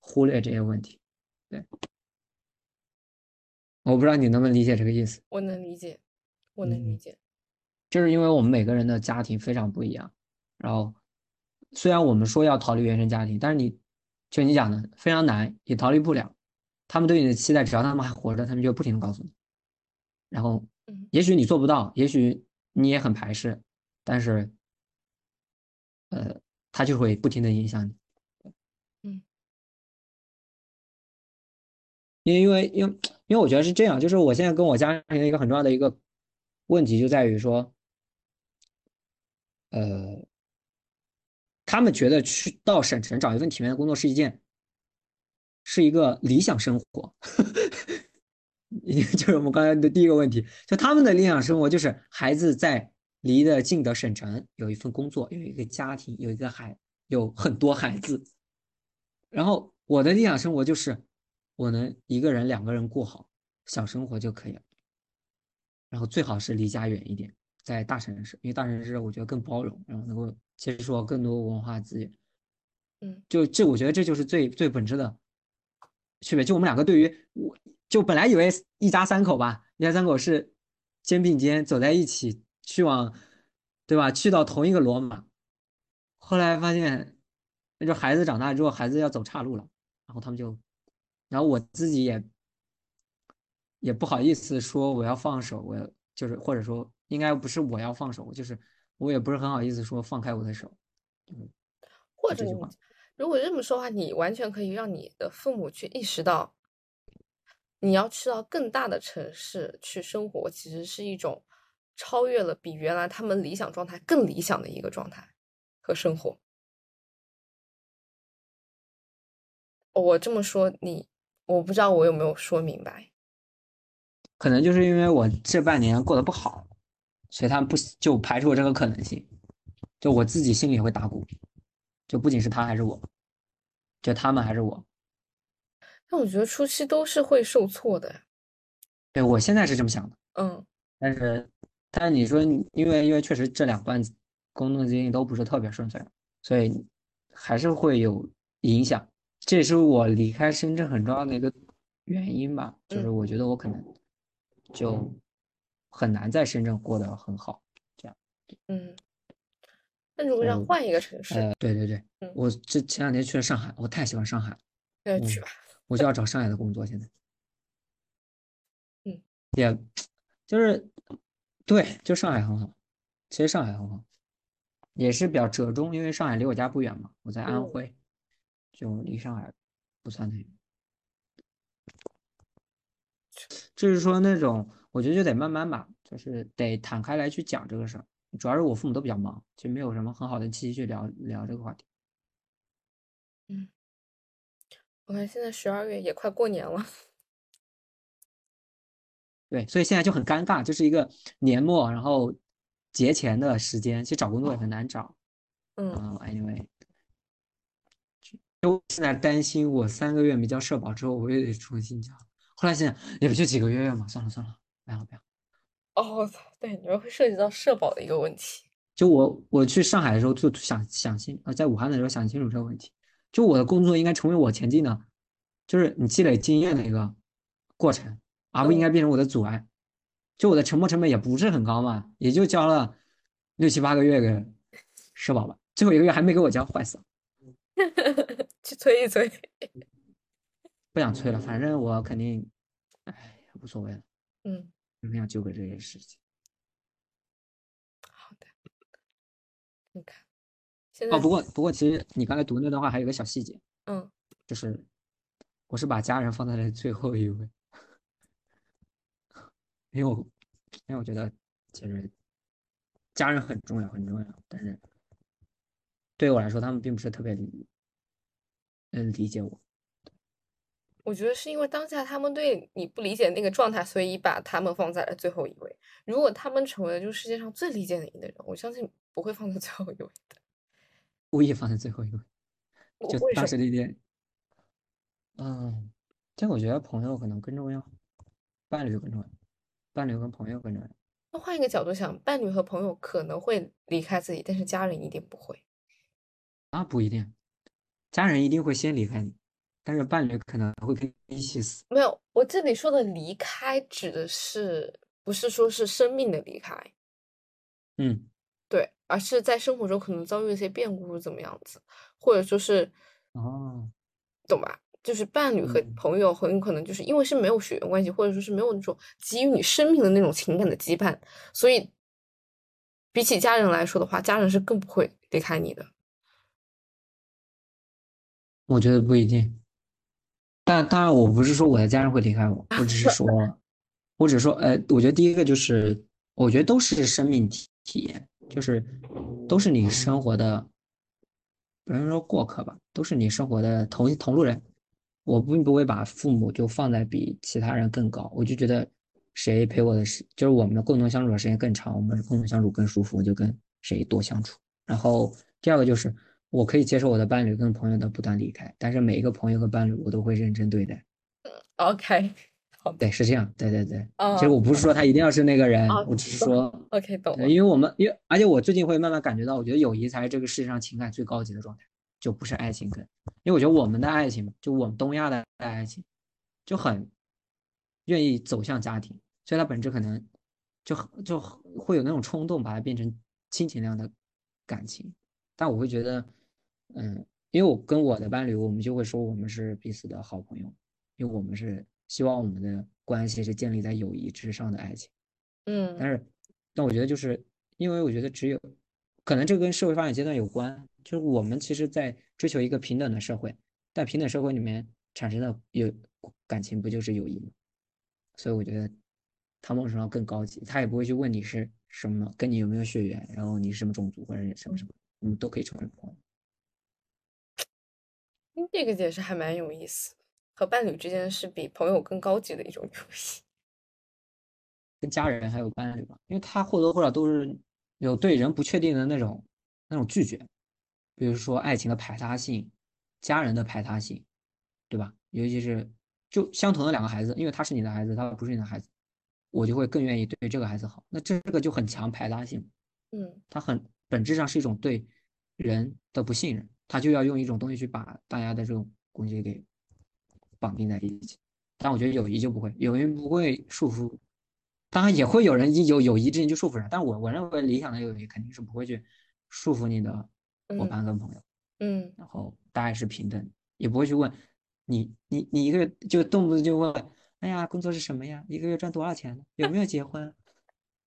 忽略这些问题，对，我不知道你能不能理解这个意思。我能理解，我能理解，就是因为我们每个人的家庭非常不一样，然后虽然我们说要逃离原生家庭，但是你就你讲的非常难，也逃离不了。他们对你的期待，只要他们还活着，他们就不停的告诉你。然后，也许你做不到，也许你也很排斥，但是，呃，他就会不停的影响你。因为因为因为我觉得是这样，就是我现在跟我家庭的一个很重要的一个问题就在于说，呃，他们觉得去到省城找一份体面的工作是一件，是一个理想生活，就是我们刚才的第一个问题，就他们的理想生活就是孩子在离得近的省城有一份工作，有一个家庭，有一个孩，有很多孩子，然后我的理想生活就是。我能一个人、两个人过好小生活就可以了，然后最好是离家远一点，在大城市，因为大城市我觉得更包容，然后能够接触到更多文化资源。嗯，就这，我觉得这就是最最本质的区别。就我们两个对于我，就本来以为一家三口吧，一家三口是肩并肩走在一起去往，对吧？去到同一个罗马，后来发现，那就孩子长大之后，孩子要走岔路了，然后他们就。然后我自己也也不好意思说我要放手，我就是或者说应该不是我要放手，就是我也不是很好意思说放开我的手。或者如果这么说的话，你完全可以让你的父母去意识到，你要去到更大的城市去生活，其实是一种超越了比原来他们理想状态更理想的一个状态和生活。我这么说你。我不知道我有没有说明白，可能就是因为我这半年过得不好，所以他们不就排除了这个可能性，就我自己心里会打鼓，就不仅是他还是我，就他们还是我。但我觉得初期都是会受挫的，对我现在是这么想的，嗯，但是但你说因为因为确实这两段工作经历都不是特别顺遂，所以还是会有影响。这也是我离开深圳很重要的一个原因吧，就是我觉得我可能就很难在深圳过得很好，这样。嗯，那如果要换一个城市，对对对，我这前两天去了上海，我太喜欢上海了，那去吧，我就要找上海的工作现在。嗯，也就是对，就上海很好，其实上海很好，也是比较折中，因为上海离我家不远嘛，我在安徽。就离上海不算太远。就是说那种，我觉得就得慢慢吧，就是得坦开来去讲这个事儿。主要是我父母都比较忙，就没有什么很好的契机去聊聊这个话题。嗯，我看现在十二月也快过年了。对，所以现在就很尴尬，就是一个年末，然后节前的时间，其实找工作也很难找。嗯，anyway，就现在担心我三个月没交社保之后，我又得重新交。后来想想，也不就几个月嘛，算了算了，不要不要。哦，对，你们会涉及到社保的一个问题。就我我去上海的时候，就想想清，呃，在武汉的时候想清楚这个问题。就我的工作应该成为我前进的，就是你积累经验的一个过程，而不应该变成我的阻碍。就我的沉没成本也不是很高嘛，也就交了六七八个月的社保吧，最后一个月还没给我交，坏死了。去催一催。不想催了，反正我肯定，哎，无所谓了。嗯，不想纠葛这些事情。好的，你看，现在哦，不过不过，其实你刚才读那段话还有个小细节，嗯，就是我是把家人放在了最后一位，因为我因为我觉得其实家人很重要很重要，但是对我来说，他们并不是特别理嗯理解我。我觉得是因为当下他们对你不理解那个状态，所以把他们放在了最后一位。如果他们成为了就是世界上最理解你的人，我相信不会放在最后一位的。故意放在最后一位，就当？时那天，嗯，这我觉得朋友可能更重要，伴侣更重要，伴侣跟朋友更重要。那换一个角度想，伴侣和朋友可能会离开自己，但是家人一定不会。啊，不一定，家人一定会先离开你，但是伴侣可能会跟你一起死。没有，我这里说的离开指的是不是说是生命的离开？嗯，对，而是在生活中可能遭遇一些变故怎么样子，或者说是，哦，懂吧？就是伴侣和嗯朋友很有可能就是因为是没有血缘关系，或者说是没有那种给予你生命的那种情感的羁绊，所以比起家人来说的话，家人是更不会离开你的。我觉得不一定。但当然，我不是说我的家人会离开我，我只是 说，我只是说，呃，我觉得第一个就是，我觉得都是生命体体验，就是都是你生活的，不能说过客吧，都是你生活的同同路人。我并不会把父母就放在比其他人更高，我就觉得谁陪我的时，就是我们的共同相处的时间更长，我们共同相处更舒服，我就跟谁多相处。然后第二个就是，我可以接受我的伴侣跟朋友的不断离开，但是每一个朋友和伴侣我都会认真对待。OK，好对，是这样，对对对。哦其实我不是说他一定要是那个人，哦我只是说，，OK，懂了，。因为我们，因为而且我最近会慢慢感觉到，我觉得友谊才是这个世界上情感最高级的状态，就不是爱情跟，因为我觉得我们的爱情，就我们东亚的爱情，就很愿意走向家庭，所以它本质可能就就会有那种冲动，把它变成亲情那样的感情。但我会觉得，嗯，因为我跟我的伴侣，我们就会说我们是彼此的好朋友，因为我们是希望我们的关系是建立在友谊之上的爱情。嗯但是，但我觉得就是因为我觉得只有，可能这跟社会发展阶段有关，就是我们其实在追求一个平等的社会，在平等社会里面产生的有感情不就是友谊吗？所以我觉得他某种程度上更高级，他也不会去问你是什么，跟你有没有血缘，然后你是什么种族或者什么什么，你们都可以成为朋友。嗯这个解释还蛮有意思，和伴侣之间是比朋友更高级的一种友谊。跟家人还有伴侣吧，因为他或多或少都是有对人不确定的那种那种拒绝，比如说爱情的排他性，家人的排他性，对吧？尤其是就相同的两个孩子，因为他是你的孩子，他不是你的孩子，我就会更愿意对这个孩子好。那这个就很强排他性，嗯他很本质上是一种对人的不信任，他就要用一种东西去把大家的这种关系给绑定在一起。但我觉得友谊就不会，友谊不会束缚，当然也会有人有友谊之间去束缚人，但我我认为理想的友谊肯定是不会去束缚你的伙嗯伴跟朋友，嗯然后大家是平等，也不会去问你你你一个月就动不动就问，哎呀工作是什么呀？一个月赚多少钱呢？有没有结婚？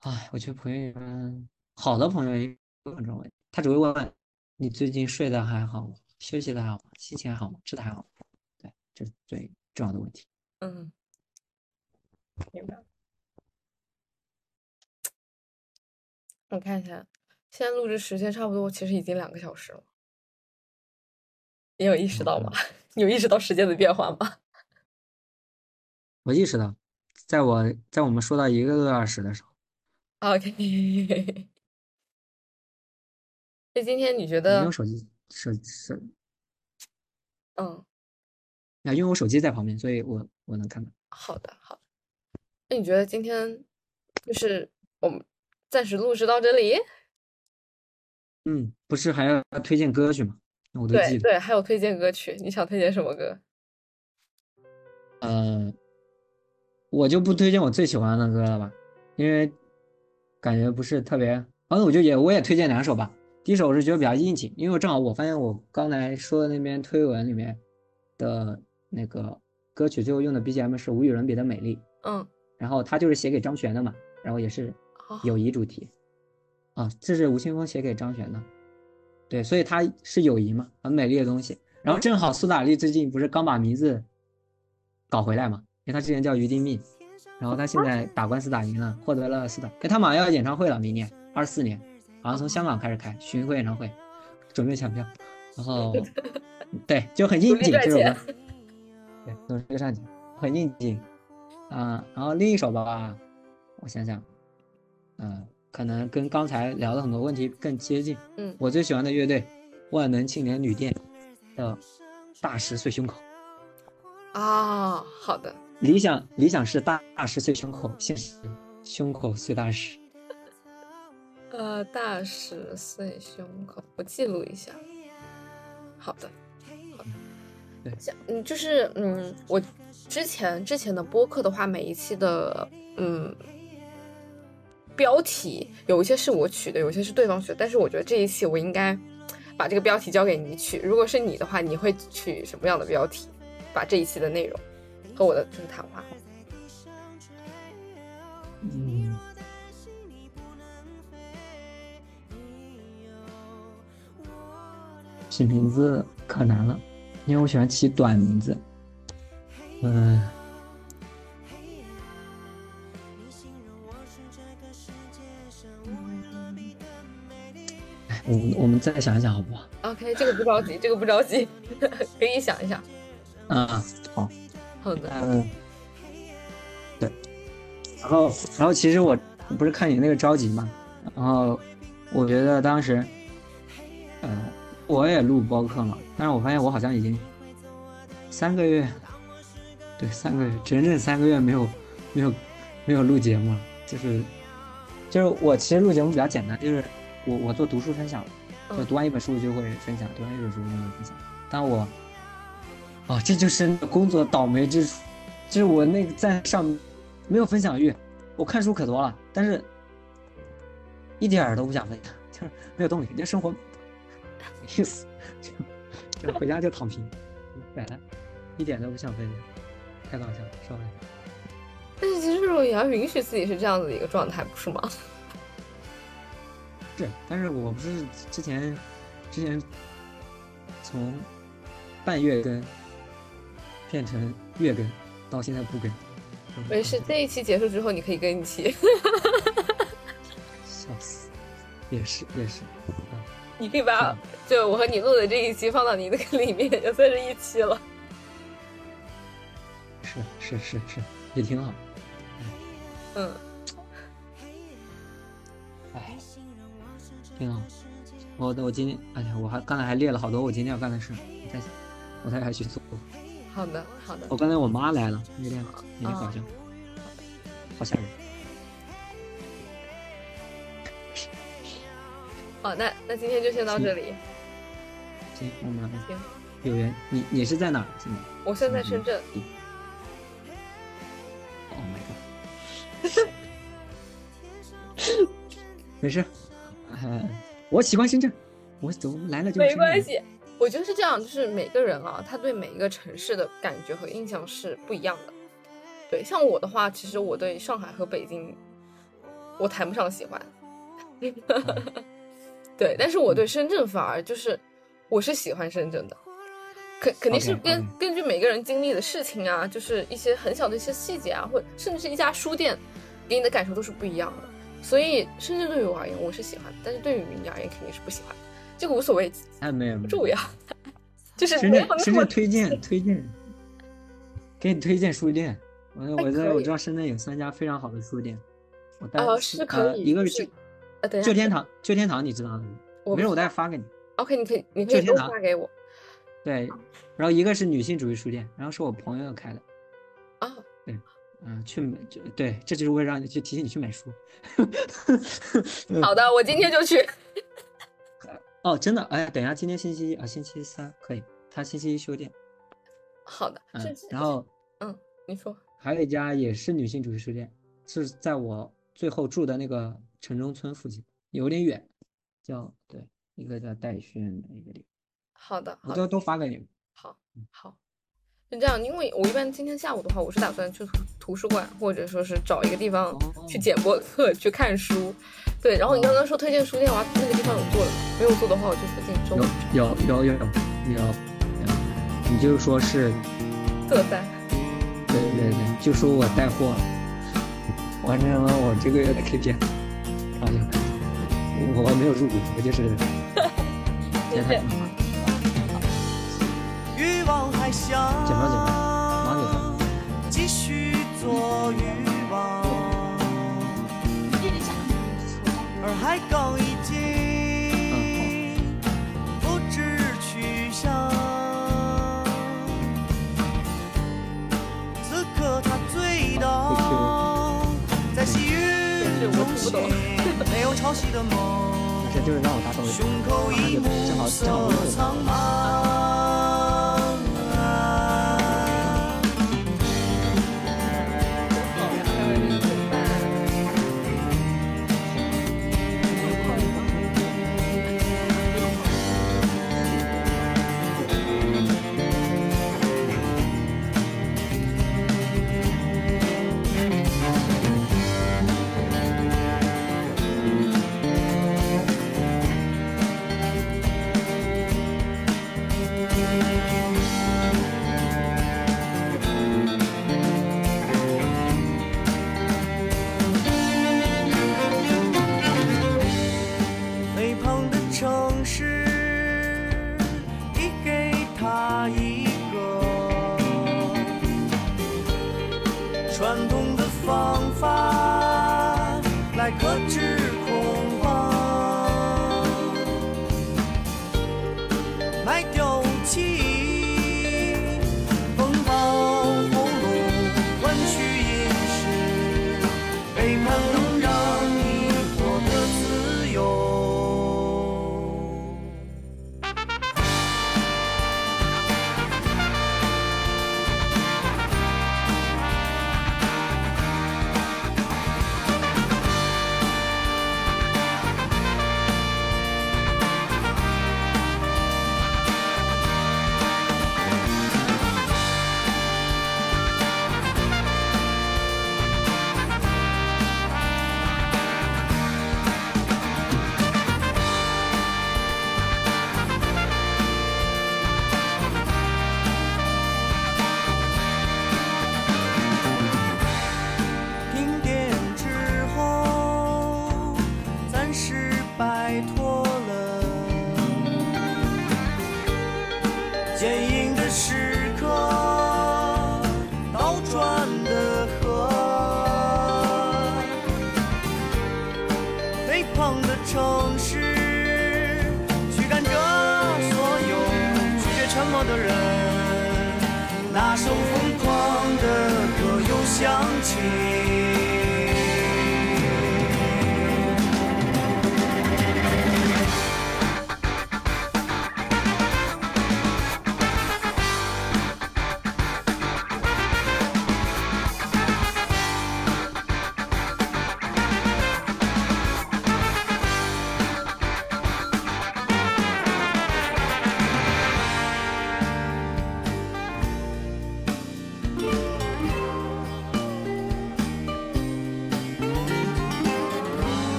哎，我觉得朋友们好的朋友也有这种问题，他只会问你最近睡得还好吗？休息的还好吗？心情还好吗？吃的还好吗？对，这是最重要的问题。嗯，明白。我看一下，现在录制时间差不多，其实已经两个小时了。你有意识到吗？你有意识到时间的变化吗？我意识到，在我在我们说到一个多小时的时候，OK，所以今天你觉得我，手机手手嗯，啊，因为我手机在旁边，所以我我能看到。好的，好的。那你觉得今天就是我们暂时录制到这里？嗯，不是还要推荐歌曲吗？我都记得。对对，还有推荐歌曲，你想推荐什么歌？呃，我就不推荐我最喜欢的歌了吧，因为感觉不是特别。然后我就也我也推荐两首吧。第一首我是觉得比较应景，因为我正好我发现我刚才说的那篇推文里面的那个歌曲最后用的 BGM 是无与伦比的美丽，嗯，然后他就是写给张悬的嘛，然后也是哦友谊主题啊，这是吴青峰写给张悬的，对，所以他是友谊嘛，很美丽的东西。然后正好苏打绿最近不是刚把名字搞回来嘛，因为他之前叫于丁密，然后他现在打官司打赢了，获得了四大，哎，他马上要演唱会了，明年二四年，好像从香港开始开巡回演唱会，准备抢票，然后 对，就很应景这首歌，对，努力赚钱，很应景。啊、然后另一首吧，我想想，嗯、可能跟刚才聊的很多问题更接近。嗯我最喜欢的乐队万能青年旅店的《大石碎胸口》。啊，好的，理想理想是大大石碎胸口，现实胸口碎大石。呃，大石碎胸口，我记录一下。好的，好的。对像嗯，就是嗯，我之前之前的播客的话，每一期的嗯标题有一些是我取的，有一些是对方取的，但是我觉得这一期我应该把这个标题交给你取。如果是你的话，你会取什么样的标题？把这一期的内容和我的就是谈话。嗯，起名字可难了，因为我喜欢起短名字。嗯，我们我们再想一想好不好？OK，这个不着急，这个不着急，可以想一想。啊，好。好的，嗯，对，然后然后其实我不是看你那个着急嘛，然后我觉得当时，呃，我也录播客嘛，但是我发现我好像已经三个月，对，三个月，整整三个月没有没有没有录节目了，就是就是我其实录节目比较简单，就是我我做读书分享，就嗯读完一本书就会分享，读完一本书就会分享，但我。哦，这就是工作倒霉之处，就是我那个在上没有分享欲，我看书可多了，但是一点儿都不想分享，就是没有动力，这生活没意思，就就回家就躺平，摆烂，一点都不想分享，太搞笑了，受不了。但是其实我也要允许自己是这样子的一个状态，不是吗？是，但是我不是之前之前从半月更变成月更，到现在不更，没事，这一期结束之后，你可以更一期，笑死，也是也是，你可以把就我和你录的这一期放到你那个里面，也算是一期了。是是是是，也挺好。嗯，哎，挺好。我我今天，哎呀，我还刚才还列了好多我今天要干的事，我再想，我再还去做。好的好的我，刚才我妈来了，有点有点搞笑，好吓人。好，那那今天就先到这里。行，我们行，有缘。你你是在哪儿？现在我现在在深圳，？Oh my god！没事，哎，我喜欢深圳，我走来了就没关。系。我觉得是这样，就是每个人啊，他对每一个城市的感觉和印象是不一样的。对，像我的话，其实我对上海和北京，我谈不上喜欢。对，但是我对深圳反而就是，我是喜欢深圳的。肯肯定是根根据每个人经历的事情啊，就是一些很小的一些细节啊，或甚至是一家书店给你的感受都是不一样的。所以，深圳对于我而言，我是喜欢的，但是对于你而言，肯定是不喜欢的。这个无所谓，哎，没有，不重要，就是深圳深圳推荐 推荐，给你推荐书店。我我在我知道深圳有三家非常好的书店，我带呃是可以呃一个是旧呃，等下，旧天堂，旧天堂你知道的，没事我待会发给你。OK，你可以你可以发给我对，然后一个是女性主义书店，然后是我朋友开的，啊。嗯，去买就对，这就是为了让你去提醒你去买书。嗯好的，我今天就去。哦，真的，哎，等一下，今天星期一啊，星期三可以，他星期一休店。好的，嗯是，然后嗯，你说还有一家也是女性主义书店，是在我最后住的那个城中村附近，有点远，叫对，一个叫戴轩的一个地好的，方，我都都发给你们。好，好，是这样。因为我一般今天下午的话，我是打算去图图书馆，或者说是找一个地方去哦捡播客去看书。对，然后你刚刚说推荐书店，我要那个地方有做的吗？没有做的话，我就附近周有有有有有有，嗯你就说是，特三。对对对，就说我带货了，完成了我这个月的 KPI，开玩笑，我我没有入股，我就是 接他电话。欲望还想剪吧剪吧忙剪吧继续做欲望，而海港已经不知去向。此刻他醉倒在细雨中心，没有潮汐的梦。这 就是让正好。